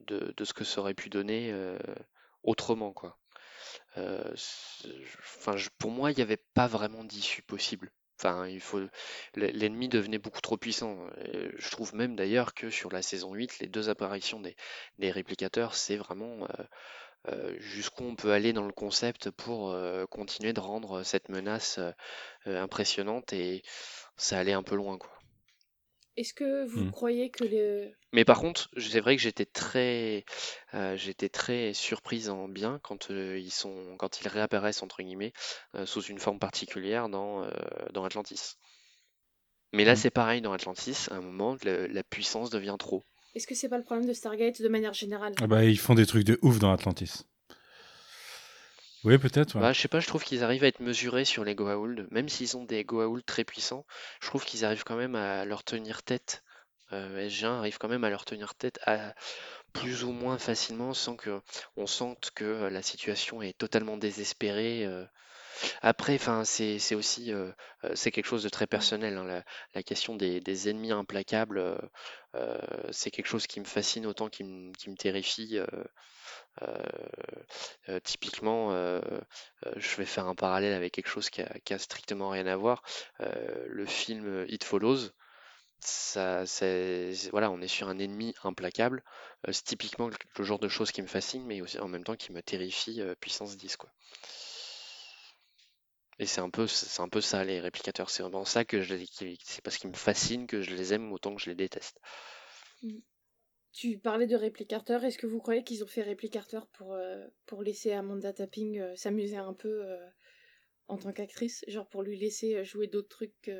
de, ce que ça aurait pu donner autrement pour moi, il n'y avait pas vraiment d'issue possible. L'ennemi devenait beaucoup trop puissant. je trouve même d'ailleurs que sur la saison 8, les deux apparitions des, réplicateurs, c'est vraiment euh, jusqu'où on peut aller dans le concept pour euh, continuer de rendre cette menace euh, impressionnante et ça allait un peu loin quoi. Est-ce que vous mmh. croyez que les... Mais par contre, c'est vrai que j'étais très, j'étais très surprise en bien quand ils sont, quand ils réapparaissent entre guillemets sous une forme particulière dans dans Atlantis. Mais là, mmh. c'est pareil dans Atlantis. À un moment, la puissance devient trop. Est-ce que c'est pas le problème de Stargate de manière générale? Ah bah, Ils font des trucs de ouf dans Atlantis. Oui, peut-être. Bah, je sais pas, je trouve qu'ils arrivent à être mesurés sur les Goa'uld. Même s'ils ont des Goa'uld très puissants, je trouve qu'ils arrivent quand même à leur tenir tête. Euh, SG1 arrive quand même à leur tenir tête à plus ou moins facilement sans que on sente que la situation est totalement désespérée. Euh. Après, enfin, c'est aussi euh, euh, c'est quelque chose de très personnel. hein, La, question des, ennemis implacables, euh, c'est quelque chose qui me fascine autant qu'il me, qui me terrifie. typiquement, je vais faire un parallèle avec quelque chose qui a, strictement rien à voir. le film It Follows, voilà, on est sur un ennemi implacable. c'est typiquement le genre de choses qui me fascine, mais aussi en même temps qui me terrifie puissance 10, quoi. Et c'est un peu, c'est un peu ça les réplicateurs. C'est vraiment ça que je, c'est parce qu'ils me fascinent que je les aime autant que je les déteste. Mm. Tu parlais de réplicateurs. Est-ce que vous croyez qu'ils ont fait réplicateurs pour euh, pour laisser Amanda Tapping euh, s'amuser un peu euh, en tant qu'actrice, genre pour lui laisser jouer d'autres trucs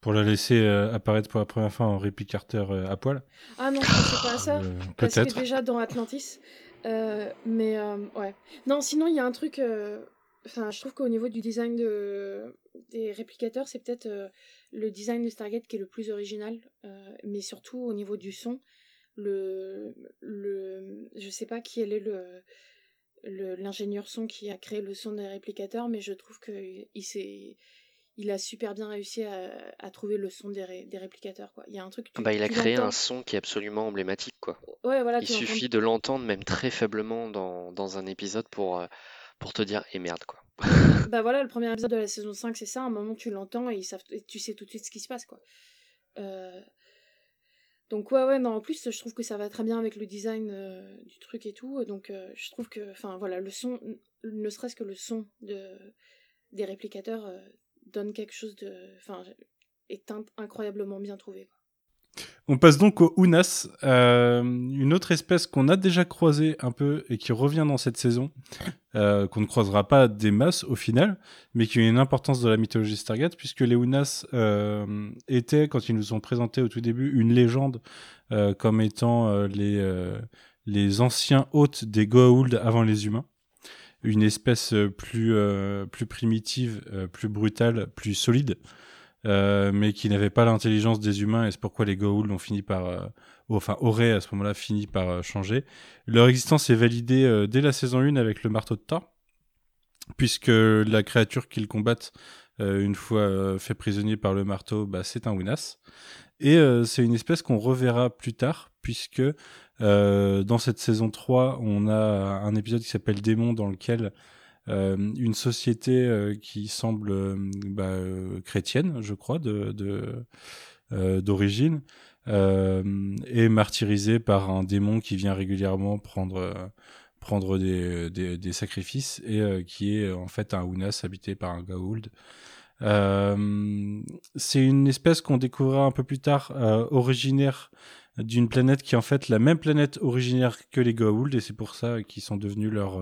Pour la laisser apparaître pour la première fois en réplicateur à poil? Ah non, c'est pas ça. Peut-être. déjà dans Atlantis. mais ouais. Non, sinon il y a un truc Enfin, je trouve qu'au niveau du design de, des réplicateurs, c'est peut-être euh, le design de Stargate qui est le plus original, euh, mais surtout au niveau du son, le, le, je sais pas qui est le, l'ingénieur son qui a créé le son des réplicateurs, mais je trouve que il s'est, il a super bien réussi à, trouver le son des, des, réplicateurs. Quoi. Il y a un truc. bah, il a créé un son qui est absolument emblématique. Quoi. Ouais, voilà, il suffit de l'entendre, même très faiblement, dans, dans un épisode pour, euh, pour te dire, et eh merde, quoi. bah voilà, le premier épisode de la saison 5, c'est ça, à un moment tu l'entends et, tu sais tout de suite ce qui se passe, quoi. Euh, donc ouais, ouais, non, en plus, je trouve que ça va très bien avec le design euh, du truc et tout, donc euh, je trouve que, enfin voilà, le son, ne serait-ce que le son de, des réplicateurs donne quelque chose de, enfin, est incroyablement bien trouvé, quoi. On passe donc au Unas, euh, une autre espèce qu'on a déjà croisée un peu et qui revient dans cette saison, euh, qu'on ne croisera pas des masses au final, mais qui a une importance dans la mythologie Stargate, puisque les Unas euh, étaient, quand ils nous ont présenté au tout début, une légende comme étant les, anciens hôtes des Goa'uld avant les humains. Une espèce plus primitive, plus brutale, plus solide. Euh, mais qui n'avait pas l'intelligence des humains, et c'est pourquoi les Goa'uld ont fini par euh, enfin auraient à ce moment-là fini par changer. Leur existence est validée dès la saison 1 avec le marteau de Thor, puisque la créature qu'ils combattent une fois fait prisonnier par le marteau, bah, c'est un Winas. Et c'est une espèce qu'on reverra plus tard, puisque dans cette saison 3, on a un épisode qui s'appelle Démon, dans lequel euh, une société euh, qui semble euh, bah, chrétienne, je crois, de, d'origine, est martyrisée par un démon qui vient régulièrement prendre prendre des, des, sacrifices et qui est en fait un Unas habité par un Gaould. c'est une espèce qu'on découvrira un peu plus tard, originaire d'une planète qui est en fait la même planète originaire que les Gaould et c'est pour ça qu'ils sont devenus leur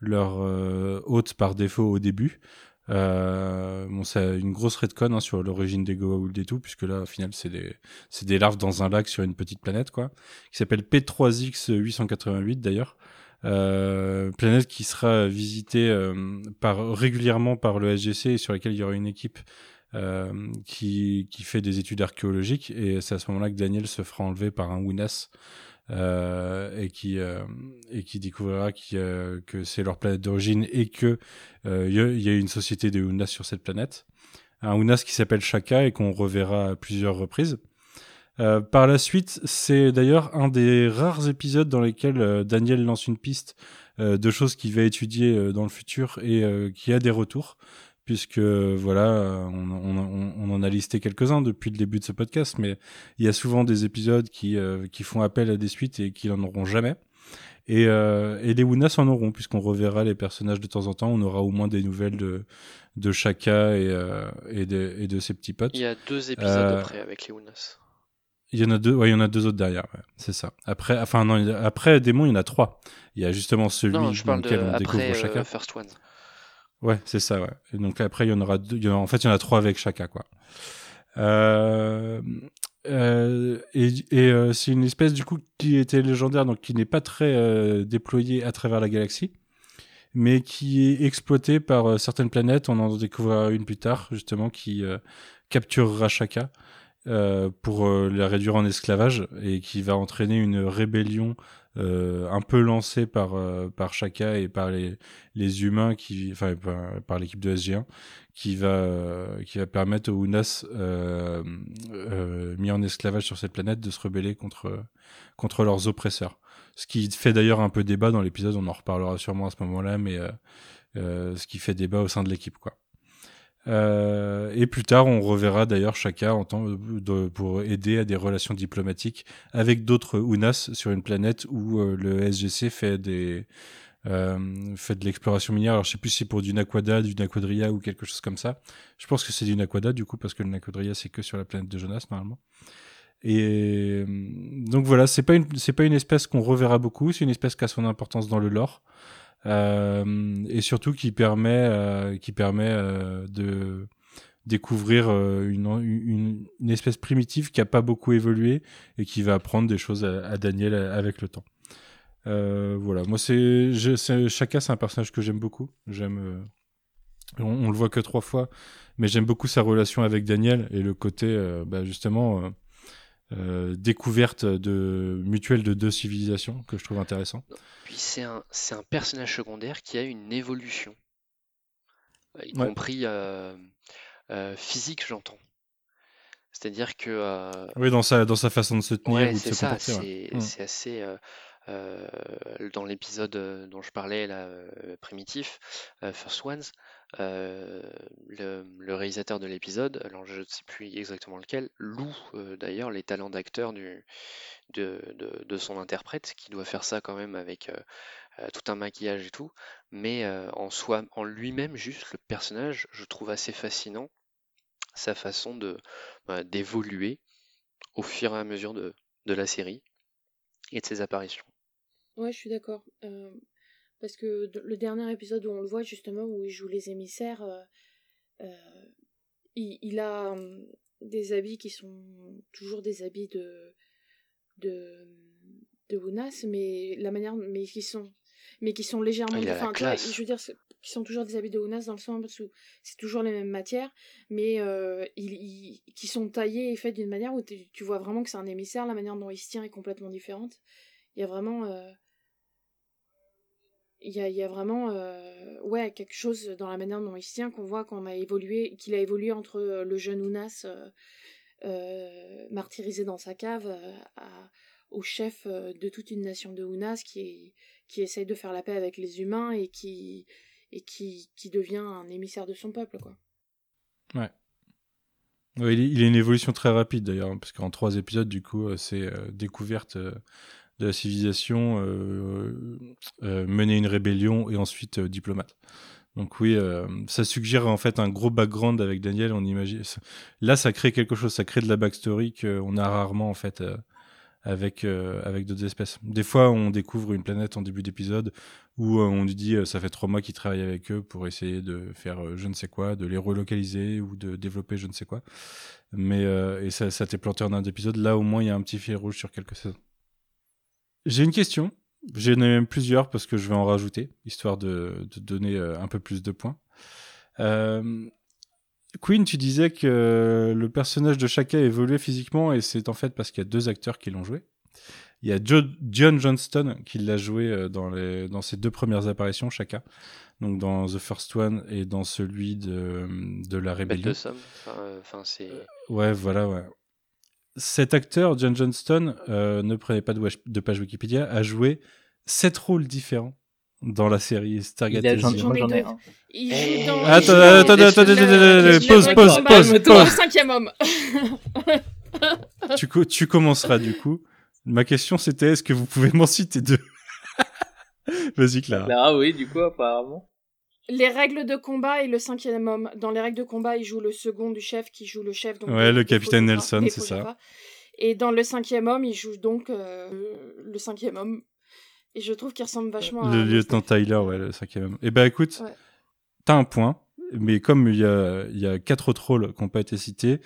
leur euh, hôte par défaut au début. Euh, bon, c'est une grosse redcon hein, sur l'origine des Goa'uld et tout, puisque là, au final, c'est des, c'est des larves dans un lac sur une petite planète, quoi, qui s'appelle P3X888 d'ailleurs. Euh, planète qui sera visitée euh, par, régulièrement par le SGC et sur laquelle il y aura une équipe euh, qui, qui fait des études archéologiques. Et c'est à ce moment-là que Daniel se fera enlever par un Winas et qui euh, et qui découvrira euh, que c'est leur planète d'origine et que il y, a une société de Unas sur cette planète, un Unas qui s'appelle Shaka et qu'on reverra à plusieurs reprises. par la suite, c'est d'ailleurs un des rares épisodes dans lesquels Daniel lance une piste de choses qu'il va étudier dans le futur et qui a des retours puisque voilà, on, en a listé quelques-uns depuis le début de ce podcast, mais il y a souvent des épisodes qui, euh, qui font appel à des suites et qui n'en auront jamais. Et, euh, et les Wunas en auront, puisqu'on reverra les personnages de temps en temps, on aura au moins des nouvelles de, de Shaka et, euh, et, de, et de ses petits potes. Il y a deux épisodes après avec les Wunas. Il y en a deux, ouais, il y en a deux autres derrière, c'est ça. Après, enfin non, après Démon, il y en a trois. Il y a justement celui non, je parle dans lequel de, on après, découvre Shaka. First One. Ouais, c'est ça, ouais. Et donc après, il y en aura deux. en, fait, il y en a trois avec chacun, quoi. Euh, euh, et, et euh, c'est une espèce du coup qui était légendaire, donc qui n'est pas très euh, déployée à travers la galaxie, mais qui est exploitée par euh, certaines planètes. On en découvrira une plus tard, justement, qui capturera Shaka pour la réduire en esclavage et qui va entraîner une rébellion euh, un peu lancé par euh, par Shaka et par les les humains qui enfin par, l'équipe de SG1 qui va euh, qui va permettre aux Unas mis en esclavage sur cette planète de se rebeller contre contre leurs oppresseurs. Ce qui fait d'ailleurs un peu débat dans l'épisode, on en reparlera sûrement à ce moment-là, mais ce qui fait débat au sein de l'équipe quoi. Euh, et plus tard, on reverra d'ailleurs Chaka pour aider à des relations diplomatiques avec d'autres UNAS sur une planète où euh, le SGC euh, fait de l'exploration minière. Alors je sais plus si c'est pour du Naquada, du Naquadria ou quelque chose comme ça. Je pense que c'est du Naquada du coup parce que le Naquadria c'est que sur la planète de Jonas normalement. Et donc voilà, c'est pas c'est pas une espèce qu'on reverra beaucoup. C'est une espèce qui a son importance dans le lore. Euh, et surtout qui permet, euh, qui permet euh, de découvrir une, une, espèce primitive qui a pas beaucoup évolué et qui va apprendre des choses à, Daniel avec le temps. Voilà, moi c'est, Chaka c'est un personnage que j'aime beaucoup. J'aime, on, on, le voit que trois fois, mais j'aime beaucoup sa relation avec Daniel et le côté, bah, justement, euh, découverte de mutuelle de deux civilisations que je trouve intéressant. Puis c'est un, c'est un personnage secondaire qui a une évolution, euh, y compris euh, physique, j'entends. C'est-à-dire que. oui, dans sa, dans sa façon de se tenir ou de se ça, comporter. C'est, c'est assez. dans l'épisode dont je parlais, là, primitif, First Ones, euh, le, réalisateur de l'épisode, alors je ne sais plus exactement lequel, loue euh, d'ailleurs les talents d'acteur de, son interprète, qui doit faire ça quand même avec euh, tout un maquillage et tout, mais en soi, en lui-même, juste le personnage, je trouve assez fascinant sa façon de bah, d'évoluer au fur et à mesure de, de la série et de ses apparitions. Ouais, je suis d'accord. Parce que le dernier épisode où on le voit justement, où il joue les émissaires, euh, euh, il, a hum, des habits qui sont toujours des habits de de de mais la manière mais qui sont mais qui sont légèrement. Il a la enfin, classe. je veux dire, qui sont toujours des habits de Ounas dans le sens où c'est toujours les mêmes matières, mais euh, qui sont taillés et faits d'une manière où tu tu vois vraiment que c'est un émissaire. La manière dont il se tient est complètement différente. Il y a vraiment. Il y a, vraiment euh, ouais, quelque chose dans la manière dont il se tient qu'on voit qu'on a évolué, qu'il a évolué entre euh, le jeune Ounas euh, martyrisé dans sa cave au chef de toute une nation de Ounas qui, qui essaye de faire la paix avec les humains et qui, et qui, qui devient un émissaire de son peuple. Quoi. Ouais, il, a une évolution très rapide d'ailleurs, parce qu'en trois épisodes, du coup, c'est découverte de la civilisation, euh, euh, mener une rébellion et ensuite euh, diplomate. Donc oui, ça suggère en fait un gros background avec Daniel. On imagine là, ça crée quelque chose, ça crée de la backstory qu'on a rarement en fait avec avec d'autres espèces. Des fois, on découvre une planète en début d'épisode où on lui dit ça fait trois mois qu'il travaille avec eux pour essayer de faire je ne sais quoi, de les relocaliser ou de développer je ne sais quoi. Mais et ça, ça t'est planté en un épisode. Là, au moins, il y a un petit fil rouge sur quelques saisons. J'ai une question. J'en ai même plusieurs parce que je vais en rajouter, histoire de, de donner euh, un peu plus de points. Euh, Queen, tu disais que le personnage de Shaka évoluait physiquement et c'est en fait parce qu'il y a deux acteurs qui l'ont joué. Il y a Jo- John Johnston qui l'a joué euh, dans, les, dans ses deux premières apparitions, Shaka. Donc dans The First One et dans celui de, de La Bête Rébellion. de somme. Enfin, euh. Ouais, voilà, ouais. Cet acteur, John Johnston, euh, ne prenez pas de, page Wikipédia, a joué sept rôles différents dans la série Stargate Il. Il Eh, joue dans. Attends, joue attends, attendez, pause, pause, pause, le- pause. Le cinquième homme. Tu, co- tu commenceras du coup. Ma question c'était est-ce que vous pouvez m'en citer deux? Vas-y Clara. Clara, oui, du coup, apparemment. Les règles de combat et le cinquième homme. Dans les règles de combat, il joue le second du chef qui joue le chef. Donc Ouais, le capitaine Nelson, c'est ça. Et dans le cinquième homme, il joue donc euh, le cinquième homme. Et je trouve qu'il ressemble vachement à. Le lieutenant Tyler, ouais, le cinquième homme. Eh ben écoute, Ouais. t'as un point, mais comme il y a, il y a quatre autres rôles qui n'ont pas été cités,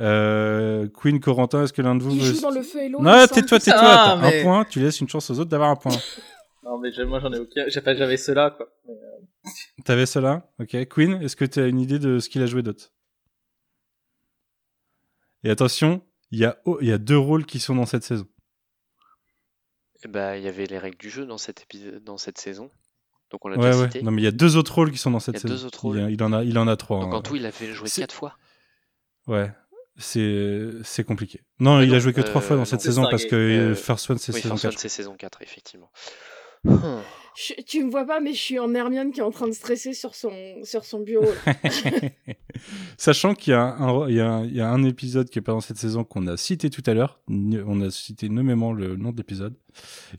euh, Queen Corentin, est-ce que l'un de vous Il veut... joue dans le feu et l'eau. Non, tais-toi, tais-toi, Ah, mais- un point, tu laisses une chance aux autres d'avoir un point. Non, mais moi j'en ai aucun. J'avais cela, quoi. Mais, euh, T'avais cela Ok. Queen, est-ce que tu as une idée de ce qu'il a joué d'autre? Et attention, il y, a, oh, il y a deux rôles qui sont dans cette saison. Eh ben, il y avait les règles du jeu dans cette épisode, dans cette saison. Donc on l'a Ouais, déjà ouais. cité. Non, mais il y a deux autres rôles qui sont dans cette Il y a saison. deux autres Il, y a- rôles. il en a, il en a trois. Donc hein. en tout, il a fait jouer quatre fois. Ouais. C'est, compliqué. Non, Ah il a non, joué que trois euh, fois dans non, cette saison parce que Euh, First One, c'est Oui, saison First One, 4. c'est saison 4, effectivement. Je- tu me vois pas, mais je suis en Hermione qui est en train de stresser sur son, sur son bureau. Sachant qu'il y a, un, il, y y a un épisode qui est pas dans cette saison qu'on a cité tout à l'heure. On a cité nommément le nom de l'épisode.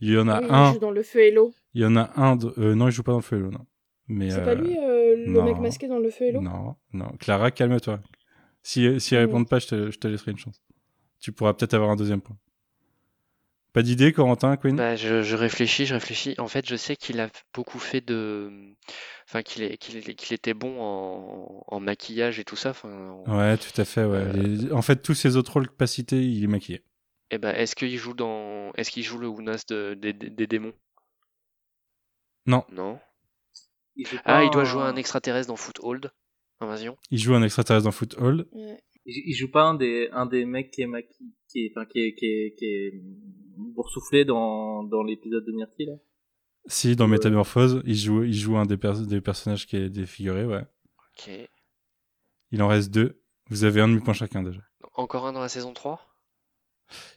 Il y en a Oui, un. Il joue dans le feu et l'eau. Il y en a un. de- euh, non, il joue pas dans le feu et l'eau, non. Mais, C'est euh, pas lui, euh, le non. mec masqué dans le feu et l'eau? Non, non. Clara, calme-toi. Si, si ils Mm. répondent pas, je te, je te laisserai une chance. Tu pourras peut-être avoir un deuxième point. Pas d'idée, Corentin, Queen Bah, je, je réfléchis, je réfléchis. En fait, je sais qu'il a beaucoup fait de. Enfin, qu'il est, qu'il est- qu'il était bon en, en maquillage et tout ça. Enfin, en- Ouais, tout à fait, ouais. Euh, En fait, tous ces autres rôles pas cités, il est maquillé. Eh ben, est-ce qu'il joue dans. Est-ce qu'il joue le Unas de- des, démons? Non. Non. il Ah, il doit jouer un extraterrestre dans Foothold. Invasion. Il joue un extraterrestre dans Foothold. Ouais. Il, il joue pas un des, un des mecs qui est maquillé, qui est, enfin, qui est, qui est, qui est boursouflé dans, dans l'épisode de Myrtille, là. Si, dans Ouais. Métamorphose, il joue, il joue un des, pers- des personnages qui est défiguré, ouais. Ok. Il en reste deux. Vous avez un demi-point chacun déjà. Encore un dans la saison 3?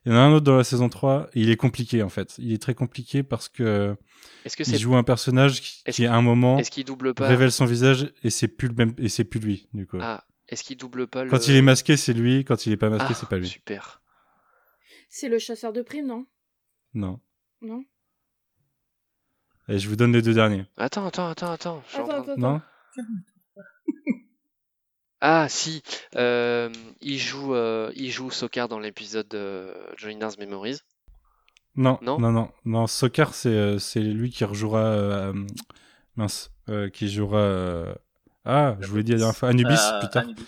Il y en a un autre dans la saison 3. et Il est compliqué, en fait. Il est très compliqué parce que Est-ce que il c'est. joue un personnage qui, à un moment, Est-ce qu'il double pas? révèle son visage et c'est plus le même, et c'est plus lui, du coup. Ah, est-ce qu'il double pas le. Quand il est masqué, c'est lui. Quand il est pas masqué, Ah, c'est pas lui. Super. C'est le chasseur de primes, non? Non. Non? Et je vous donne les deux derniers. Attends, attends, attends, attends. Non? Ah, si. euh, il joue, euh, il joue Sokar dans l'épisode de Joiner's Memories. Non, Non? non, non, non. Sokar, c'est euh, c'est lui qui rejouera. euh, mince, euh, qui jouera. Ah, je vous l'ai dit la dernière fois, Anubis Euh, plus tard. Anubis.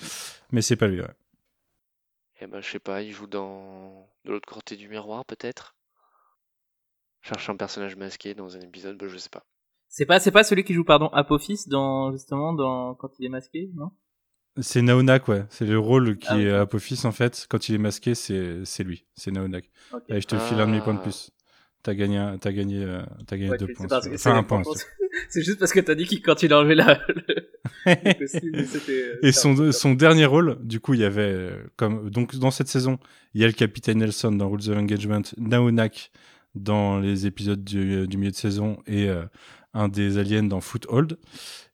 Mais c'est pas lui. Ouais. Eh ben, je sais pas, il joue dans de l'autre côté du miroir, peut-être. Cherche un personnage masqué dans un épisode, bah, je sais pas. C'est pas, c'est pas celui qui joue, pardon, Apophis dans, justement, dans, quand il est masqué, non? C'est Naonak, ouais. C'est le rôle qui Ah, est. Apophis, en fait. Quand il est masqué, c'est c'est lui. C'est Naonak. Allez, je te file un demi-point de Ah. plus. T'as gagné, t'as gagné, euh, t'as gagné Ouais, deux points. que Enfin, un point. C'est juste parce que t'as dit qu'il, quand il a enlevé la, euh, Et son, son dernier rôle, du coup, il y avait, euh, comme, donc, dans cette saison, il y a le capitaine Nelson dans Rules of Engagement, Naonak dans les épisodes du, du milieu de saison et euh, un des aliens dans Foothold.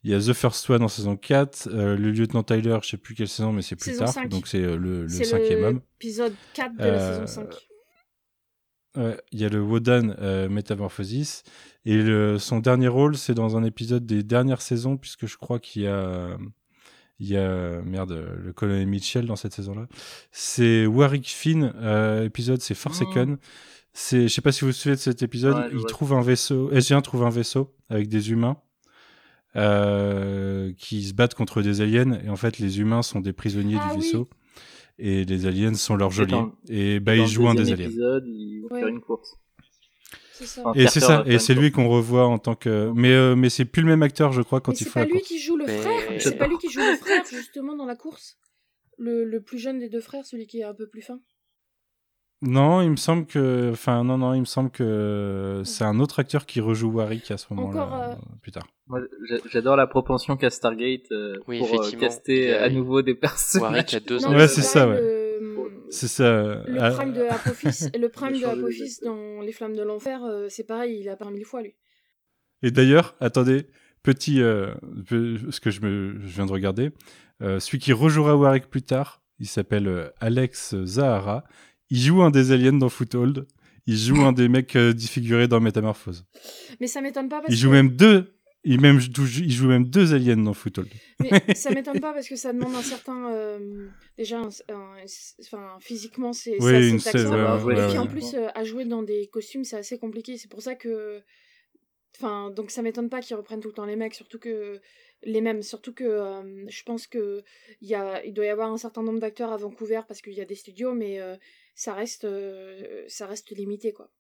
Il y a The First One en saison 4, euh, le lieutenant Tyler, je sais plus quelle saison, mais c'est plus Saison tard, 5. donc c'est euh, le, le C'est cinquième homme. l'épisode 4 de la Euh, saison 5. Ouais, il y a le Wodan euh, Metamorphosis. Et le, son dernier rôle, c'est dans un épisode des dernières saisons, puisque je crois qu'il y a. Il y a. Merde, le colonel Mitchell dans cette saison-là. C'est Warwick Finn, euh, épisode, c'est Forsaken. C'est, je sais pas si vous vous souvenez de cet épisode, Ouais, il vois. trouve un vaisseau, SG1 trouve un vaisseau avec des humains. euh, qui se battent contre des aliens et en fait les humains sont des prisonniers Ah du oui. vaisseau et les aliens sont leurs C'est geôliers et bah Dans ils le jouent un des aliens épisode, ils vont Ouais. faire une course. C'est ça. Enfin, Et c'est ça, et c'est lui qu'on revoit en tant que. Mais, euh, mais c'est plus le même acteur, je crois, quand Mais il c'est faut pas la lui course. qui joue le Mais- frère. C'est pas lui qui joue le frère justement dans la course. Le, le plus jeune des deux frères, celui qui est un peu plus fin. Non, il me semble que. Enfin, non, non, il me semble que c'est un autre acteur qui rejoue Warwick à ce moment-là, Encore, euh, euh, plus tard. Moi, j'adore la propension qu'a Stargate euh, Oui, pour euh, caster a- à nouveau des personnages. Warwick a deux Non, ans. Ouais, c'est ça, ouais. Le, C'est ça. le ah, prime de Apophis, le prime Il de Apophis dans Les Flammes de l'Enfer, euh, c'est pareil, il a parmi mille fois lui. Et d'ailleurs, attendez, petit. euh, ce que je, me, je viens de regarder. euh, celui qui rejouera Warwick plus tard, il s'appelle euh, Alex Zahara. Il joue un des aliens dans Foothold. Il joue un des mecs euh, défigurés dans Métamorphose. Mais ça m'étonne pas parce Il joue que même deux. Il, même, il joue même deux aliens dans Foothold. mais ça m'étonne pas parce que ça demande un certain euh, déjà enfin physiquement c'est Oui, c'est assez taxant. scène, ouais, et ouais, puis ouais, en ouais. plus euh, à jouer dans des costumes c'est assez compliqué c'est pour ça que enfin donc ça m'étonne pas qu'ils reprennent tout le temps les mecs surtout que les mêmes surtout que euh, je pense que il y a il doit y avoir un certain nombre d'acteurs à Vancouver parce qu'il y a des studios mais euh, ça reste euh, ça reste limité quoi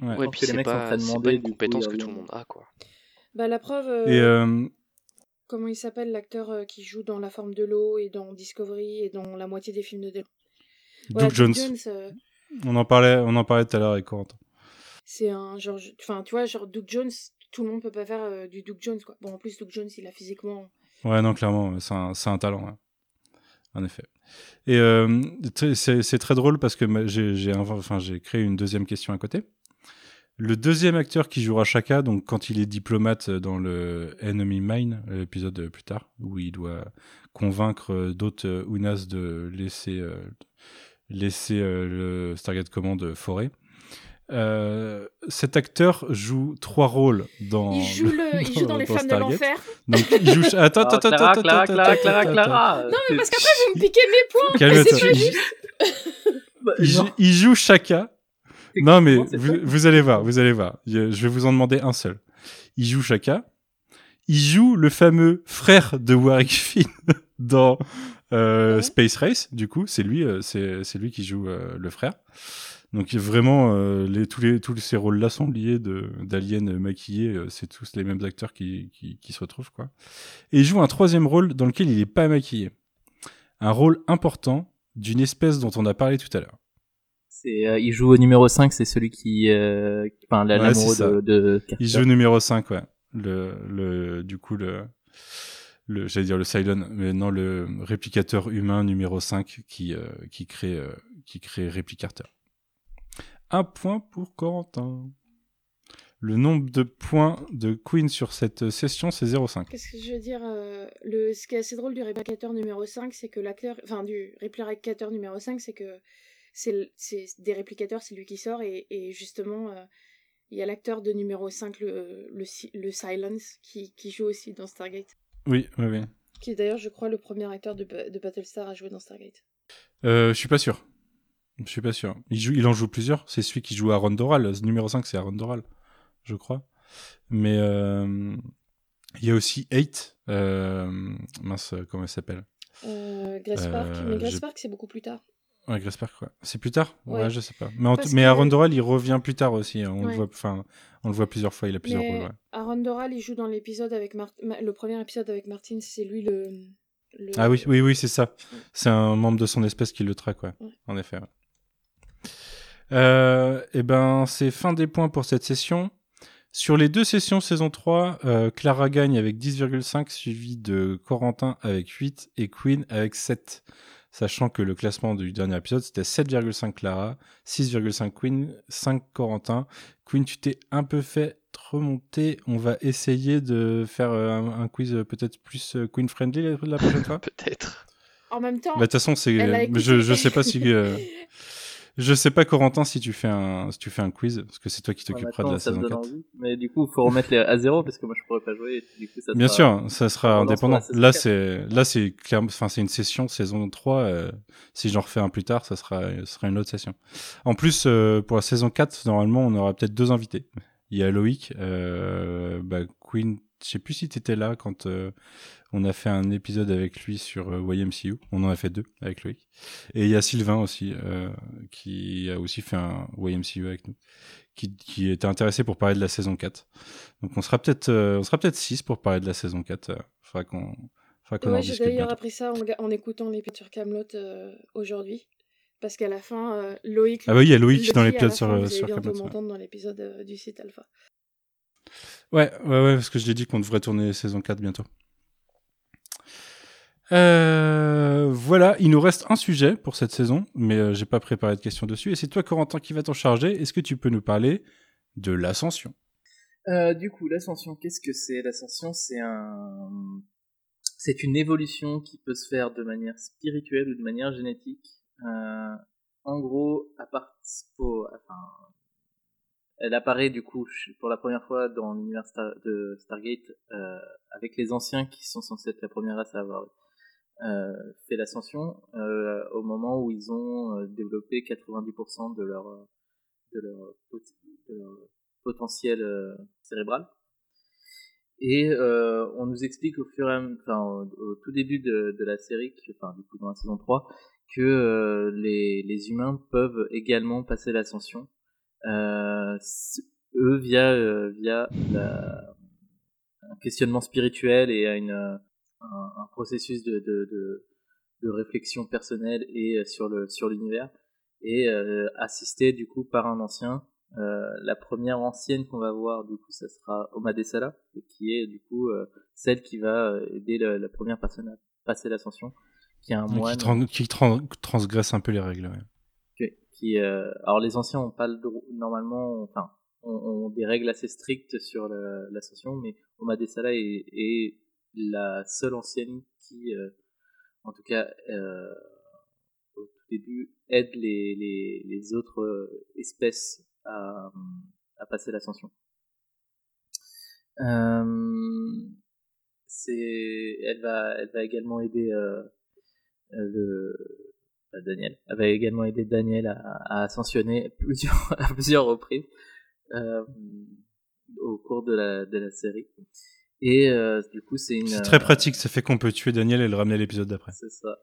Ouais. Ouais, puis c'est mecs sont pas, pas une coup, compétence ils que tout le monde a, quoi. bah la preuve euh, Et euh, comment il s'appelle l'acteur euh, qui joue dans La forme de l'eau et dans Discovery et dans la moitié des films de Voilà, Doug Jones, euh, on en parlait, on en parlait tout à l'heure avec Corentin. c'est un genre enfin tu vois genre Doug Jones tout le monde peut pas faire euh, du Doug Jones quoi bon en plus Doug Jones il a physiquement Ouais, non, clairement, c'est un, c'est un talent, ouais. en effet. Et euh, c'est très drôle parce que j'ai créé une deuxième question à côté. Le deuxième acteur qui jouera Shaka, donc quand il est diplomate dans le Enemy Mine, l'épisode plus tard, où il doit convaincre d'autres Unas de laisser, euh, laisser euh, le Stargate Command forêt. Euh, cet acteur joue trois rôles dans. il joue le il joue dans les flammes de l'enfer Donc il joue. Attends, Ah, attends, attends, attends, Clara, attends, Clara, attends, Clara, attends, Clara. non mais parce qu'après vous me piquez mes points Calme-toi. pas juste Bah, Il, joue- il joue Shaka. Non, mais vous, allez voir, vous allez voir. Je je vais vous en demander un seul. Il joue Shaka. Il joue le fameux frère de Warwick Finn dans euh, Ouais. Space Race. Du coup, c'est lui, euh, c'est lui qui joue euh, le frère. Donc vraiment, euh, les, tous, les, tous ces rôles-là sont liés d'aliens maquillés. euh, c'est tous les mêmes acteurs qui, qui, qui se retrouvent. quoi. Et il joue un troisième rôle dans lequel il n'est pas maquillé. Un rôle important d'une espèce dont on a parlé tout à l'heure. Euh, il joue au numéro 5, c'est celui qui, euh, qui- enfin, la- Ouais, l'amoureux ça. de. Il joue numéro 5, ouais. Le, le, du coup, le, le j'allais dire le Cylon, mais non, le réplicateur humain numéro 5 qui, euh, qui crée, euh, qui crée Replicator. Un point pour Corentin. Le nombre de points de Queen sur cette session, c'est 0,5. Qu'est-ce que je veux dire euh, le, Ce qui est assez drôle du réplicateur numéro 5, c'est que l'acteur. Enfin, du réplicateur numéro 5, c'est que c'est des réplicateurs, c'est lui qui sort, et, et justement, euh, il y a l'acteur de numéro 5, le, le, Si- le Silence, qui, qui joue aussi dans Stargate. Oui, oui, oui. Qui est d'ailleurs, je crois, le premier acteur de Battlestar à jouer dans Stargate. Euh, je suis pas sûr. Je suis pas sûr. Il, joue, il en joue plusieurs. C'est celui qui joue Aaron Doral. Le numéro 5, c'est Aaron Doral, je crois. Mais euh, il y a aussi 8. Euh, mince, comment elle s'appelle? Euh, Grace Euh, Park, mais Grace Park, c'est beaucoup plus tard. Ouais, Gresper, quoi. C'est plus tard? Ouais. Ouais. je sais pas. Mais, tout- mais que- Aaron Doral, il revient plus tard aussi. hein. On, le Ouais. voit, on le voit plusieurs fois, il a plusieurs Mais rôles. ouais. Aaron Doral, il joue dans l'épisode avec Mar- Ma- le premier épisode avec Martin, c'est lui le. le- Ah oui, oui, oui, c'est ça. C'est un membre de son espèce qui le traque, ouais. Ouais. En effet. Euh, et ben, c'est fin des points pour cette session. Sur les deux sessions saison 3, euh, Clara gagne avec 10,5, suivi de Corentin avec 8 et Queen avec 7. Sachant que le classement du dernier épisode, c'était 7,5 Clara, 6,5 Queen, 5 Corentin. Queen, tu t'es un peu fait remonter. On va essayer de faire euh, un, un quiz euh, peut-être plus Queen friendly la, la prochaine fois. Peut-être. En même temps, Bah, de toute façon, c'est. Je, je sais pas si. euh, je sais pas, Corentin, si tu fais un, si tu fais un quiz, parce que c'est toi qui Ouais, t'occuperas de la saison donne 4. envie. Mais du coup, il faut remettre les à zéro parce que moi je pourrais pas jouer. Et du coup, ça Bien sera- sûr, ça sera indépendant. Là, 4. c'est, là, c'est clairement, enfin, c'est une session saison 3. euh, si j'en refais un plus tard, ça sera, ça sera une autre session. En plus, euh, pour la saison 4, normalement, on aura peut-être deux invités. Il y a Loïc, euh, bah, Queen, je sais plus si t'étais là quand euh, on a fait un épisode avec lui sur euh, YMCU. On en a fait deux avec Loïc. Et il y a Sylvain aussi, euh, qui a aussi fait un YMCU avec nous, qui, qui était intéressé pour parler de la saison 4. Donc on sera peut-être, euh, on sera peut-être 6 pour parler de la saison 4. Euh, faudra qu'on, faudra qu'on en Ouais, j'ai d'ailleurs appris ça en, écoutant l'épisode sur Camelot aujourd'hui. Parce qu'à la fin, Loïc. Ah bah oui, il y a Loïc dans l'épisode sur, fin, sur Camelot, ouais. m'entendre dans l'épisode du site Alpha. Ouais, ouais, ouais, parce que je l'ai dit qu'on devrait tourner saison 4 bientôt. Euh, voilà, il nous reste un sujet pour cette saison, mais euh, j'ai pas préparé de questions dessus. Et c'est toi, Corentin, qui va t'en charger. Est-ce que tu peux nous parler de l'ascension? Euh, du coup, l'ascension, qu'est-ce que c'est? L'ascension, c'est un, c'est une évolution qui peut se faire de manière spirituelle ou de manière génétique. Euh, en gros, à part, elle apparaît du coup pour la première fois dans l'univers de Stargate euh, avec les anciens qui sont censés être la première race à avoir fait l'ascension euh, au moment où ils ont euh, développé 90% de leur de leur, pot- de leur potentiel euh, cérébral. Et euh, on nous explique au fur et à enfin, au, tout début de, de la série, enfin du coup dans la saison 3, que euh, les, les humains peuvent également passer l'ascension. Euh, eux via euh, via la, un questionnement spirituel et à une, euh, un, un processus de, de, de, de réflexion personnelle et euh, sur le sur l'univers et euh, assisté du coup par un ancien. Euh, la première ancienne qu'on va voir du coup ça sera Oma Desala qui est du coup euh, celle qui va euh, aider le- la première personne à passer l'ascension qui est un qui, moine tran- qui tran- transgresse un peu les règles ouais. qui, qui, euh, alors les anciens ont pas le droit normalement enfin ont, ont des règles assez strictes sur l'ascension mais Oma Desala est, est la seule ancienne qui euh, en tout cas euh, au tout début aide les, les, autres euh, espèces à, passer l'ascension. C'est elle va elle va également aider le Daniel. Va également aider Daniel à, à ascensionner plusieurs à plusieurs reprises euh, au cours de la de la série et euh, du coup c'est une C'est très euh, pratique, ça fait qu'on peut tuer Daniel et le ramener à l'épisode d'après. c'est ça.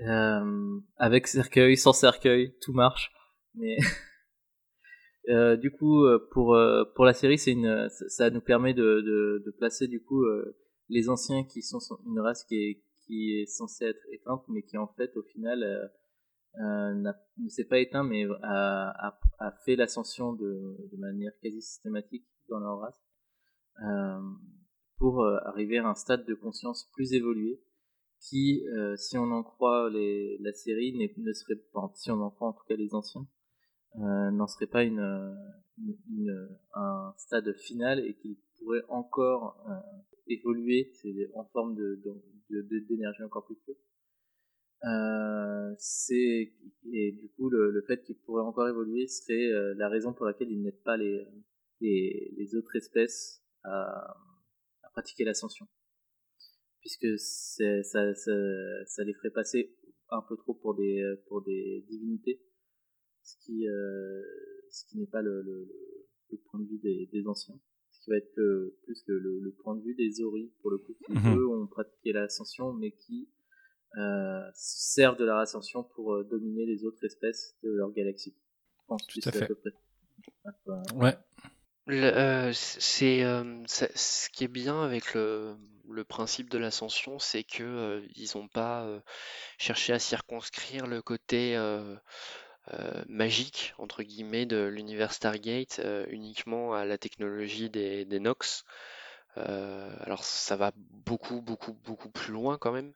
Euh, avec cercueil sans cercueil tout marche. Mais Euh, du coup, euh, pour euh, pour la série, c'est une ça, nous permet de, de, de placer du coup euh, les anciens qui sont une race qui est qui est censée être éteinte, mais qui en fait au final euh, n'a- ne s'est pas éteint, mais a, a, a fait l'ascension de, de manière quasi systématique dans leur race pour euh, arriver à un stade de conscience plus évolué qui, euh, si on en croit les, la série, ne serait pas, si on en croit en tout cas les anciens, euh, n'en serait pas une, euh, une- un stade final et qu'il pourrait encore euh, évoluer en forme de d'énergie encore plus pure. Euh, c'est et du coup le, le fait qu'il pourrait encore évoluer serait euh, la raison pour laquelle il n'aide pas les, les les autres espèces à, à pratiquer l'ascension puisque ça, ça ça les ferait passer un peu trop pour des pour des divinités ce qui euh, ce qui n'est pas le, le, le- le point de vue des, des anciens ce qui va être le- plus le, le, point de vue des Ori pour le coup qui Mhm. eux ont pratiqué l'ascension mais qui se servent de leur ascension pour dominer les autres espèces de leur galaxie. Je pense Tout à fait. peu près. Ouais. C'est ce qui est bien avec le, le principe de l'ascension, c'est que ils n'ont pas cherché à circonscrire le côté magique entre guillemets de l'univers Stargate uniquement à la technologie des, des Nox. alors ça va beaucoup beaucoup beaucoup plus loin quand même,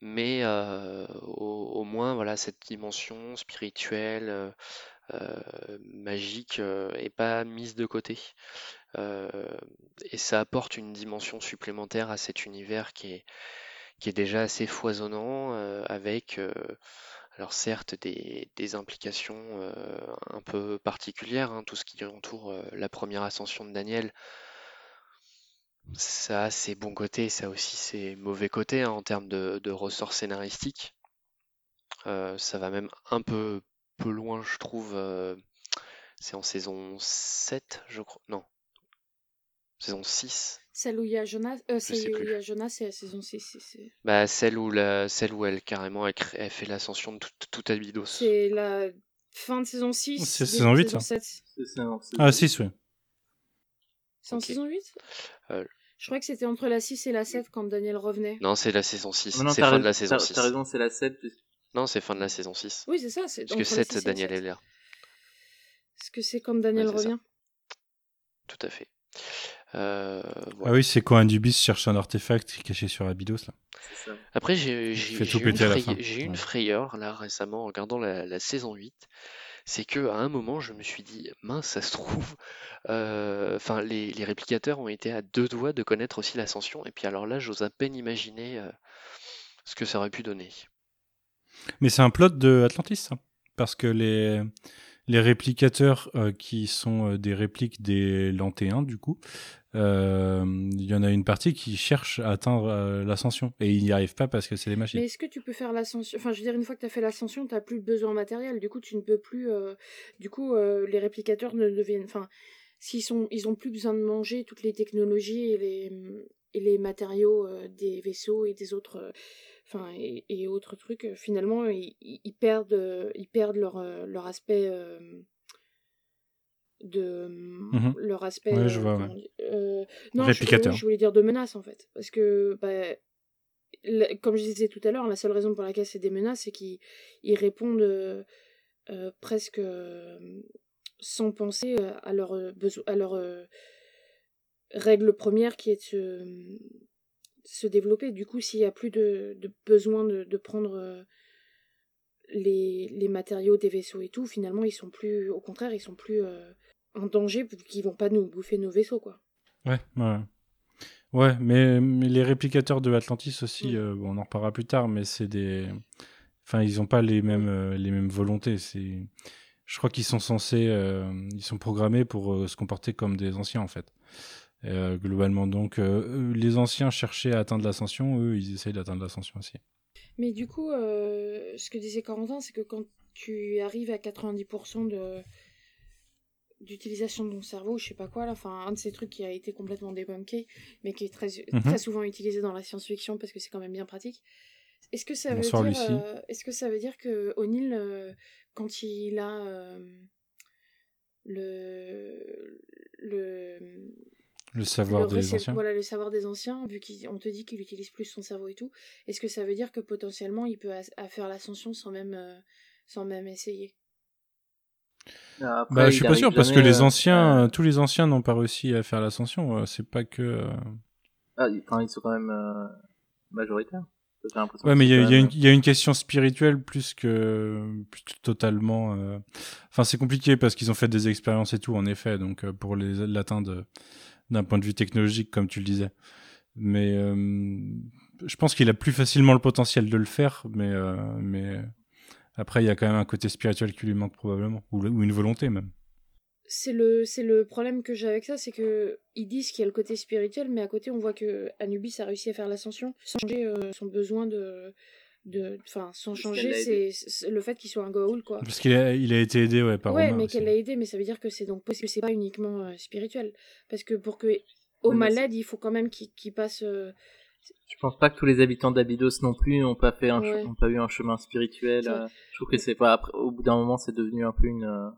mais au, au moins voilà cette dimension spirituelle magique est pas mise de côté. et ça apporte une dimension supplémentaire à cet univers qui est, qui est déjà assez foisonnant, avec alors certes des, des implications un peu particulières, hein, tout ce qui entoure la première ascension de Daniel. Ça a ses bons côtés, ça aussi ses mauvais côtés hein, en termes de, de ressorts scénaristiques. ça va même un peu peu loin, je trouve. Euh, c'est en saison 7, je crois. Non. Saison 6. Celle où il y a Jonas, euh, celle où il y a Jonas, c'est la saison 6. Bah, celle où, la, celle où elle, carrément, elle, elle fait l'ascension de tout, tout Abydos. C'est la fin de saison 6. C'est saison 8, ça. Ah, 6, oui. C'est en saison 8 euh... Je crois que c'était entre la 6 et la 7 quand Daniel revenait. Non, c'est la saison 6. C'est fin de la saison 6. T'as raison, c'est la 7. Non, c'est fin de la saison 6. Oui, c'est ça. Parce que 7, Daniel est là. Est-ce que c'est quand Daniel revient? Tout à fait. Euh, Ah oui, c'est quand Anubis cherche un artefact caché sur Abydos. Là. Ça. Après, j'ai eu une, frayeur, une frayeur là récemment en regardant la, saison 8. C'est que à un moment, je me suis dit, mince, ça se trouve, euh, enfin, les, les, réplicateurs ont été à deux doigts de connaître aussi l'ascension. Et puis alors là, j'ose à peine imaginer euh, ce que ça aurait pu donner. Mais c'est un plot de Atlantis, ça. Parce que les, les réplicateurs euh, qui sont euh, des répliques des Lantéens, du coup, euh, il y en a une partie qui cherche à atteindre l'ascension et ils n'y arrivent pas parce que c'est les machines. Mais est-ce que tu peux faire l'ascension? Enfin, je veux dire, une fois que tu as fait l'ascension, tu n'as plus besoin matériel. Du coup, tu ne peux plus. Du coup, les réplicateurs ne deviennent. Enfin, s'ils sont, ils ont plus besoin de manger toutes les technologies et les, et les matériaux des vaisseaux et des autres enfin et, autres trucs euh, finalement ils, perdent euh, ils perdent leur euh, leur aspect de mmh leur aspect ouais, je vois, non réplicateur. je, voulais dire de menace en fait parce que bah, comme je disais tout à l'heure la seule raison pour laquelle c'est des menaces c'est qu'ils répondent presque sans penser à leur à leur règle première qui est de se se développer. Du coup, s'il n'y a plus de, besoin de, prendre euh, les, les, matériaux des vaisseaux et tout, finalement, ils sont plus, au contraire, ils sont plus euh, en danger qu'ils vont pas nous bouffer nos vaisseaux, quoi. Ouais, ouais. Ouais, mais, mais les réplicateurs de Atlantis aussi, euh, on en reparlera plus tard, mais c'est des. Enfin, ils n'ont pas les mêmes, les mêmes volontés. C'est. Je crois qu'ils sont censés, ils sont programmés pour se comporter comme des anciens en fait. Euh, globalement, donc, euh, les anciens cherchaient à atteindre l'ascension, eux, ils essayent d'atteindre l'ascension aussi. Mais du coup, euh, ce que disait Corentin, c'est que quand tu arrives à 90% de d'utilisation de ton cerveau, je sais pas quoi, là, enfin, un de ces trucs qui a été complètement débunké, mais qui est très, mhm. très souvent utilisé dans la science-fiction parce que c'est quand même bien pratique. Est-ce que ça veut dire, est-ce que ça veut dire que O'Neill, quand il a le le le savoir des anciens. Voilà, le savoir des anciens, vu qu'on te dit qu'il utilise plus son cerveau et tout. Est-ce que ça veut dire que potentiellement il peut faire l'ascension sans même, euh, sans même essayer? Bah, Je suis pas sûr, parce que les euh, anciens, tous les anciens n'ont pas réussi à faire l'ascension. Euh, c'est pas que. Ah, ils sont quand même majoritaires. Ouais, mais il y, y, a une question spirituelle plus que plus totalement. Enfin, c'est compliqué parce qu'ils ont fait des expériences et tout, en effet. Donc, pour l'atteindre d'un point de vue technologique, comme tu le disais. Mais euh, je pense qu'il a plus facilement le potentiel de le faire, mais, euh, mais après, il y a quand même un côté spirituel qui lui manque probablement, ou, une volonté même. C'est le, le problème que j'ai avec ça, c'est que ils disent qu'il y a le côté spirituel, mais à côté, on voit que Anubis a réussi à faire l'ascension sans changer euh, son besoin de, de enfin sans changer c'est le fait qu'il soit un Goa'uld quoi parce qu'il a, il a été aidé ouais par ouais mais qu'elle l'a aidé mais ça veut dire que c'est donc parce que c'est pas uniquement euh, spirituel parce que pour que au malade il faut quand même qu'il passe euh, Je pense pas que tous les habitants d'Abydos non plus n'ont pas fait un, ont pas eu un chemin spirituel. Euh, je trouve que c'est pas après, au bout d'un moment, c'est devenu un peu une. Euh,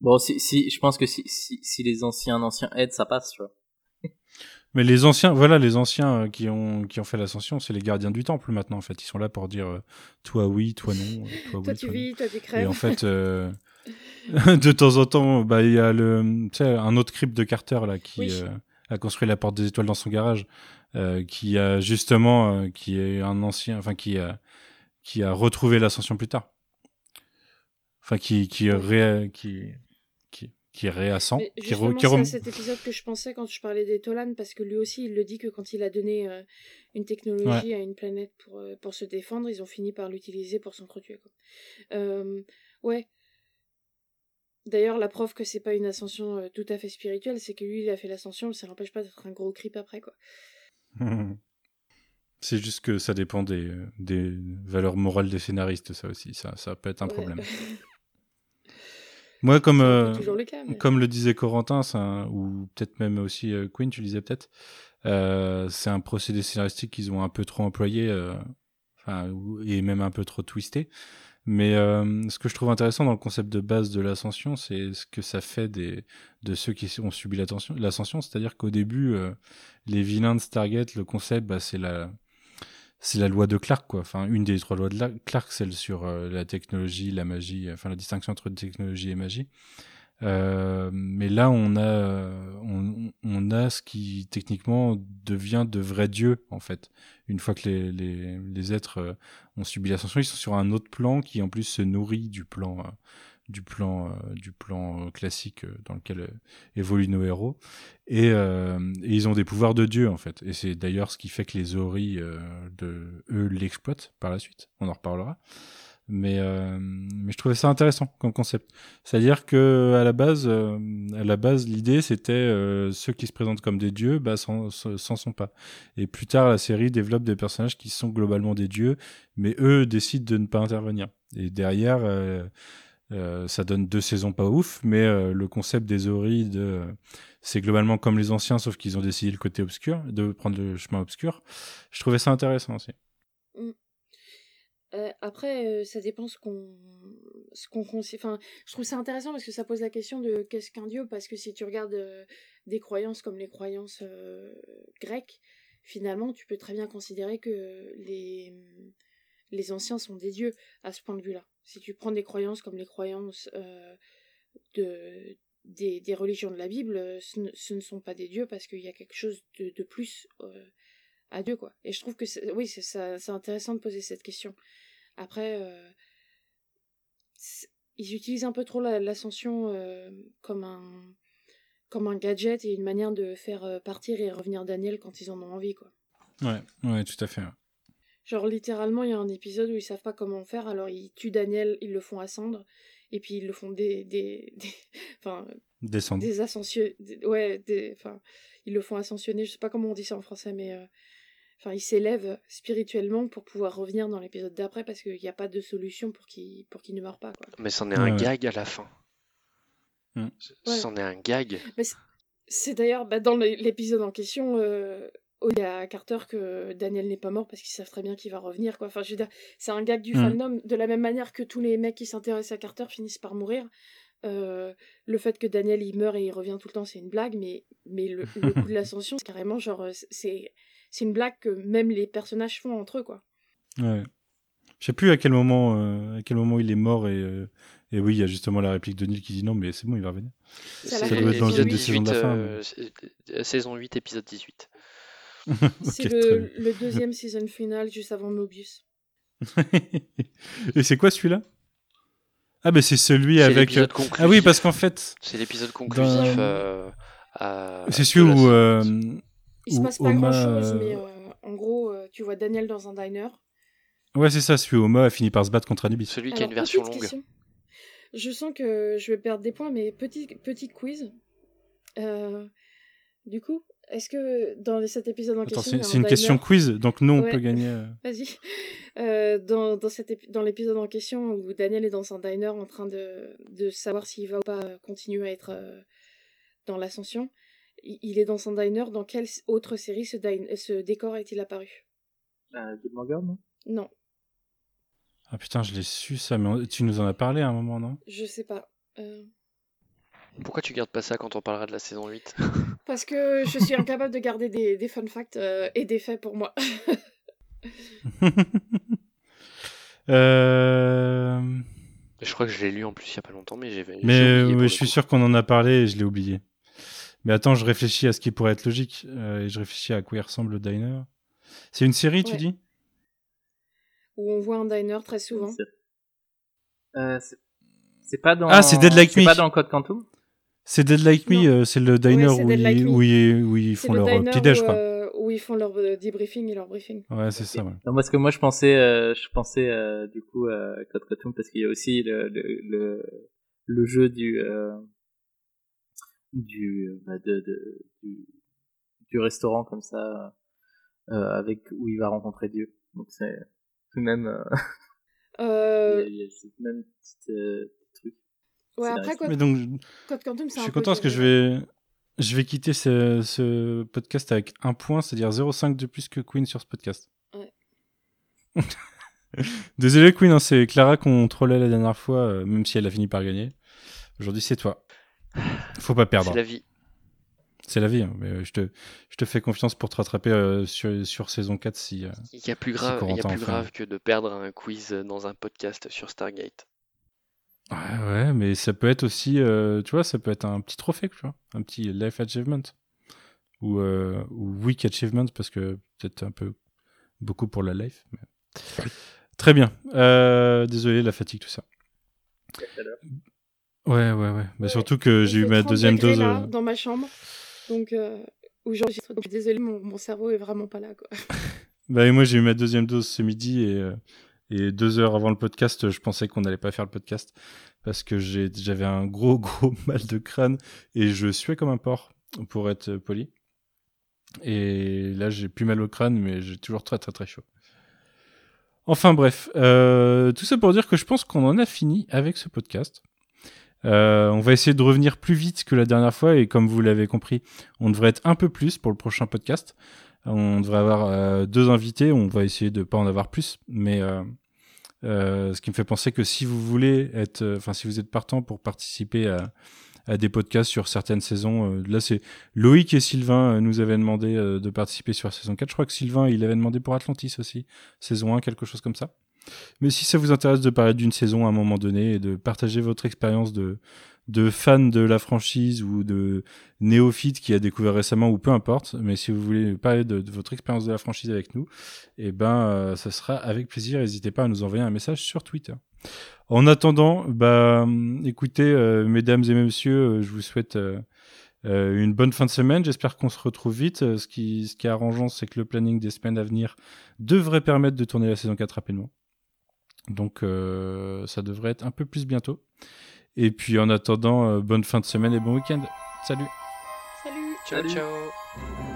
bon, si, si, je pense que si, si, si les anciens anciens aident, ça passe, tu vois. Mais les anciens, voilà, les anciens euh, qui ont qui ont fait l'ascension, c'est les gardiens du temple maintenant. En fait, ils sont là pour dire toi oui, toi non, toi, toi tu vis, toi tu crèves. Et en fait, de temps en temps, bah il y a le, tu sais, un autre crypte de Carter là qui a construit la porte des étoiles dans son garage. Euh, qui a justement, euh, qui est un ancien, enfin qui a, qui a retrouvé l'ascension plus tard. Enfin, qui, qui, ré, qui, qui, re, qui c'est cet épisode que je pensais quand je parlais des Tolan, parce que lui aussi, il le dit que quand il a donné euh, une technologie à une planète pour, pour se défendre, ils ont fini par l'utiliser pour s'entretuer. ouais. D'ailleurs, la preuve que c'est pas une ascension tout à fait spirituelle, c'est que lui, il a fait l'ascension, mais ça n'empêche pas d'être un gros creep après, quoi. C'est juste que ça dépend des, des, valeurs morales des scénaristes, ça aussi. Ça, ça peut être un problème. Moi, comme, euh, comme le disait Corentin, ou peut-être même aussi euh, Queen, tu disais peut-être, euh, c'est un procédé scénaristique qu'ils ont un peu trop employé, et même un peu trop twisté. Mais euh, ce que je trouve intéressant dans le concept de base de l'ascension, c'est ce que ça fait des, de ceux qui ont subi l'ascension. C'est-à-dire qu'au début, euh, les vilains de Stargate, le concept, bah, c'est la, c'est la loi de Clark, quoi. Enfin, une des trois lois de Clark, celle sur euh, la technologie, la magie, enfin la distinction entre technologie et magie. Euh, mais là, on a, on, on, a ce qui techniquement devient de vrais dieux, en fait. Une fois que les, êtres euh, ont subi l'ascension, ils sont sur un autre plan qui, en plus, se nourrit du plan, euh, du plan, du plan classique dans lequel évoluent nos héros. Et, ils ont des pouvoirs de dieu, en fait. Et c'est d'ailleurs ce qui fait que les Ori, de, eux, l'exploitent par la suite. On en reparlera. Mais, euh, mais je trouvais ça intéressant comme concept. C'est-à-dire que à la base, euh, à la base, l'idée c'était euh, ceux qui se présentent comme des dieux, bah, s'en sont pas. Et plus tard, la série développe des personnages qui sont globalement des dieux, mais eux décident de ne pas intervenir. Et derrière, ça donne deux saisons pas ouf, mais le concept des Ori, c'est globalement comme les anciens, sauf qu'ils ont décidé le côté obscur, de prendre le chemin obscur. Je trouvais ça intéressant aussi. Mm. Euh, après, euh, ça dépend ce qu'on, ce qu'on Enfin, je trouve ça intéressant parce que ça pose la question de qu'est-ce qu'un dieu. Parce que si tu regardes euh, des croyances comme les croyances grecques, finalement, tu peux très bien considérer que les les anciens sont des dieux à ce point de vue-là. Si tu prends des croyances comme les croyances de des, des, religions de la Bible, ce ne, sont pas des dieux parce qu'il y a quelque chose de, de plus à Dieu, quoi. Et je trouve que oui, c'est intéressant de poser cette question. Après, euh, ils utilisent un peu trop l'ascension euh, comme un comme un gadget et une manière de faire euh, partir et revenir Daniel quand ils en ont envie, quoi. Ouais, ouais, tout à fait. Genre littéralement, il y a un épisode où ils savent pas comment faire, alors ils tuent Daniel, ils le font ascendre, et puis ils le font des des, des enfin descendre des ascensions, ouais, des, enfin ils le font ascensionner, je sais pas comment on dit ça en français, mais Enfin, il s'élève spirituellement pour pouvoir revenir dans l'épisode d'après parce qu'il n'y a pas de solution pour qu'il pour qu'il ne meure pas. Quoi. Mais c'en est un gag à la fin. Mm. C'en est un gag. c'est d'ailleurs bah, dans l'épisode en question, euh, il y a Carter que Daniel n'est pas mort parce qu'ils savent très bien qu'il va revenir. Quoi. Enfin, je veux dire, c'est un gag du mm. fandom de la même manière que tous les mecs qui s'intéressent à Carter finissent par mourir. Euh, le fait que Daniel il meurt et il revient tout le temps, c'est une blague, mais, mais le, le coup de l'ascension, c'est carrément genre, euh, c'est c'est une blague que même les personnages font entre eux, quoi. Ouais. Je sais plus à quel moment, euh, à quel moment il est mort et, euh, et oui, il y a justement la réplique de Neil qui dit non, mais c'est bon, il va revenir. Ça, doit être dans le de saison de la fin. Euh, saison 8, épisode 18. c'est le, le, deuxième season final juste avant Mobius. et c'est quoi celui-là? Ah, ben c'est celui avec. Ah oui, parce qu'en fait. C'est l'épisode conclusif. C'est celui où il se passe pas grand chose, mais euh, en gros, euh, tu vois Daniel dans un diner. Ouais, c'est ça, celui où Oma a fini par se battre contre Anubis. Celui qui a une version longue. Je sens que je vais perdre des points, mais petit, petit quiz. Euh, du coup, est-ce que dans cet épisode en question. C'est une question quiz, donc nous, on peut gagner. Vas-y. dans dans, dans l'épisode en question où Daniel est dans un diner en train de, de savoir s'il va ou pas continuer à être dans l'ascension, il est dans son diner. Dans quelle autre série ce, ce décor est-il apparu? Euh, Gilmore Girls, non? Non. Ah putain, je l'ai su ça, mais tu nous en as parlé à un moment, non? Je sais pas. Euh. Pourquoi tu gardes pas ça quand on parlera de la saison 8 Parce que je suis incapable de garder des, des fun facts euh, et des faits pour moi. euh... Je crois que je l'ai lu en plus il y a pas longtemps, mais j'ai. Mais je suis sûr qu'on en a parlé et je l'ai oublié. Mais attends, je réfléchis à ce qui pourrait être logique. Euh, et je réfléchis à quoi il ressemble le diner. C'est une série, tu dis? Où on voit un diner très souvent. Euh, c'est pas dans. Ah, c'est Dead Like Me. C'est pas dans Code Quantum? C'est Dead Like Me, euh, c'est le diner où, ils, où, ils, où, ils, font leur petit déj, quoi. Euh, où ils font leur debriefing et leur briefing. Ouais, c'est ça. Ouais. Non, parce que moi, je pensais, euh, je pensais du coup à Code Quantum parce qu'il y a aussi le, le, le, le jeu du du, bah de, de, du, du restaurant comme ça euh, avec où il va rencontrer Dieu. Donc c'est tout de même. Euh... Euh... il y a, ce même petit euh, truc. Ouais, après, Mais donc, Code Quantum, je suis content parce que je vais, je vais quitter ce, ce podcast avec un point, c'est-à-dire 0,5 de plus que Queen sur ce podcast. Ouais. Désolé Queen, hein, c'est Clara qu'on trollait la dernière fois, euh, même si elle a fini par gagner. Aujourd'hui, c'est toi. Faut pas perdre. C'est la vie. C'est la vie, hein, mais je te, je te fais confiance pour te rattraper euh, sur, sur saison 4 si. Euh, il y a plus grave, si il y a plus enfin. grave que de perdre un quiz dans un podcast sur Stargate. Ouais, ouais, mais ça peut être aussi, euh, tu vois, ça peut être un petit trophée, tu vois, un petit life achievement. Ou, euh, ou week achievement, parce que peut-être un peu beaucoup pour la life. Mais... Très bien. Euh, désolé, la fatigue, tout ça. Ouais, ouais, ouais. Mais Ouais, surtout que j'ai eu ma 30 deuxième dose. là, dans ma chambre. Donc, euh, où j'enregistre. Donc, je suis désolée, mon, mon cerveau est vraiment pas là, quoi. Bah, et moi, j'ai eu ma deuxième dose ce midi et, euh, et deux heures avant le podcast, je pensais qu'on n'allait pas faire le podcast parce que j'avais un gros, gros mal de crâne et je suais comme un porc, pour être poli. Et là, j'ai plus mal au crâne, mais j'ai toujours très, très, très chaud. Enfin, bref. euh, tout ça pour dire que je pense qu'on en a fini avec ce podcast. Euh, on va essayer de revenir plus vite que la dernière fois et comme vous l'avez compris, on devrait être un peu plus pour le prochain podcast. On devrait avoir euh, deux invités. On va essayer de pas en avoir plus, mais euh, euh, ce qui me fait penser que si vous voulez être, enfin si vous êtes partant pour participer à, à des podcasts sur certaines saisons, là c'est Loïc et Sylvain nous avaient demandé de participer sur saison 4. Je crois que Sylvain il avait demandé pour Atlantis aussi, saison 1, quelque chose comme ça. Mais si ça vous intéresse de parler d'une saison à un moment donné et de partager votre expérience de, de fan de la franchise ou de néophyte qui a découvert récemment ou peu importe, mais si vous voulez parler de, votre expérience de la franchise avec nous, eh ben, euh, ça sera avec plaisir. N'hésitez pas à nous envoyer un message sur Twitter. En attendant, bah, hum, écoutez, euh, mesdames et messieurs, euh, je vous souhaite une bonne fin de semaine. J'espère qu'on se retrouve vite. Ce qui, ce qui est arrangeant, c'est que le planning des semaines à venir devrait permettre de tourner la saison 4 rapidement. Donc, ça devrait être un peu plus bientôt. Et puis, en attendant, euh, bonne fin de semaine et bon week-end. Salut Salut Ciao, Salut. ciao